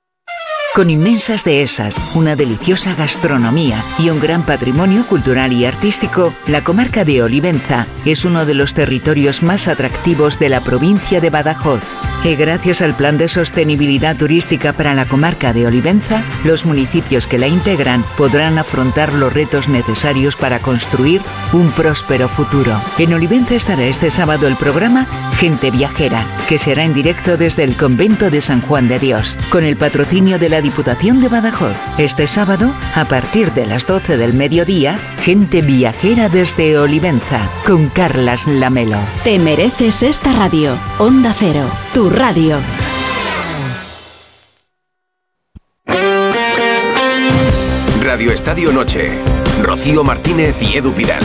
Con inmensas dehesas, una deliciosa gastronomía y un gran patrimonio cultural y artístico, la comarca de Olivenza es uno de los territorios más atractivos de la provincia de Badajoz. Y gracias al Plan de Sostenibilidad Turística para la comarca de Olivenza, los municipios que la integran podrán afrontar los retos necesarios para construir un próspero futuro. En Olivenza estará este sábado el programa Gente Viajera, que será en directo desde el convento de San Juan de Dios, con el patrocinio de la Diputación de Badajoz. Este sábado, a partir de las 12 del mediodía, Gente Viajera desde Olivenza, con Carlas Lamelo. Te mereces esta radio. Onda Cero, tu radio. Radio Estadio Noche. Rocío Martínez y Edu Pidal.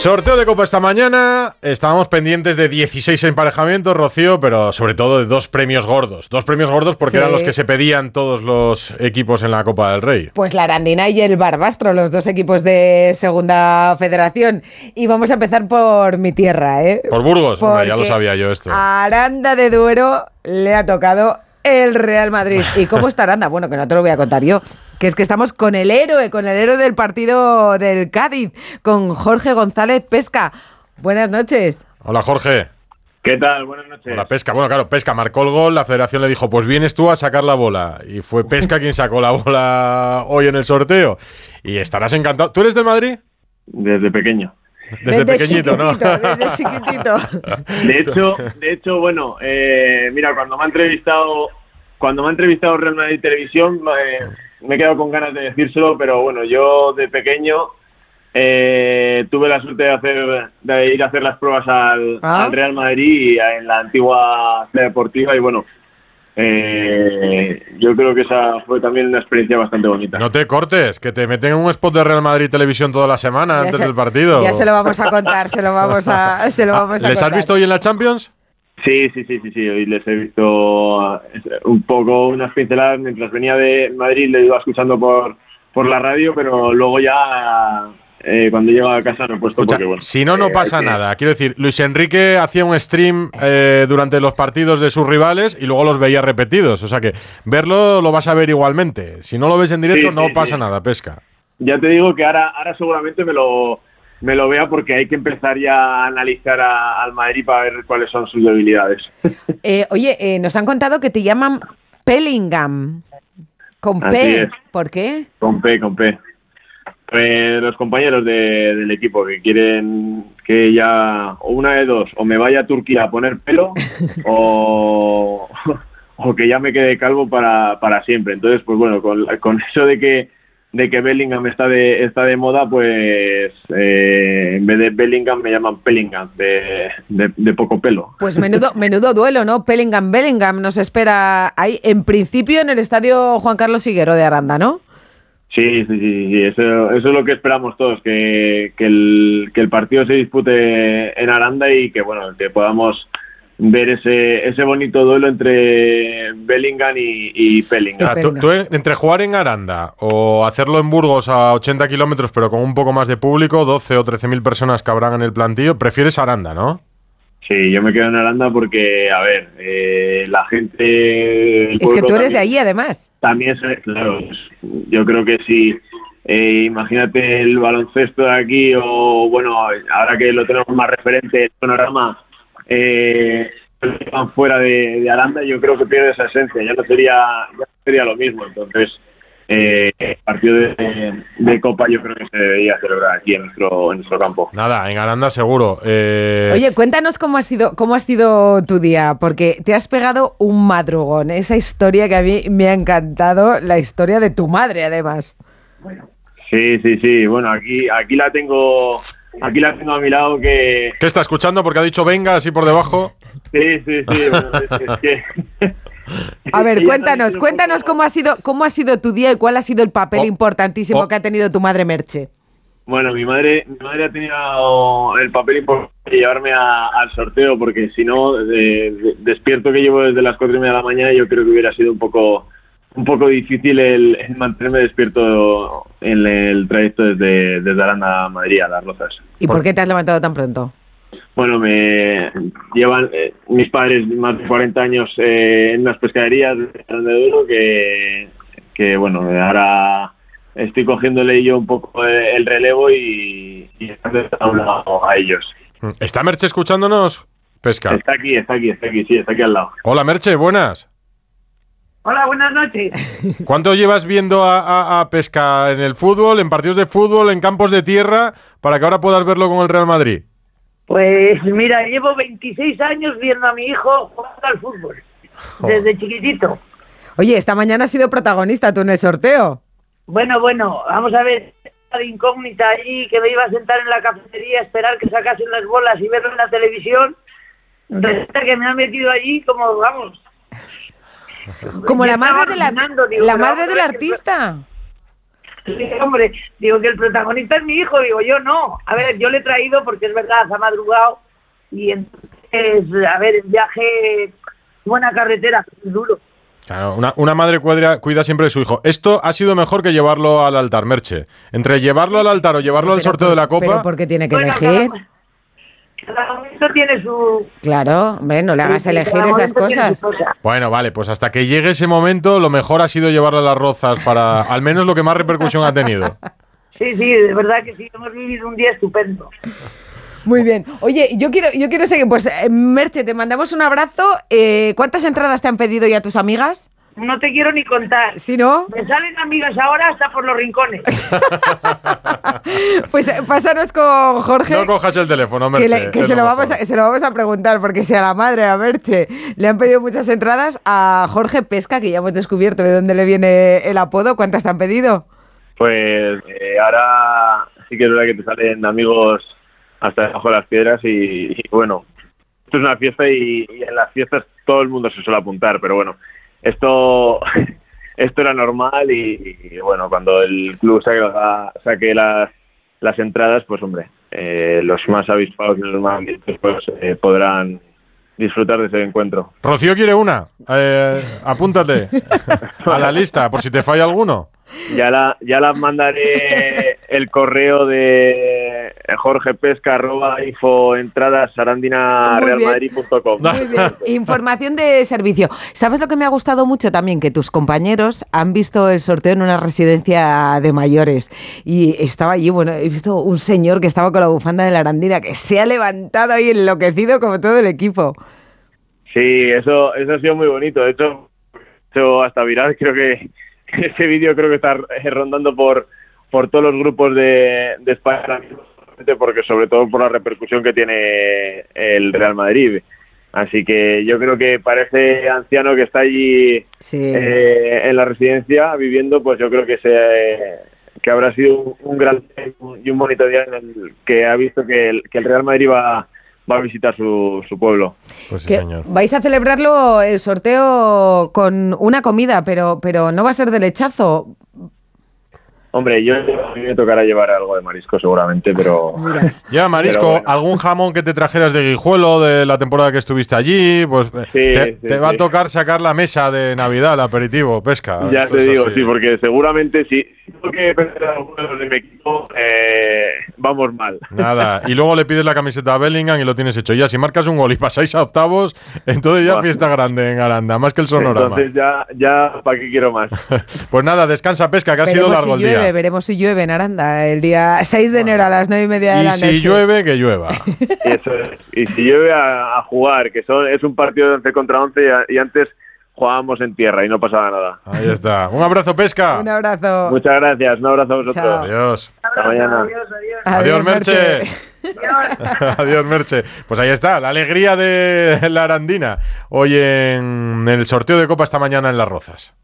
Sorteo de Copa esta mañana. Estábamos pendientes de 16 emparejamientos, Rocío, pero sobre todo de dos premios gordos. Dos premios gordos porque Sí. eran los que se pedían todos los equipos en la Copa del Rey. Pues la Arandina y el Barbastro, los dos equipos de Segunda Federación. Y vamos a empezar por mi tierra, ¿eh? Por Burgos, ya lo sabía yo esto. A Aranda de Duero le ha tocado el Real Madrid. ¿Y cómo está Aranda? Bueno, que no te lo voy a contar yo. Que es que estamos con el héroe, con el héroe del partido del Cádiz, con Jorge González Pesca. Buenas noches. Hola, Jorge. ¿Qué tal? Buenas noches. Hola, Pesca. Bueno, claro, Pesca marcó el gol, la federación le dijo, pues vienes tú a sacar la bola. Y fue Pesca quien sacó la bola hoy en el sorteo. Y estarás encantado. ¿Tú eres del Madrid? Desde pequeño. Desde, pequeñito, ¿no? Desde chiquitito. De hecho, de hecho, bueno, eh, mira, cuando me ha entrevistado, cuando me ha entrevistado Real Madrid Televisión, eh, me he quedado con ganas de decírselo, pero bueno, yo de pequeño eh, tuve la suerte de hacer, de ir a hacer las pruebas al, Ah. al Real Madrid y a- en la antigua sede deportiva y bueno, eh, yo creo que esa fue también una experiencia bastante bonita. No te cortes, que te meten en un spot de Real Madrid Televisión toda la semana Ya antes se- del partido. Ya se lo vamos a contar, se lo vamos a, se lo vamos a ¿Les has visto hoy en la Champions? Sí, sí, sí, sí, sí. Hoy les he visto eh, un poco unas pinceladas mientras venía de Madrid, le iba escuchando por, por la radio, pero luego ya eh, cuando llego a casa no he puesto Escucha, porque bueno. si no, no eh, pasa que- nada. Quiero decir, Luis Enrique hacía un stream eh, durante los partidos de sus rivales y luego los veía repetidos. O sea que verlo lo vas a ver igualmente. Si no lo ves en directo, Sí, no sí, pasa sí. nada, pesca. Ya te digo que ahora, ahora seguramente me lo me lo vea porque hay que empezar ya a analizar a- al Madrid para ver cuáles son sus debilidades. Eh, oye, eh, nos han contado que te llaman Pellingham. Con Así P. es. ¿Por qué? Con P, con P. Pues los compañeros de- del equipo que quieren que ya, o una de dos, o me vaya a Turquía a poner pelo, o, o que ya me quede calvo para, para siempre. Entonces, pues bueno, con, con eso de que de que Bellingham está de está de moda, pues eh, en vez de Bellingham me llaman Pellingham, de, de, de poco pelo. Pues menudo, menudo duelo, ¿no? Pellingham, Bellingham nos espera ahí, en principio en el estadio Juan Carlos Higuero de Aranda, ¿no? Sí, sí, sí, sí. Eso, eso es lo que esperamos todos, que, que, el, que el partido se dispute en Aranda y que, bueno, que podamos ver ese, ese bonito duelo entre Bellingham y, y. Ah, tú, tú, entre jugar en Aranda o hacerlo en Burgos a 80 kilómetros, pero con un poco más de público, 12 o 13 mil personas que habrán en el plantillo, prefieres Aranda, ¿no? Sí, yo me quedo en Aranda porque, a ver, eh, la gente... Es que tú eres de allí, además. También, claro, yo creo que sí. Eh, imagínate el baloncesto de aquí o, bueno, ahora que lo tenemos más referente, el panorama, eh, fuera de, de, Aranda, yo creo que pierde esa esencia, ya no sería, ya no sería lo mismo. Entonces, eh, el partido de, de, Copa yo creo que se debería celebrar aquí en nuestro, en nuestro campo. Nada, en Aranda seguro. Eh... Oye, cuéntanos cómo ha sido cómo ha sido tu día, porque te has pegado un madrugón, esa historia que a mí me ha encantado, la historia de tu madre además. Sí, sí, sí. Bueno, aquí, aquí la tengo Aquí la tengo a mi lado que... ¿Qué está escuchando? Porque ha dicho venga así por debajo. Sí, sí, sí. Bueno, es, es que... A ver, cuéntanos, cuéntanos cómo ha sido cómo ha sido tu día y cuál ha sido el papel Oh. importantísimo Oh. que ha tenido tu madre Merche. Bueno, mi madre, mi madre ha tenido el papel importante de llevarme a- al sorteo porque si no, de- de- despierto que llevo desde las cuatro y media de la mañana, yo creo que hubiera sido un poco un poco difícil el, el mantenerme despierto en el trayecto desde, desde Aranda a Madrid a Las Rozas. ¿Y por qué te has levantado tan pronto? Bueno, me llevan eh, mis padres más de 40 años eh, en unas pescaderías de Aranda de Duero que, que, bueno, ahora estoy cogiéndole yo un poco el relevo y, y estando a un lado a ellos. ¿Está Merche escuchándonos? Pesca. Está aquí, está aquí, está aquí, sí, está aquí al lado. Hola Merche, buenas. Hola, buenas noches. ¿Cuánto llevas viendo a, a- a Pesca en el fútbol, en partidos de fútbol, en campos de tierra, para que ahora puedas verlo con el Real Madrid? Pues mira, llevo 26 años viendo a mi hijo jugando al fútbol. Desde chiquitito. Oye, esta mañana has sido protagonista tú en el sorteo. Bueno, bueno, vamos a ver. De incógnita allí, que me iba a sentar en la cafetería a esperar que sacasen las bolas y verlo en la televisión. Resulta que me han metido allí como, vamos. Como la madre, de la, digo, la del el artista. Sí, hombre, digo que el protagonista es mi hijo, digo yo no. A ver, yo le he traído porque es verdad, se ha madrugado y entonces, a ver, en viaje, buena carretera, duro. Claro, una, una madre cuida, cuida siempre de su hijo. Esto ha sido mejor que llevarlo al altar, Merche. Entre llevarlo al altar o llevarlo al sorteo de la Pero Copa. porque tiene que Bueno, elegir. Cada momento tiene su... Claro, hombre, no le hagas sí, elegir esas cosas. cosa. Bueno, vale, pues hasta que llegue ese momento, lo mejor ha sido llevarlo a las rozas para al menos lo que más repercusión ha tenido. Sí, sí, de verdad que sí, hemos vivido un día estupendo. Muy bien. Oye, yo quiero, yo quiero seguir. Pues, eh, Merche, te mandamos un abrazo. Eh, ¿Cuántas entradas te han pedido ya tus amigas? No te quiero ni contar. ¿Sí, no? Me salen amigas ahora hasta por los rincones. Pues eh, pásanos con Jorge. No cojas el teléfono, que, Merche. le- que es se, lo vamos a, se lo vamos a preguntar, porque si a la madre, a Merche, le han pedido muchas entradas, a Jorge Pesca, que ya hemos descubierto de dónde le viene el apodo, ¿cuántas te han pedido? Pues eh, ahora sí que es verdad que te salen amigos hasta debajo de las piedras y, y bueno, esto es una fiesta y, y en las fiestas todo el mundo se suele apuntar, pero bueno, esto esto era normal y, y, bueno, cuando el club saque, la- saque las, las entradas, pues hombre, eh, los más avispados y los más pues eh, podrán disfrutar de ese encuentro. Rocío quiere una. Eh, apúntate a la lista, por si te falla alguno. Ya la, ya la mandaré el correo de Jorge Pesca arroba info entradas. Muy bien. Información de servicio. ¿Sabes lo que me ha gustado mucho también? Que tus compañeros han visto el sorteo en una residencia de mayores. Y estaba allí, bueno, he visto un señor que estaba con la bufanda de la arandina que se ha levantado ahí enloquecido como todo el equipo. Sí, eso, eso ha sido muy bonito. De hecho, hasta viral. Creo que ese vídeo creo que está rondando por, por todos los grupos de, de España, porque sobre todo por la repercusión que tiene el Real Madrid. Así que yo creo que para ese anciano que está allí eh, en la residencia viviendo, pues yo creo que se que habrá sido un, gran y un bonito día en el que ha visto que el, que el Real Madrid va, va a visitar su, su pueblo. Pues Que vais a celebrarlo el sorteo con una comida, pero, pero no va a ser de lechazo. Hombre, yo a mí me tocará llevar algo de marisco seguramente, pero... Ya, Marisco, Pero bueno. algún jamón que te trajeras de Guijuelo de la temporada que estuviste allí, pues eh, te, sí, te va a tocar sacar la mesa de Navidad, el aperitivo, pesca. Ya te digo, así. sí, porque seguramente si tengo que perder a alguno de los de mi equipo, eh, vamos mal. Nada, y luego le pides la camiseta a Bellingham y lo tienes hecho. Ya, si marcas un gol y pasáis a octavos, entonces ya fiesta grande en Aranda, más que el sonorama. Entonces ya, ya ¿para qué quiero más? Pues nada, descansa, pesca, que ha sido veremos largo si el llueve, veremos si llueve en Aranda el día 6 de enero a las 9 y media de Y la si noche. llueve, que llueva. Eso es. Y si llueve a, a jugar, que son, es un partido de 11 contra 11 y, a- y antes jugábamos en tierra y no pasaba nada. Ahí está. Un abrazo, pesca. Un abrazo. Muchas gracias, un abrazo a vosotros. Chao. Adiós. Hasta mañana. Adiós, Merche. Adiós, Merche. Pues ahí está, la alegría de la Arandina. Hoy en el sorteo de Copa esta mañana en Las Rozas.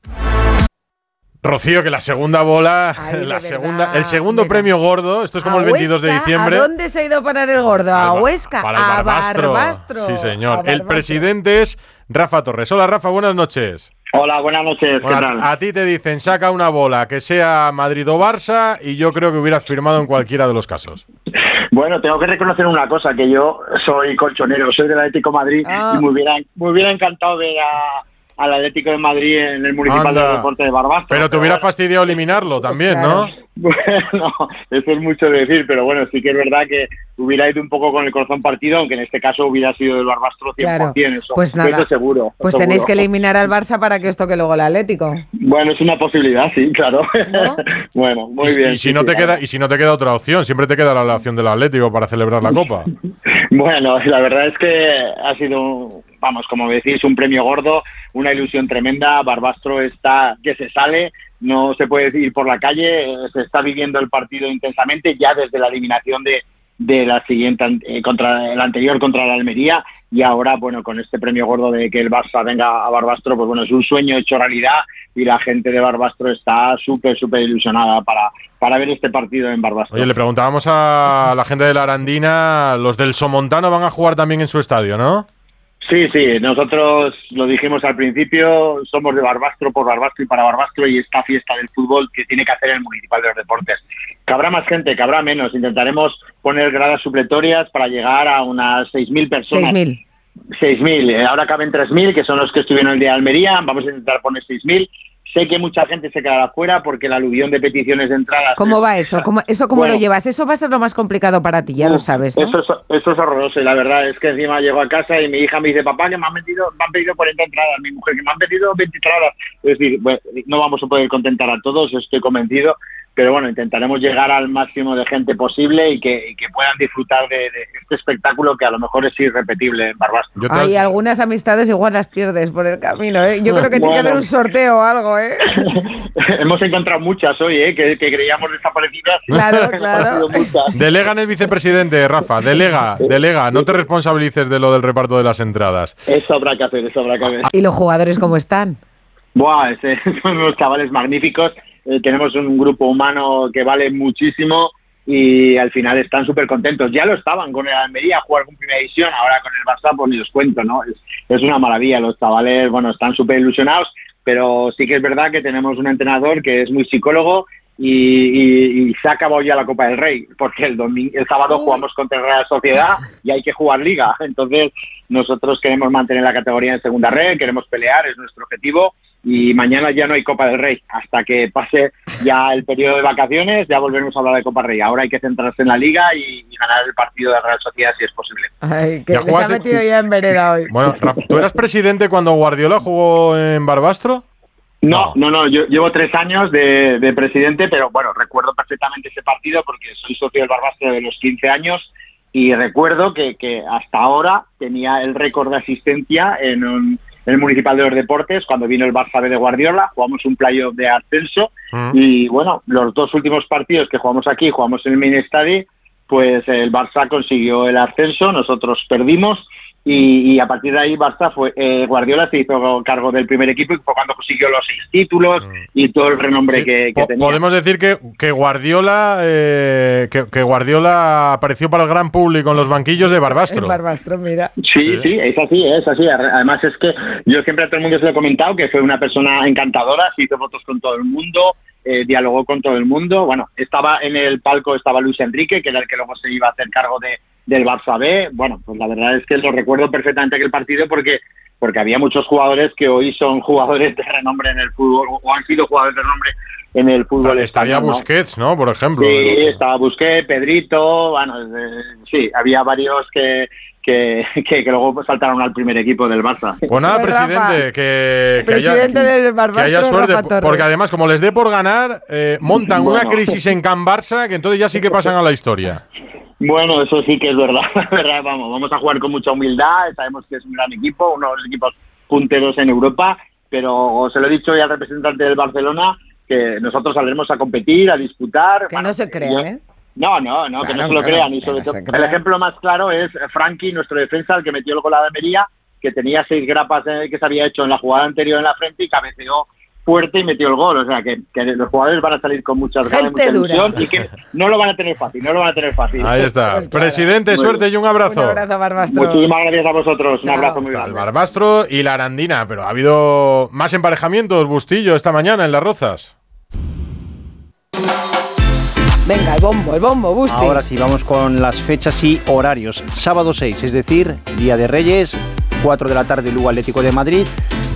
Rocío, que la segunda bola, Ay, la segunda, el segundo premio gordo, esto es como ¿A el 22 de diciembre. ¿A dónde se ha ido a parar el gordo? ¿A Huesca? Para el a Barbastro. Barbastro. Sí, señor. El presidente es Rafa Torres. Hola, Rafa, buenas noches. Hola, buenas noches. Bueno, ¿Qué a- tal? a, ti te dicen, saca una bola que sea Madrid o Barça y yo creo que hubieras firmado en cualquiera de los casos. Bueno, tengo que reconocer una cosa, que yo soy colchonero, soy del Atlético de Madrid Ah. y me hubiera, me hubiera encantado ver a- al Atlético de Madrid en el Municipal Anda. de Deporte de Barbastro. Pero te hubiera fastidiado eliminarlo también, ¿no? Bueno, eso es mucho decir, pero bueno, sí que es verdad que hubiera ido un poco con el corazón partido, aunque en este caso hubiera sido del Barbastro 100%, Claro. eso, Pues nada. eso seguro. Pues seguro. tenéis que eliminar al Barça para que os toque luego el Atlético. Bueno, es una posibilidad, sí, claro. bueno, muy y, bien. y si sí, no te queda y si no te queda otra opción, siempre te queda la opción del Atlético para celebrar la Copa. Bueno, la verdad es que ha sido, vamos, como decís, un premio gordo, una ilusión tremenda. Barbastro está que se sale, no se puede ir por la calle, eh, se está viviendo el partido intensamente ya desde la eliminación de, de la siguiente eh, contra el anterior contra la Almería y ahora, bueno, con este premio gordo de que el Barça venga a Barbastro, pues bueno, es un sueño hecho realidad y la gente de Barbastro está súper, súper ilusionada para, para ver este partido en Barbastro. Oye, le preguntábamos a la gente de la Arandina, los del Somontano van a jugar también en su estadio, ¿no? Sí, sí, nosotros lo dijimos al principio, somos de Barbastro por Barbastro y para Barbastro y esta fiesta del fútbol que tiene que hacer el Municipal de los Deportes. Que habrá más gente, que habrá menos. Intentaremos poner gradas supletorias para llegar a unas 6.000 personas. 6.000. 6.000, eh, ahora caben 3.000, que son los que estuvieron el día de Almería, vamos a intentar poner 6.000. Sé que mucha gente se quedará fuera porque la aluvión de peticiones de entradas... ¿Cómo va eso? ¿Cómo, ¿Eso cómo Bueno. lo llevas? Eso va a ser lo más complicado para ti, ya lo sabes, ¿no? Eso es, eso es horroroso y la verdad es que encima llego a casa y mi hija me dice, papá, que me han metido, me han pedido 40 entradas, mi mujer, que me han pedido 20 entradas. Es decir, bueno, no vamos a poder contentar a todos, estoy convencido, pero bueno, intentaremos llegar al máximo de gente posible y que, y que puedan disfrutar de, de este espectáculo que a lo mejor es irrepetible en Barbastro. Hay algunas amistades igual las pierdes por el camino, ¿eh? Yo creo que tiene que haber un sorteo o algo, ¿eh? Hemos encontrado muchas hoy, ¿eh? que, que creíamos desaparecidas. Claro, muchas. Delega en el vicepresidente, Rafa, delega, delega, no te responsabilices de lo del reparto de las entradas. Eso habrá que hacer, eso habrá que hacer. ¿Y los jugadores cómo están? Buah, ese- son unos chavales magníficos. Eh, tenemos un grupo humano que vale muchísimo y al final están súper contentos. Ya lo estaban con el Almería a jugar con primera división, ahora con el Barça, pues ni os cuento, ¿no? Es, es una maravilla. Los chavales, bueno, están súper ilusionados, pero sí que es verdad que tenemos un entrenador que es muy psicólogo y, y- y se ha acabado ya la Copa del Rey, porque el domingo, el sábado jugamos contra el Real Sociedad y hay que jugar Liga. Entonces, nosotros queremos mantener la categoría en segunda red, queremos pelear, es nuestro objetivo y mañana ya no hay Copa del Rey. Hasta que pase ya el periodo de vacaciones, ya volveremos a hablar de Copa Rey. Ahora hay que centrarse en la Liga y, y ganar el partido de Real Sociedad si es posible. Ay, que ¿Ya les ha jugaste? metido ya en vereda hoy. Bueno, ¿tú eras presidente cuando Guardiola jugó en Barbastro? No, no, no, yo llevo tres años de, de presidente, pero bueno, recuerdo perfectamente ese partido porque soy socio del Barbastro de los 15 años y recuerdo que, que hasta ahora tenía el récord de asistencia en, un- el Municipal de los Deportes cuando vino el Barça B de Guardiola, jugamos un playoff de ascenso y bueno, los dos últimos partidos que jugamos aquí, jugamos en el Mini Stadi, pues el Barça consiguió el ascenso, nosotros perdimos y, y a partir de ahí Barça fue eh, Guardiola se hizo cargo del primer equipo y fue cuando consiguió los seis títulos y todo el renombre que, tenía. Podemos decir que, que Guardiola eh, que, que Guardiola apareció para el gran público en los banquillos de Barbastro. Barbastro, mira. Sí, sí, es así, es así. Además es que yo siempre a todo el mundo se lo he comentado que fue una persona encantadora, se hizo fotos con todo el mundo, eh, dialogó con todo el mundo. Bueno, estaba en el palco, estaba Luis Enrique, que era el que luego se iba a hacer cargo de, del Barça B. Bueno, pues la verdad es que lo recuerdo perfectamente aquel partido porque porque había muchos jugadores que hoy son jugadores de renombre en el fútbol o han sido jugadores de renombre en el fútbol Estaría. Busquets, ¿no? Por ejemplo. Sí, estaba Busquets, Pedrito, bueno, eh, sí, había varios que, que, que, que luego saltaron al primer equipo del Barça. Pues nada, presidente, que, que haya, Presidente del que haya suerte, porque además, como les dé por ganar, eh, montan una crisis en Can Barça que entonces ya sí que pasan a la historia. Bueno, eso sí que es verdad, vamos, vamos a jugar con mucha humildad, sabemos que es un gran equipo, uno de los equipos punteros en Europa, pero se lo he dicho ya al representante del Barcelona que nosotros saldremos a competir, a disputar. Que no se crean, ¿eh? No, no, no, que no se lo claro, crean. Y sobre no todo, el ejemplo más claro es Frankie, nuestro defensa, el que metió el gol a la Almería, que tenía seis grapas eh, que se había hecho en la jugada anterior en la frente y cabeceó fuerte y metió el gol. O sea, que, que los jugadores van a salir con muchas ganas, mucha ilusión y que no lo van a tener fácil, no lo van a tener fácil. Ahí está. Presidente, Muy suerte y un abrazo. Un abrazo, Barbastro. Muchísimas gracias a vosotros. Un abrazo muy El grande. Barbastro y la Arandina, pero ha habido más emparejamientos, Bustillo, esta mañana en Las Rozas. Venga, el bombo, el bombo, Busti. Ahora sí, vamos con las fechas y horarios. Sábado 6, es decir, Día de Reyes, 4 de la tarde Lugo Atlético de Madrid,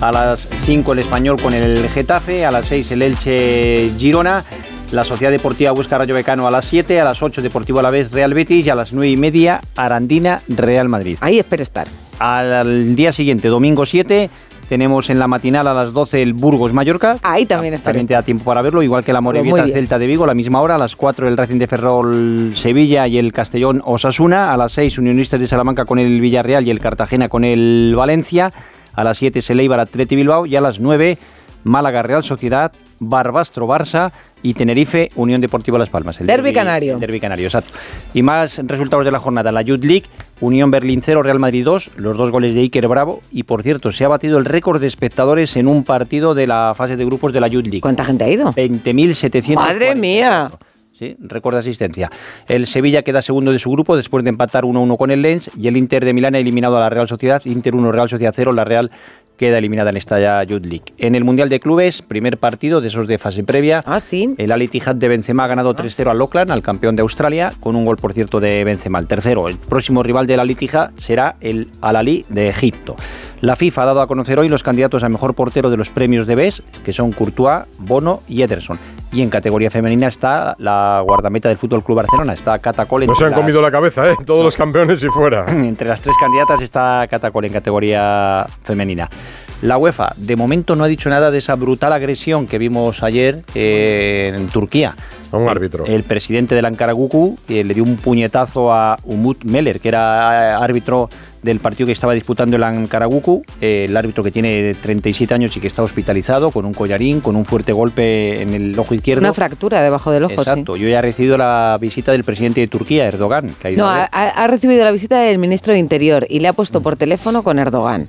a las 5 el Español con el Getafe, a las 6 el Elche Girona, la Sociedad Deportiva Huesca Rayo Becano a las 7, a las 8 Deportivo Alavés Real Betis. Y a las 9 y media Arandina Real Madrid. Ahí espero estar. Al día siguiente, domingo 7, tenemos en la matinal a las 12 el Burgos Mallorca. Ahí también espero También te da tiempo para verlo, igual que la muy Morevieta. Celta de Vigo a la misma hora, a las 4 el Racing de Ferrol Sevilla y el Castellón Osasuna, a las 6 Unionistas de Salamanca con el Villarreal y el Cartagena con el Valencia, a las 7 Seleibar Atleti Bilbao y a las 9 Málaga Real Sociedad, Barbastro Barça y Tenerife Unión Deportiva Las Palmas. El Derbi canario. el Derbi canario, exacto. Y más resultados de la jornada, la Youth League, Unión Berlín 0, Real Madrid 2, los dos goles de Iker Bravo y por cierto, se ha batido el récord de espectadores en un partido de la fase de grupos de la Youth League. ¿Cuánta gente ha ido? 20.700. Madre mía. Sí, récord de asistencia. El Sevilla queda segundo de su grupo después de empatar 1-1 con el Lens y el Inter de Milán ha eliminado a la Real Sociedad. Inter 1, Real Sociedad 0. La Real queda eliminada en esta Youth League. En el Mundial de Clubes, primer partido de esos de fase previa. Ah, sí. El Al Ittihad de Benzema ha ganado 3-0 al Auckland, al campeón de Australia, con un gol, por cierto, de Benzema. El tercero, el próximo rival del Al Ittihad será el Al Ali de Egipto. La FIFA ha dado a conocer hoy los candidatos a mejor portero de los premios de BES, que son Courtois, Bono y Ederson. Y en categoría femenina está la guardameta del Fútbol Club Barcelona, está Cata Cole. No se han comido la cabeza, ¿eh? Todos los campeones y fuera. entre las tres candidatas está Catacol en categoría femenina. La UEFA, de momento, no ha dicho nada de esa brutal agresión que vimos ayer eh, en Turquía. A un árbitro. El presidente del Ankara Gucu eh, le dio un puñetazo a Umut Meler, que era eh, árbitro del partido que estaba disputando el Ankara Gucu, eh, el árbitro que tiene 37 años y que está hospitalizado con un collarín, con un fuerte golpe en el ojo izquierdo. Una fractura debajo del ojo, Exacto, yo ya he recibido la visita del presidente de Turquía, Erdogan, que ha sí. ido No, ha, ha recibido la visita del ministro de Interior y le ha puesto por teléfono con Erdogan.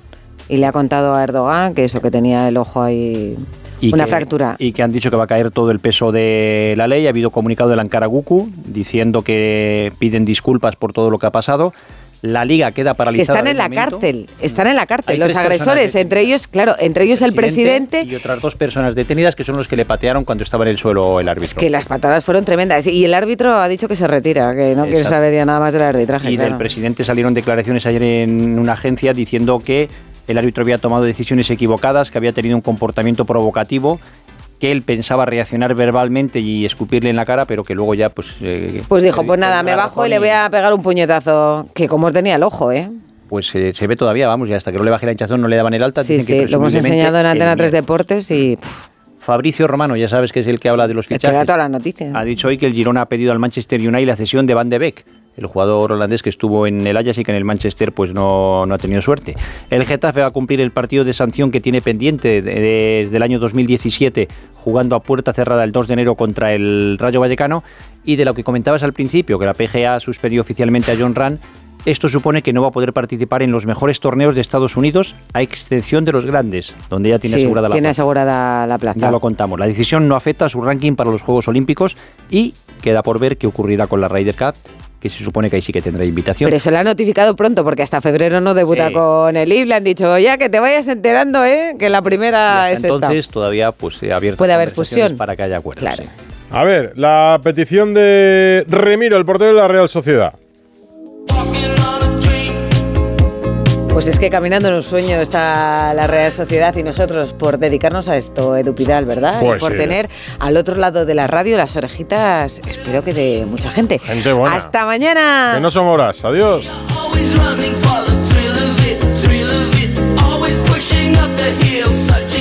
Y le ha contado a Erdogan que eso, que tenía el ojo ahí. Y una que- fractura. Y que han dicho que va a caer todo el peso de la ley. Ha habido comunicado del Ankara Gucu diciendo que piden disculpas por todo lo que ha pasado. La liga queda Que paralizada. están en la momento. cárcel, están en la cárcel. Hay Los agresores, entre ellos, claro, entre ellos el presidente, Y otras dos personas detenidas que son los que le patearon cuando estaba en el suelo el árbitro. que las patadas fueron tremendas. Y el árbitro ha dicho que se retira, que no quiere saber ya nada más del arbitraje. Y claro. del presidente salieron declaraciones ayer en una agencia diciendo que el árbitro había tomado decisiones equivocadas, que había tenido un comportamiento provocativo, que él pensaba reaccionar verbalmente y escupirle en la cara, pero que luego ya pues... eh, Pues dijo, pues nada, me bajo y le voy a pegar un puñetazo, que como tenía el ojo, ¿eh? Pues eh, se ve todavía, vamos, y hasta que no le baje la hinchazón no le daban el alta. Sí, dicen que sí, lo hemos enseñado en Antena 3 miércoles. Deportes y pff, Fabricio Romano, ya sabes que es el que habla de los que fichajes. todas las noticias. Ha dicho hoy que el Girona ha pedido al Manchester United la cesión de Van de Beek, el jugador holandés que estuvo en el Ajax y que en el Manchester pues no, no ha tenido suerte. El Getafe va a cumplir el partido de sanción que tiene pendiente de- desde el año 2017, jugando a puerta cerrada el 2 de enero contra el Rayo Vallecano. Y de lo que comentabas al principio, que la PGA suspendió oficialmente a John Rand, Esto supone que no va a poder participar en los mejores torneos de Estados Unidos, a excepción de los grandes, donde ya tiene Sí, asegurada la tiene plaza. asegurada la plaza. Ya lo contamos. La decisión no afecta a su ranking para los Juegos Olímpicos y queda por ver qué ocurrirá con la Ryder Cup, que se supone que ahí sí que tendrá invitación. Pero se lo ha notificado pronto porque hasta febrero no debuta Sí. con el IB. Le han dicho, ya que te vayas enterando, ¿eh? que la primera es esta. entonces todavía pues se ha abierto Puede haber fusión. para que haya acuerdos. Claro. sí. A ver, la petición de Remiro, el portero de la Real Sociedad. Pues es que caminando en un sueño está la Real Sociedad y nosotros por dedicarnos a esto, Edu Pidal, ¿verdad? Pues y por sí. tener al otro lado de la radio las orejitas, espero que de mucha gente. Gente buena. Hasta mañana. Que no son horas. Adiós. Always running for the thrill of it, thrill of it. Always pushing up the hill, such